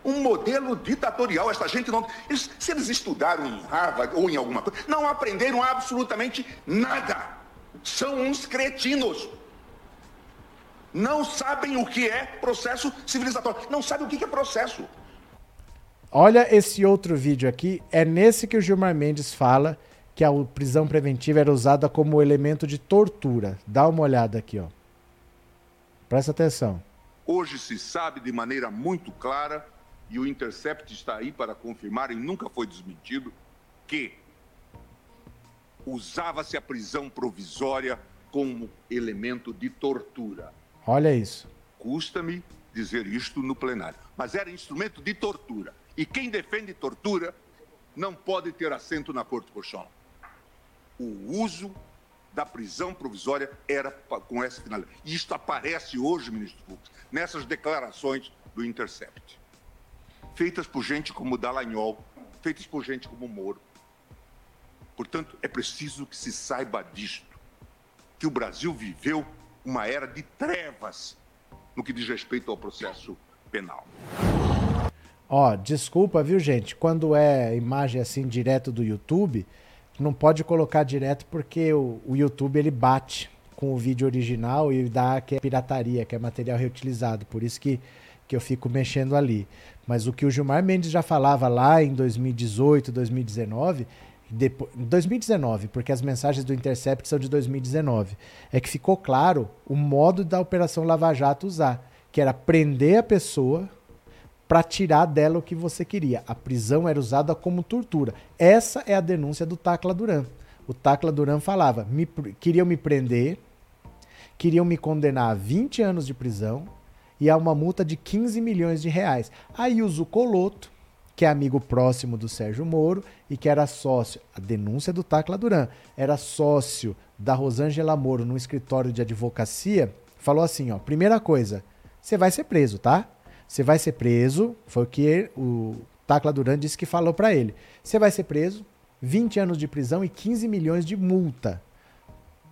um modelo ditatorial. Essa gente não. Eles, se eles estudaram em Harvard ou em alguma coisa, não aprenderam absolutamente nada. São uns cretinos. Não sabem o que é processo civilizatório. Não sabem o que é processo. Olha esse outro vídeo aqui. É nesse que o Gilmar Mendes fala que a prisão preventiva era usada como elemento de tortura. Dá uma olhada aqui, ó. Presta atenção. Hoje se sabe de maneira muito clara, e o Intercept está aí para confirmar e nunca foi desmentido, que usava-se a prisão provisória como elemento de tortura. Olha isso. Custa-me dizer isto no plenário, mas era instrumento de tortura. E quem defende tortura não pode ter assento na Corte Colchão. O uso da prisão provisória era com essa finalidade. E isto aparece hoje, ministro Fux, nessas declarações do Intercept. Feitas por gente como Dallagnol, feitas por gente como Moro. Portanto, é preciso que se saiba disto, que o Brasil viveu uma era de trevas no que diz respeito ao processo penal. Ó, desculpa, viu, gente? Quando é imagem assim direto do YouTube, não pode colocar direto porque o, o YouTube ele bate com o vídeo original e dá que é pirataria, que é material reutilizado. Por isso que, que eu fico mexendo ali. Mas o que o Gilmar Mendes já falava lá em 2018, 2019, depois, 2019, porque as mensagens do Intercept são de 2019, é que ficou claro o modo da Operação Lava Jato usar, que era prender a pessoa para tirar dela o que você queria. A prisão era usada como tortura. Essa é a denúncia do Tacla Duran. O Tacla Duran falava: me, queriam me prender, queriam me condenar a 20 anos de prisão e a uma multa de 15 milhões de reais. Aí o Zucoloto, que é amigo próximo do Sérgio Moro e que era sócio, a denúncia do Tacla Duran, era sócio da Rosângela Moro no escritório de advocacia, falou assim, ó, primeira coisa, você vai ser preso, tá? Você vai ser preso, foi o que o Tacla Duran disse que falou para ele. Você vai ser preso, 20 anos de prisão e 15 milhões de multa.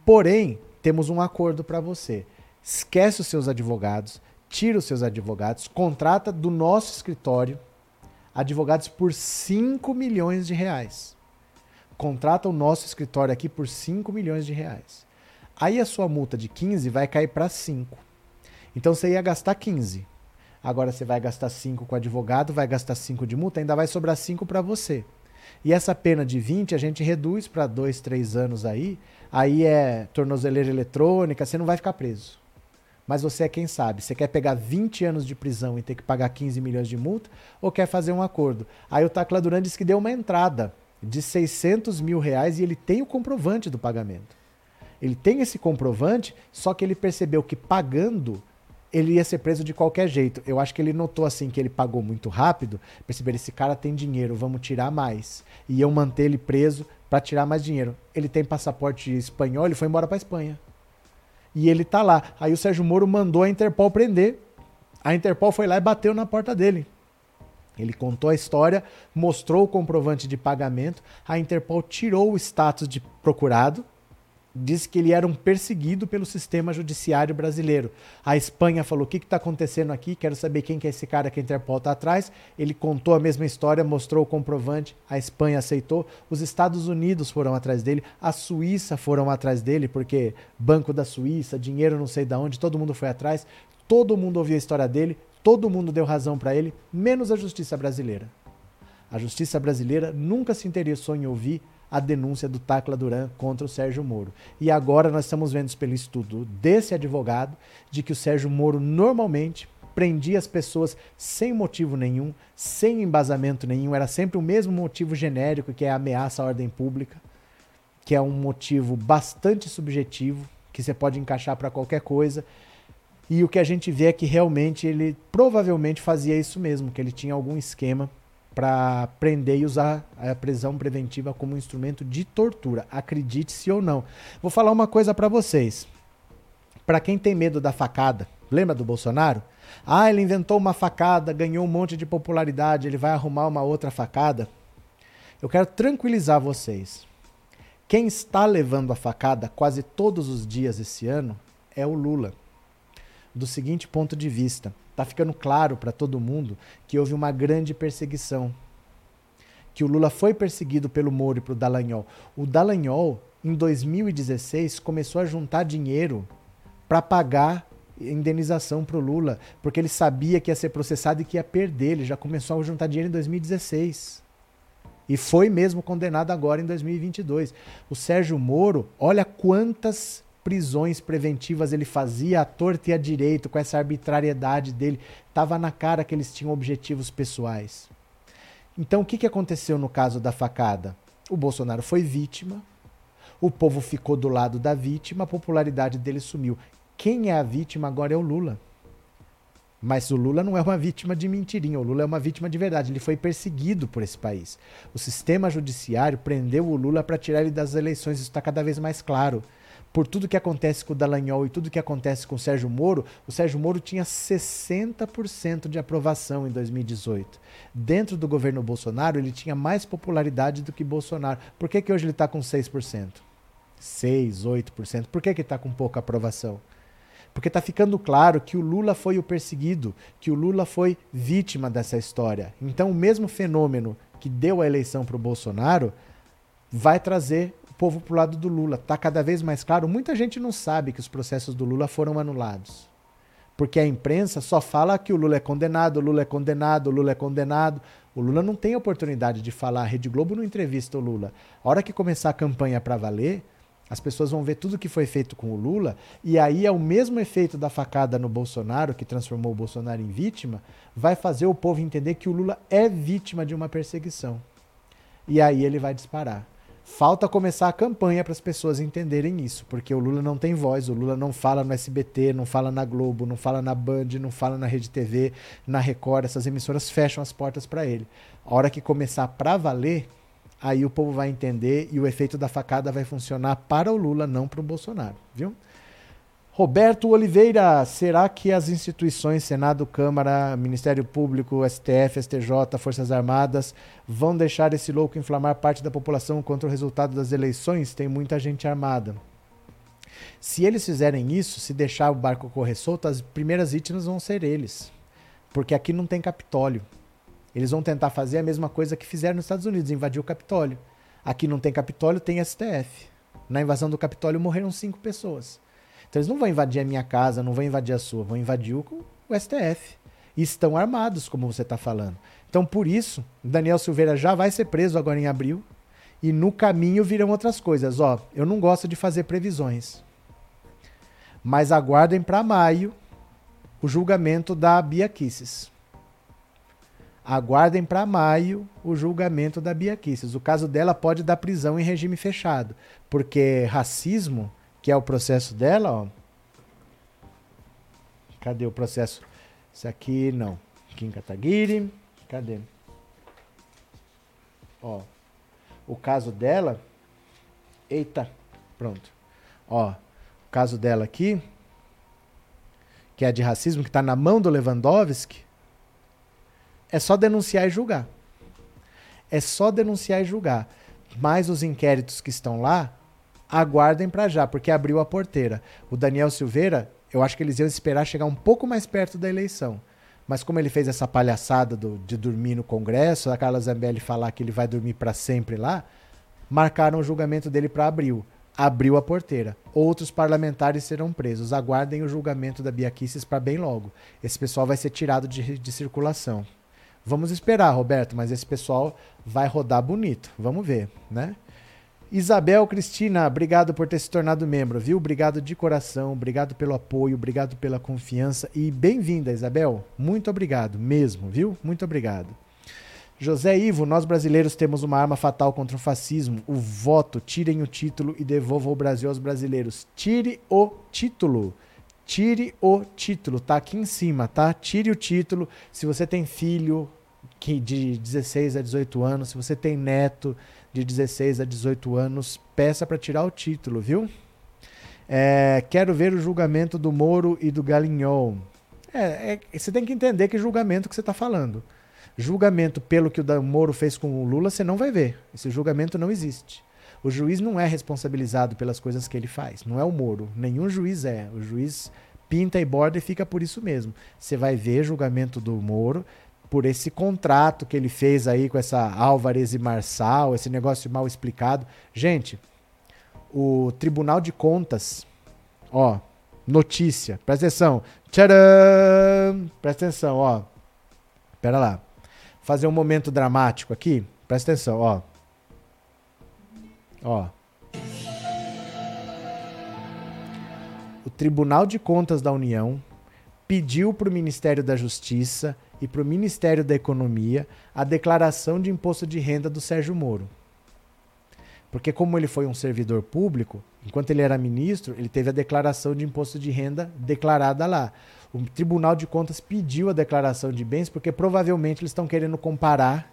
Porém, temos um acordo para você. Esquece os seus advogados, tira os seus advogados, contrata do nosso escritório advogados por 5 milhões de reais. Contrata o nosso escritório aqui por 5 milhões de reais. Aí a sua multa de 15 vai cair para 5. Então você ia gastar 15. Agora você vai gastar 5 com advogado, vai gastar 5 de multa, ainda vai sobrar 5 para você. E essa pena de 20 a gente reduz para 2, 3 anos aí. Aí é tornozeleira eletrônica, você não vai ficar preso. Mas você é quem sabe. Você quer pegar 20 anos de prisão e ter que pagar 15 milhões de multa ou quer fazer um acordo? Aí o Tacla Duran disse que deu uma entrada de 600 mil reais e ele tem o comprovante do pagamento. Ele tem esse comprovante, só que ele percebeu que pagando ele ia ser preso de qualquer jeito. Eu acho que ele notou assim que ele pagou muito rápido, perceber esse cara tem dinheiro, vamos tirar mais. E iam manter ele preso para tirar mais dinheiro. Ele tem passaporte espanhol, ele foi embora para Espanha. E ele tá lá. Aí o Sérgio Moro mandou a Interpol prender. A Interpol foi lá e bateu na porta dele. Ele contou a história, mostrou o comprovante de pagamento. A Interpol tirou o status de procurado, disse que ele era um perseguido pelo sistema judiciário brasileiro. A Espanha falou: o que está acontecendo aqui? Quero saber quem que é esse cara que a Interpol está atrás. Ele contou a mesma história, mostrou o comprovante. A Espanha aceitou. Os Estados Unidos foram atrás dele. A Suíça foram atrás dele, porque Banco da Suíça, dinheiro não sei de onde, todo mundo foi atrás. Todo mundo ouviu a história dele. Todo mundo deu razão para ele, menos a justiça brasileira. A justiça brasileira nunca se interessou em ouvir a denúncia do Tacla Duran contra o Sérgio Moro. E agora nós estamos vendo pelo estudo desse advogado de que o Sérgio Moro normalmente prendia as pessoas sem motivo nenhum, sem embasamento nenhum, era sempre o mesmo motivo genérico que é a ameaça à ordem pública, que é um motivo bastante subjetivo, que você pode encaixar para qualquer coisa. E o que a gente vê é que realmente ele provavelmente fazia isso mesmo, que ele tinha algum esquema para prender e usar a prisão preventiva como instrumento de tortura, acredite-se ou não. Vou falar uma coisa para vocês. Para quem tem medo da facada, lembra do Bolsonaro? Ah, ele inventou uma facada, ganhou um monte de popularidade, ele vai arrumar uma outra facada. Eu quero tranquilizar vocês. Quem está levando a facada quase todos os dias esse ano é o Lula. Do seguinte ponto de vista: Está ficando claro para todo mundo que houve uma grande perseguição. Que o Lula foi perseguido pelo Moro e pelo Dallagnol. O Dallagnol, em 2016, começou a juntar dinheiro para pagar indenização pro Lula, porque ele sabia que ia ser processado e que ia perder. Ele já começou a juntar dinheiro em 2016. E foi mesmo condenado agora em 2022. O Sérgio Moro, olha quantas prisões preventivas ele fazia à torta e à direito, com essa arbitrariedade dele. Tava na cara que eles tinham objetivos pessoais. Então, o que, que aconteceu no caso da facada? O Bolsonaro foi vítima, o povo ficou do lado da vítima, a popularidade dele sumiu. Quem é a vítima agora é o Lula. Mas o Lula não é uma vítima de mentirinha, o Lula é uma vítima de verdade. Ele foi perseguido por esse país. O sistema judiciário prendeu o Lula para tirar ele das eleições, isso está cada vez mais claro. Por tudo que acontece com o Dallagnol e tudo que acontece com o Sérgio Moro, o Sérgio Moro tinha 60% de aprovação em 2018. Dentro do governo Bolsonaro, ele tinha mais popularidade do que Bolsonaro. Por que, que hoje ele está com 6%? 6, 8%. Por que, está com pouca aprovação? Porque está ficando claro que o Lula foi o perseguido, que o Lula foi vítima dessa história. Então, o mesmo fenômeno que deu a eleição para o Bolsonaro vai trazer povo para o lado do Lula. Está cada vez mais claro. Muita gente não sabe que os processos do Lula foram anulados. Porque a imprensa só fala que o Lula é condenado, o Lula é condenado, o Lula é condenado. O Lula não tem oportunidade de falar. A Rede Globo não entrevista o Lula. A hora que começar a campanha para valer, as pessoas vão ver tudo que foi feito com o Lula, e aí é o mesmo efeito da facada no Bolsonaro, que transformou o Bolsonaro em vítima, vai fazer o povo entender que o Lula é vítima de uma perseguição. E aí ele vai disparar. Falta começar a campanha para as pessoas entenderem isso, porque o Lula não tem voz, o Lula não fala no SBT, não fala na Globo, não fala na Band, não fala na Rede TV, na Record, essas emissoras fecham as portas para ele. A hora que começar para valer, aí o povo vai entender e o efeito da facada vai funcionar para o Lula, não para o Bolsonaro, viu? Roberto Oliveira, será que as instituições, Senado, Câmara, Ministério Público, STF, STJ, Forças Armadas, vão deixar esse louco inflamar parte da população contra o resultado das eleições? Tem muita gente armada. Se eles fizerem isso, se deixar o barco correr solto, as primeiras vítimas vão ser eles. Porque aqui não tem Capitólio. Eles vão tentar fazer a mesma coisa que fizeram nos Estados Unidos, invadir o Capitólio. Aqui não tem Capitólio, tem STF. Na invasão do Capitólio morreram cinco pessoas. Então eles não vão invadir a minha casa, não vão invadir a sua, vão invadir o, o STF. E estão armados, como você está falando. Então por isso, Daniel Silveira já vai ser preso agora em abril. E no caminho virão outras coisas. Ó, eu não gosto de fazer previsões. Mas aguardem para maio o julgamento da Bia Kisses. Aguardem para maio o julgamento da Bia Kicis. O caso dela pode dar prisão em regime fechado, porque racismo, que é o processo dela, ó. Cadê o processo? Isso aqui não. Kim Kataguiri. Cadê? Ó. O caso dela. Eita, pronto. Ó, o caso dela aqui, que é de racismo, que está na mão do Lewandowski, é só denunciar e julgar. É só denunciar e julgar. Mas os inquéritos que estão lá, aguardem para já, porque abriu a porteira. O Daniel Silveira, eu acho que eles iam esperar chegar um pouco mais perto da eleição. Mas como ele fez essa palhaçada do, de dormir no Congresso, a Carla Zambelli falar que ele vai dormir para sempre lá, marcaram o julgamento dele para abril. Abriu a porteira. Outros parlamentares serão presos. Aguardem o julgamento da Bia Kicis para bem logo. Esse pessoal vai ser tirado de, de circulação. Vamos esperar, Roberto, mas esse pessoal vai rodar bonito. Vamos ver, né? Isabel Cristina, obrigado por ter se tornado membro, viu? Obrigado de coração, obrigado pelo apoio, obrigado pela confiança e bem-vinda, Isabel. Muito obrigado mesmo, viu? Muito obrigado. José Ivo, nós brasileiros temos uma arma fatal contra o fascismo, o voto. Tirem o título e devolvam o Brasil aos brasileiros. Tire o título. Tire o título, tá aqui em cima, tá? Tire o título. Se você tem filho que de 16 a 18 anos, se você tem neto de 16 a 18 anos, peça para tirar o título, viu? É, quero ver o julgamento do Moro e do Galinhol. É, é, você tem que entender que julgamento que você está falando. Julgamento pelo que o Moro fez com o Lula, você não vai ver. Esse julgamento não existe. O juiz não é responsabilizado pelas coisas que ele faz. Não é o Moro. Nenhum juiz é. O juiz pinta e borda e fica por isso mesmo. Você vai ver julgamento do Moro por esse contrato que ele fez aí com essa Álvares e Marçal, esse negócio mal explicado. Gente, o Tribunal de Contas, ó, notícia. Presta atenção. Tcharam! Presta atenção, ó. Pera lá. Fazer um momento dramático aqui. Presta atenção, ó. Ó. O Tribunal de Contas da União pediu para o Ministério da Justiça e para o Ministério da Economia a declaração de imposto de renda do Sérgio Moro. Porque, como ele foi um servidor público, enquanto ele era ministro, ele teve a declaração de imposto de renda declarada lá. O Tribunal de Contas pediu a declaração de bens porque provavelmente eles estão querendo comparar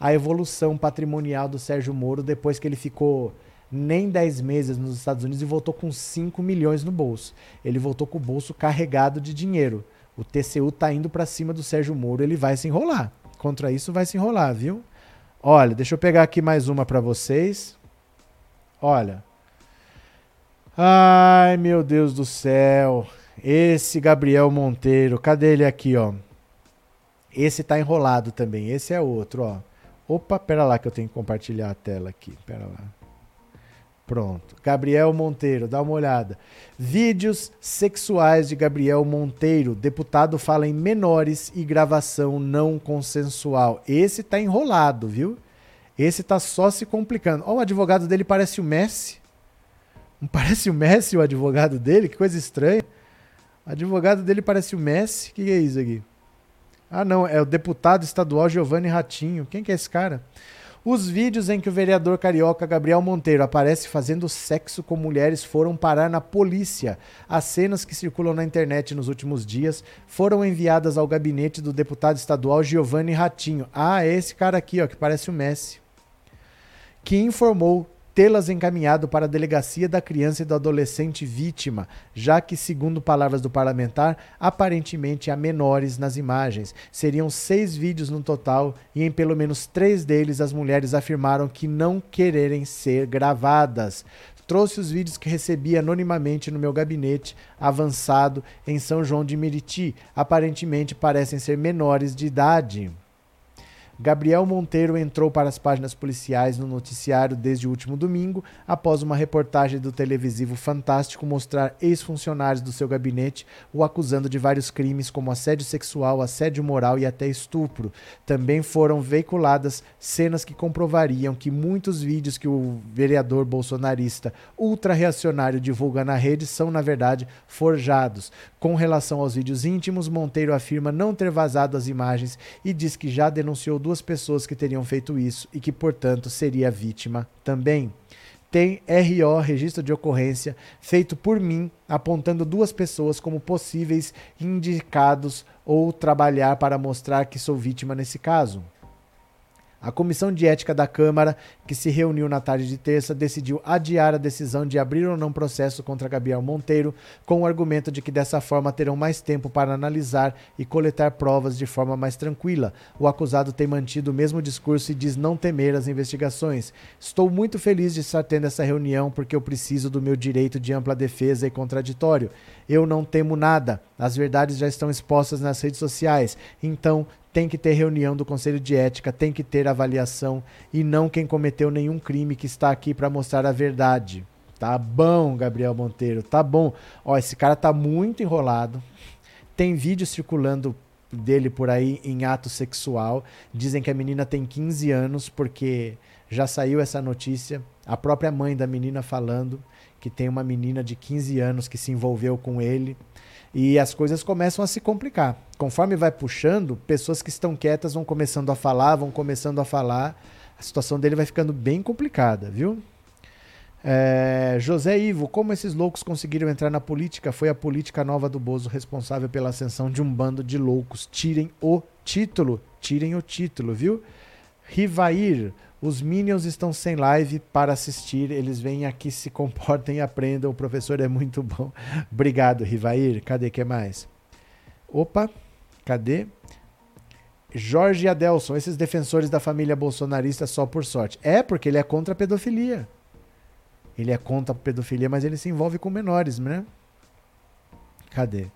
a evolução patrimonial do Sérgio Moro depois que ele ficou nem 10 meses nos Estados Unidos e voltou com 5 milhões no bolso. Ele voltou com o bolso carregado de dinheiro. O TCU tá indo para cima do Sérgio Moro, ele vai se enrolar. Contra isso vai se enrolar, viu? Olha, deixa eu pegar aqui mais uma para vocês. Olha. Ai, meu Deus do céu. Esse Gabriel Monteiro, cadê ele aqui, ó? Esse tá enrolado também. Esse é outro, ó. Opa, pera lá que eu tenho que compartilhar a tela aqui. Pera lá. Pronto. Gabriel Monteiro, dá uma olhada. Vídeos sexuais de Gabriel Monteiro. Deputado fala em menores e gravação não consensual. Esse tá enrolado, viu? Esse tá só se complicando. Ó, o advogado dele parece o Messi. Não parece o Messi o advogado dele? Que coisa estranha. O advogado dele parece o Messi. O que, que é isso aqui? Ah, não, é o deputado estadual Giovanni Ratinho. Quem que é esse cara? Os vídeos em que o vereador carioca Gabriel Monteiro aparece fazendo sexo com mulheres foram parar na polícia. As cenas que circulam na internet nos últimos dias foram enviadas ao gabinete do deputado estadual Giovanni Ratinho. Ah, é esse cara aqui, ó, que parece o Messi. Que informou tê-las encaminhado para a delegacia da criança e do adolescente vítima, já que, segundo palavras do parlamentar, aparentemente há menores nas imagens. Seriam seis vídeos no total e em pelo menos três deles as mulheres afirmaram que não quererem ser gravadas. Trouxe os vídeos que recebi anonimamente no meu gabinete avançado em São João de Meriti. Aparentemente parecem ser menores de idade. Gabriel Monteiro entrou para as páginas policiais no noticiário desde o último domingo, após uma reportagem do televisivo Fantástico mostrar ex-funcionários do seu gabinete o acusando de vários crimes como assédio sexual, assédio moral e até estupro. Também foram veiculadas cenas que comprovariam que muitos vídeos que o vereador bolsonarista ultra-reacionário divulga na rede são, na verdade, forjados. Com relação aos vídeos íntimos, Monteiro afirma não ter vazado as imagens e diz que já denunciou duas pessoas que teriam feito isso e que, portanto, seria vítima também. Tem RO, registro de ocorrência, feito por mim, apontando duas pessoas como possíveis indicados ou trabalhar para mostrar que sou vítima nesse caso. A Comissão de Ética da Câmara, que se reuniu na tarde de terça, decidiu adiar a decisão de abrir ou não processo contra Gabriel Monteiro, com o argumento de que dessa forma terão mais tempo para analisar e coletar provas de forma mais tranquila. O acusado tem mantido o mesmo discurso e diz não temer as investigações. Estou muito feliz de estar tendo essa reunião porque eu preciso do meu direito de ampla defesa e contraditório. Eu não temo nada. As verdades já estão expostas nas redes sociais. Então, tem que ter reunião do Conselho de Ética, tem que ter avaliação e não quem cometeu nenhum crime que está aqui para mostrar a verdade. Tá bom, Gabriel Monteiro, tá bom. Ó, esse cara tá muito enrolado. Tem vídeo circulando dele por aí em ato sexual. Dizem que a menina tem 15 anos porque já saiu essa notícia. A própria mãe da menina falando que tem uma menina de 15 anos que se envolveu com ele. E as coisas começam a se complicar. Conforme vai puxando, pessoas que estão quietas vão começando a falar, vão começando a falar. A situação dele vai ficando bem complicada, viu? É, José Ivo, como esses loucos conseguiram entrar na política? Foi a política nova do Bozo responsável pela ascensão de um bando de loucos. Tirem o título, tirem o título, viu? Rivair, os Minions estão sem live para assistir. Eles vêm aqui, se comportem e aprendam. O professor é muito bom. *laughs* Obrigado, Rivair. Cadê que mais? Opa, cadê? Jorge Adelson, esses defensores da família bolsonarista só por sorte. É, porque ele é contra a pedofilia. Ele é contra a pedofilia, mas ele se envolve com menores, né? Cadê?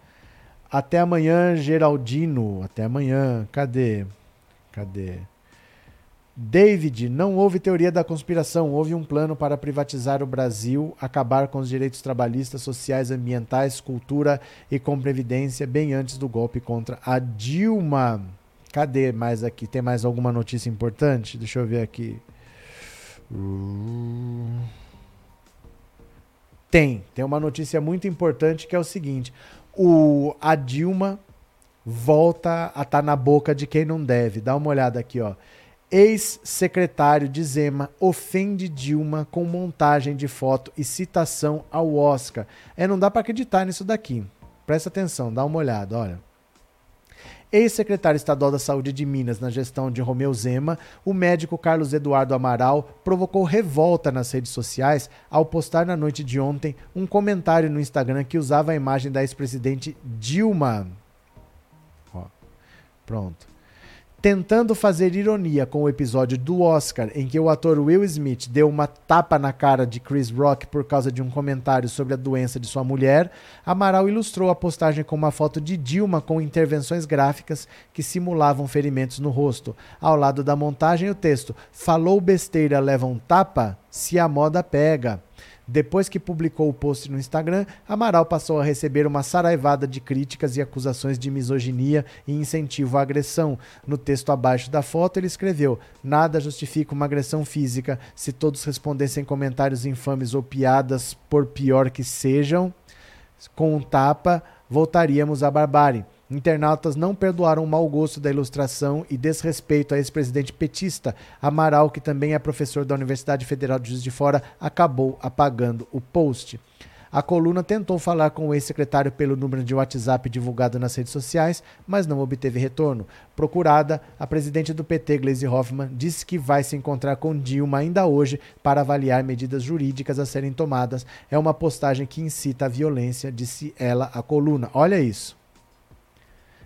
Até amanhã, Geraldino. Até amanhã. Cadê? Cadê? David, não houve teoria da conspiração, houve um plano para privatizar o Brasil, acabar com os direitos trabalhistas, sociais, ambientais, cultura e com previdência bem antes do golpe contra a Dilma. Cadê mais aqui? Tem mais alguma notícia importante? Deixa eu ver aqui. Tem, tem uma notícia muito importante que é o seguinte: o a Dilma volta a estar tá na boca de quem não deve. Dá uma olhada aqui, ó. Ex-secretário de Zema ofende Dilma com montagem de foto e citação ao Oscar. É, não dá para acreditar nisso daqui. Presta atenção, dá uma olhada, olha. Ex-secretário estadual da Saúde de Minas na gestão de Romeu Zema, o médico Carlos Eduardo Amaral provocou revolta nas redes sociais ao postar na noite de ontem um comentário no Instagram que usava a imagem da ex-presidente Dilma. Ó, pronto tentando fazer ironia com o episódio do Oscar em que o ator Will Smith deu uma tapa na cara de Chris Rock por causa de um comentário sobre a doença de sua mulher, Amaral ilustrou a postagem com uma foto de Dilma com intervenções gráficas que simulavam ferimentos no rosto. Ao lado da montagem, o texto: Falou besteira, leva um tapa? Se a moda pega. Depois que publicou o post no Instagram, Amaral passou a receber uma saraivada de críticas e acusações de misoginia e incentivo à agressão. No texto abaixo da foto, ele escreveu: Nada justifica uma agressão física. Se todos respondessem comentários infames ou piadas, por pior que sejam, com um tapa, voltaríamos à barbárie. Internautas não perdoaram o mau gosto da ilustração e desrespeito a ex-presidente petista. Amaral, que também é professor da Universidade Federal de Juiz de Fora, acabou apagando o post. A coluna tentou falar com o ex-secretário pelo número de WhatsApp divulgado nas redes sociais, mas não obteve retorno. Procurada, a presidente do PT, Gleisi Hoffmann, disse que vai se encontrar com Dilma ainda hoje para avaliar medidas jurídicas a serem tomadas. É uma postagem que incita a violência, disse ela à coluna. Olha isso.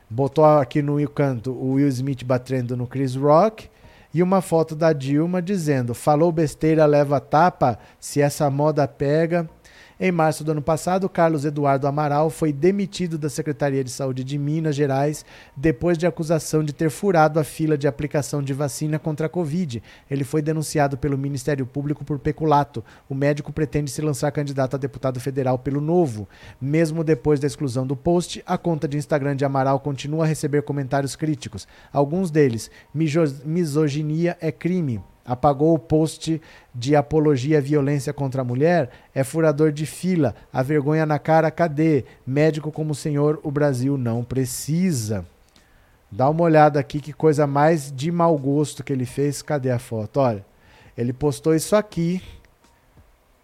Botou aqui no canto o Will Smith batendo no Chris Rock e uma foto da Dilma dizendo: falou besteira, leva tapa, se essa moda pega. Em março do ano passado, Carlos Eduardo Amaral foi demitido da Secretaria de Saúde de Minas Gerais depois de acusação de ter furado a fila de aplicação de vacina contra a Covid. Ele foi denunciado pelo Ministério Público por peculato. O médico pretende se lançar candidato a deputado federal pelo Novo. Mesmo depois da exclusão do post, a conta de Instagram de Amaral continua a receber comentários críticos. Alguns deles: misoginia é crime apagou o post de apologia à violência contra a mulher, é furador de fila, a vergonha na cara, cadê? Médico como o senhor, o Brasil não precisa. Dá uma olhada aqui, que coisa mais de mau gosto que ele fez. Cadê a foto? Olha, ele postou isso aqui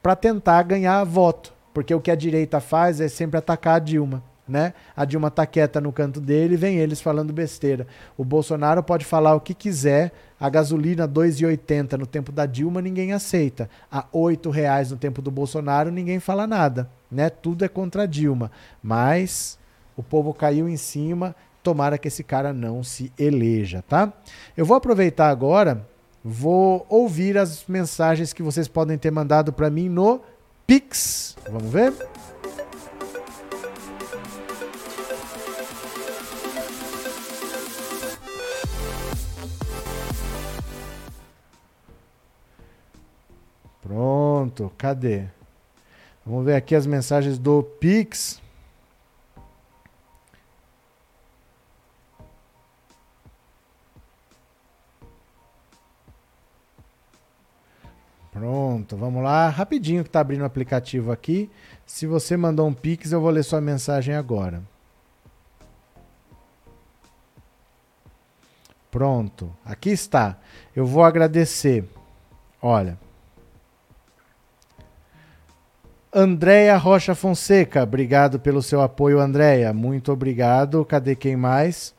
para tentar ganhar voto, porque o que a direita faz é sempre atacar a Dilma né? A Dilma tá quieta no canto dele, vem eles falando besteira. O Bolsonaro pode falar o que quiser, a gasolina 2,80 no tempo da Dilma ninguém aceita. A R$ reais no tempo do Bolsonaro ninguém fala nada, né? Tudo é contra a Dilma. Mas o povo caiu em cima, tomara que esse cara não se eleja, tá? Eu vou aproveitar agora, vou ouvir as mensagens que vocês podem ter mandado para mim no Pix. Vamos ver? Pronto, cadê? Vamos ver aqui as mensagens do Pix. Pronto, vamos lá. Rapidinho que está abrindo o aplicativo aqui. Se você mandou um Pix, eu vou ler sua mensagem agora. Pronto, aqui está. Eu vou agradecer. Olha, Andréia Rocha Fonseca, obrigado pelo seu apoio, Andréia. Muito obrigado. Cadê quem mais?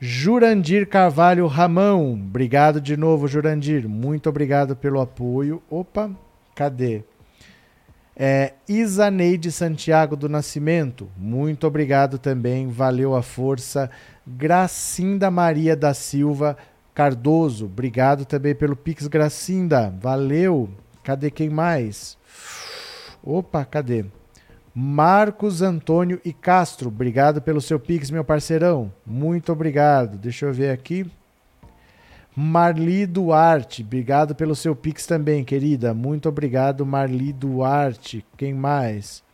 Jurandir Carvalho Ramão, obrigado de novo, Jurandir. Muito obrigado pelo apoio. Opa, cadê? É, Isaneide Santiago do Nascimento, muito obrigado também, valeu a força. Gracinda Maria da Silva Cardoso, obrigado também pelo Pix Gracinda, valeu. Cadê quem mais? Opa, cadê? Marcos Antônio e Castro, obrigado pelo seu Pix, meu parceirão. Muito obrigado. Deixa eu ver aqui. Marli Duarte, obrigado pelo seu pix também, querida. Muito obrigado, Marli Duarte. Quem mais?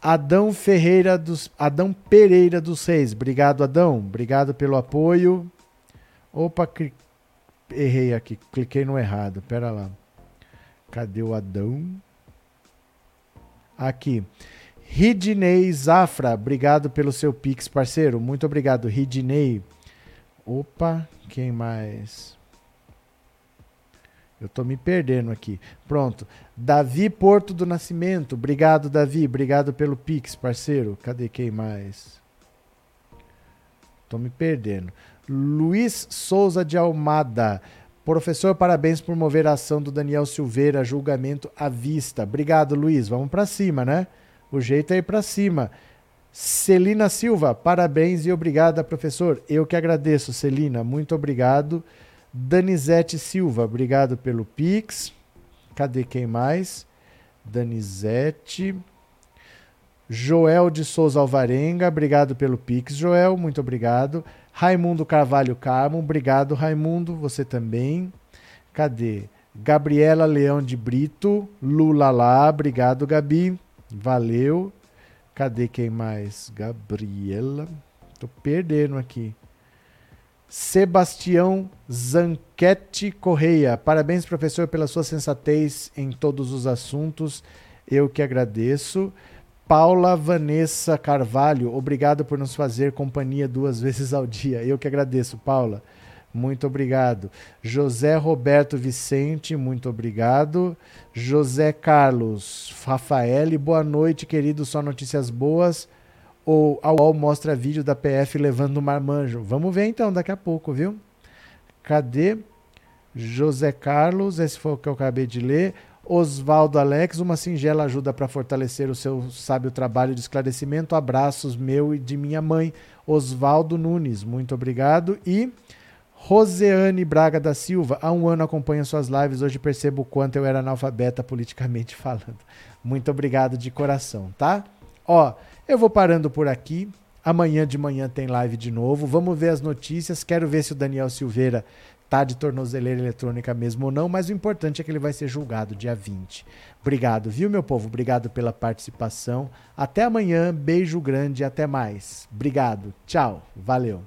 Adão Ferreira dos Adão Pereira dos Reis. Obrigado, Adão. Obrigado pelo apoio. Opa, cli... errei aqui, cliquei no errado. Pera lá. Cadê o Adão? Aqui. Ridney Zafra, obrigado pelo seu pix, parceiro. Muito obrigado, Ridney. Opa, quem mais? Eu tô me perdendo aqui. Pronto. Davi Porto do Nascimento. Obrigado, Davi. Obrigado pelo Pix, parceiro. Cadê quem mais? Tô me perdendo. Luiz Souza de Almada. Professor, parabéns por mover a ação do Daniel Silveira, julgamento à vista. Obrigado, Luiz. Vamos para cima, né? O jeito é ir para cima. Celina Silva, parabéns e obrigada, professor. Eu que agradeço, Celina, muito obrigado. Danizete Silva, obrigado pelo Pix. Cadê quem mais? Danizete. Joel de Souza Alvarenga, obrigado pelo Pix, Joel, muito obrigado. Raimundo Carvalho Carmo, obrigado, Raimundo, você também. Cadê? Gabriela Leão de Brito, Lula lá, obrigado, Gabi, valeu. Cadê quem mais? Gabriela. Tô perdendo aqui. Sebastião Zanquete Correia. Parabéns, professor, pela sua sensatez em todos os assuntos. Eu que agradeço. Paula Vanessa Carvalho, obrigado por nos fazer companhia duas *laughs* vezes ao dia. Eu que agradeço, Paula. Muito obrigado. José Roberto Vicente, muito obrigado. José Carlos Rafael, boa noite, querido. Só notícias boas. Ou a UOL mostra vídeo da PF levando o marmanjo. Vamos ver então daqui a pouco, viu? Cadê? José Carlos, esse foi o que eu acabei de ler. Oswaldo Alex, uma singela ajuda para fortalecer o seu sábio trabalho de esclarecimento. Abraços meu e de minha mãe, Oswaldo Nunes. Muito obrigado. E Roseane Braga da Silva, há um ano acompanho suas lives, hoje percebo o quanto eu era analfabeta politicamente *laughs* falando. Muito obrigado de coração, tá? Ó, eu vou parando por aqui. Amanhã de manhã tem live de novo. Vamos ver as notícias. Quero ver se o Daniel Silveira tá de tornozeleira eletrônica mesmo ou não, mas o importante é que ele vai ser julgado dia 20. Obrigado, viu, meu povo? Obrigado pela participação. Até amanhã, beijo grande, até mais. Obrigado, tchau, valeu.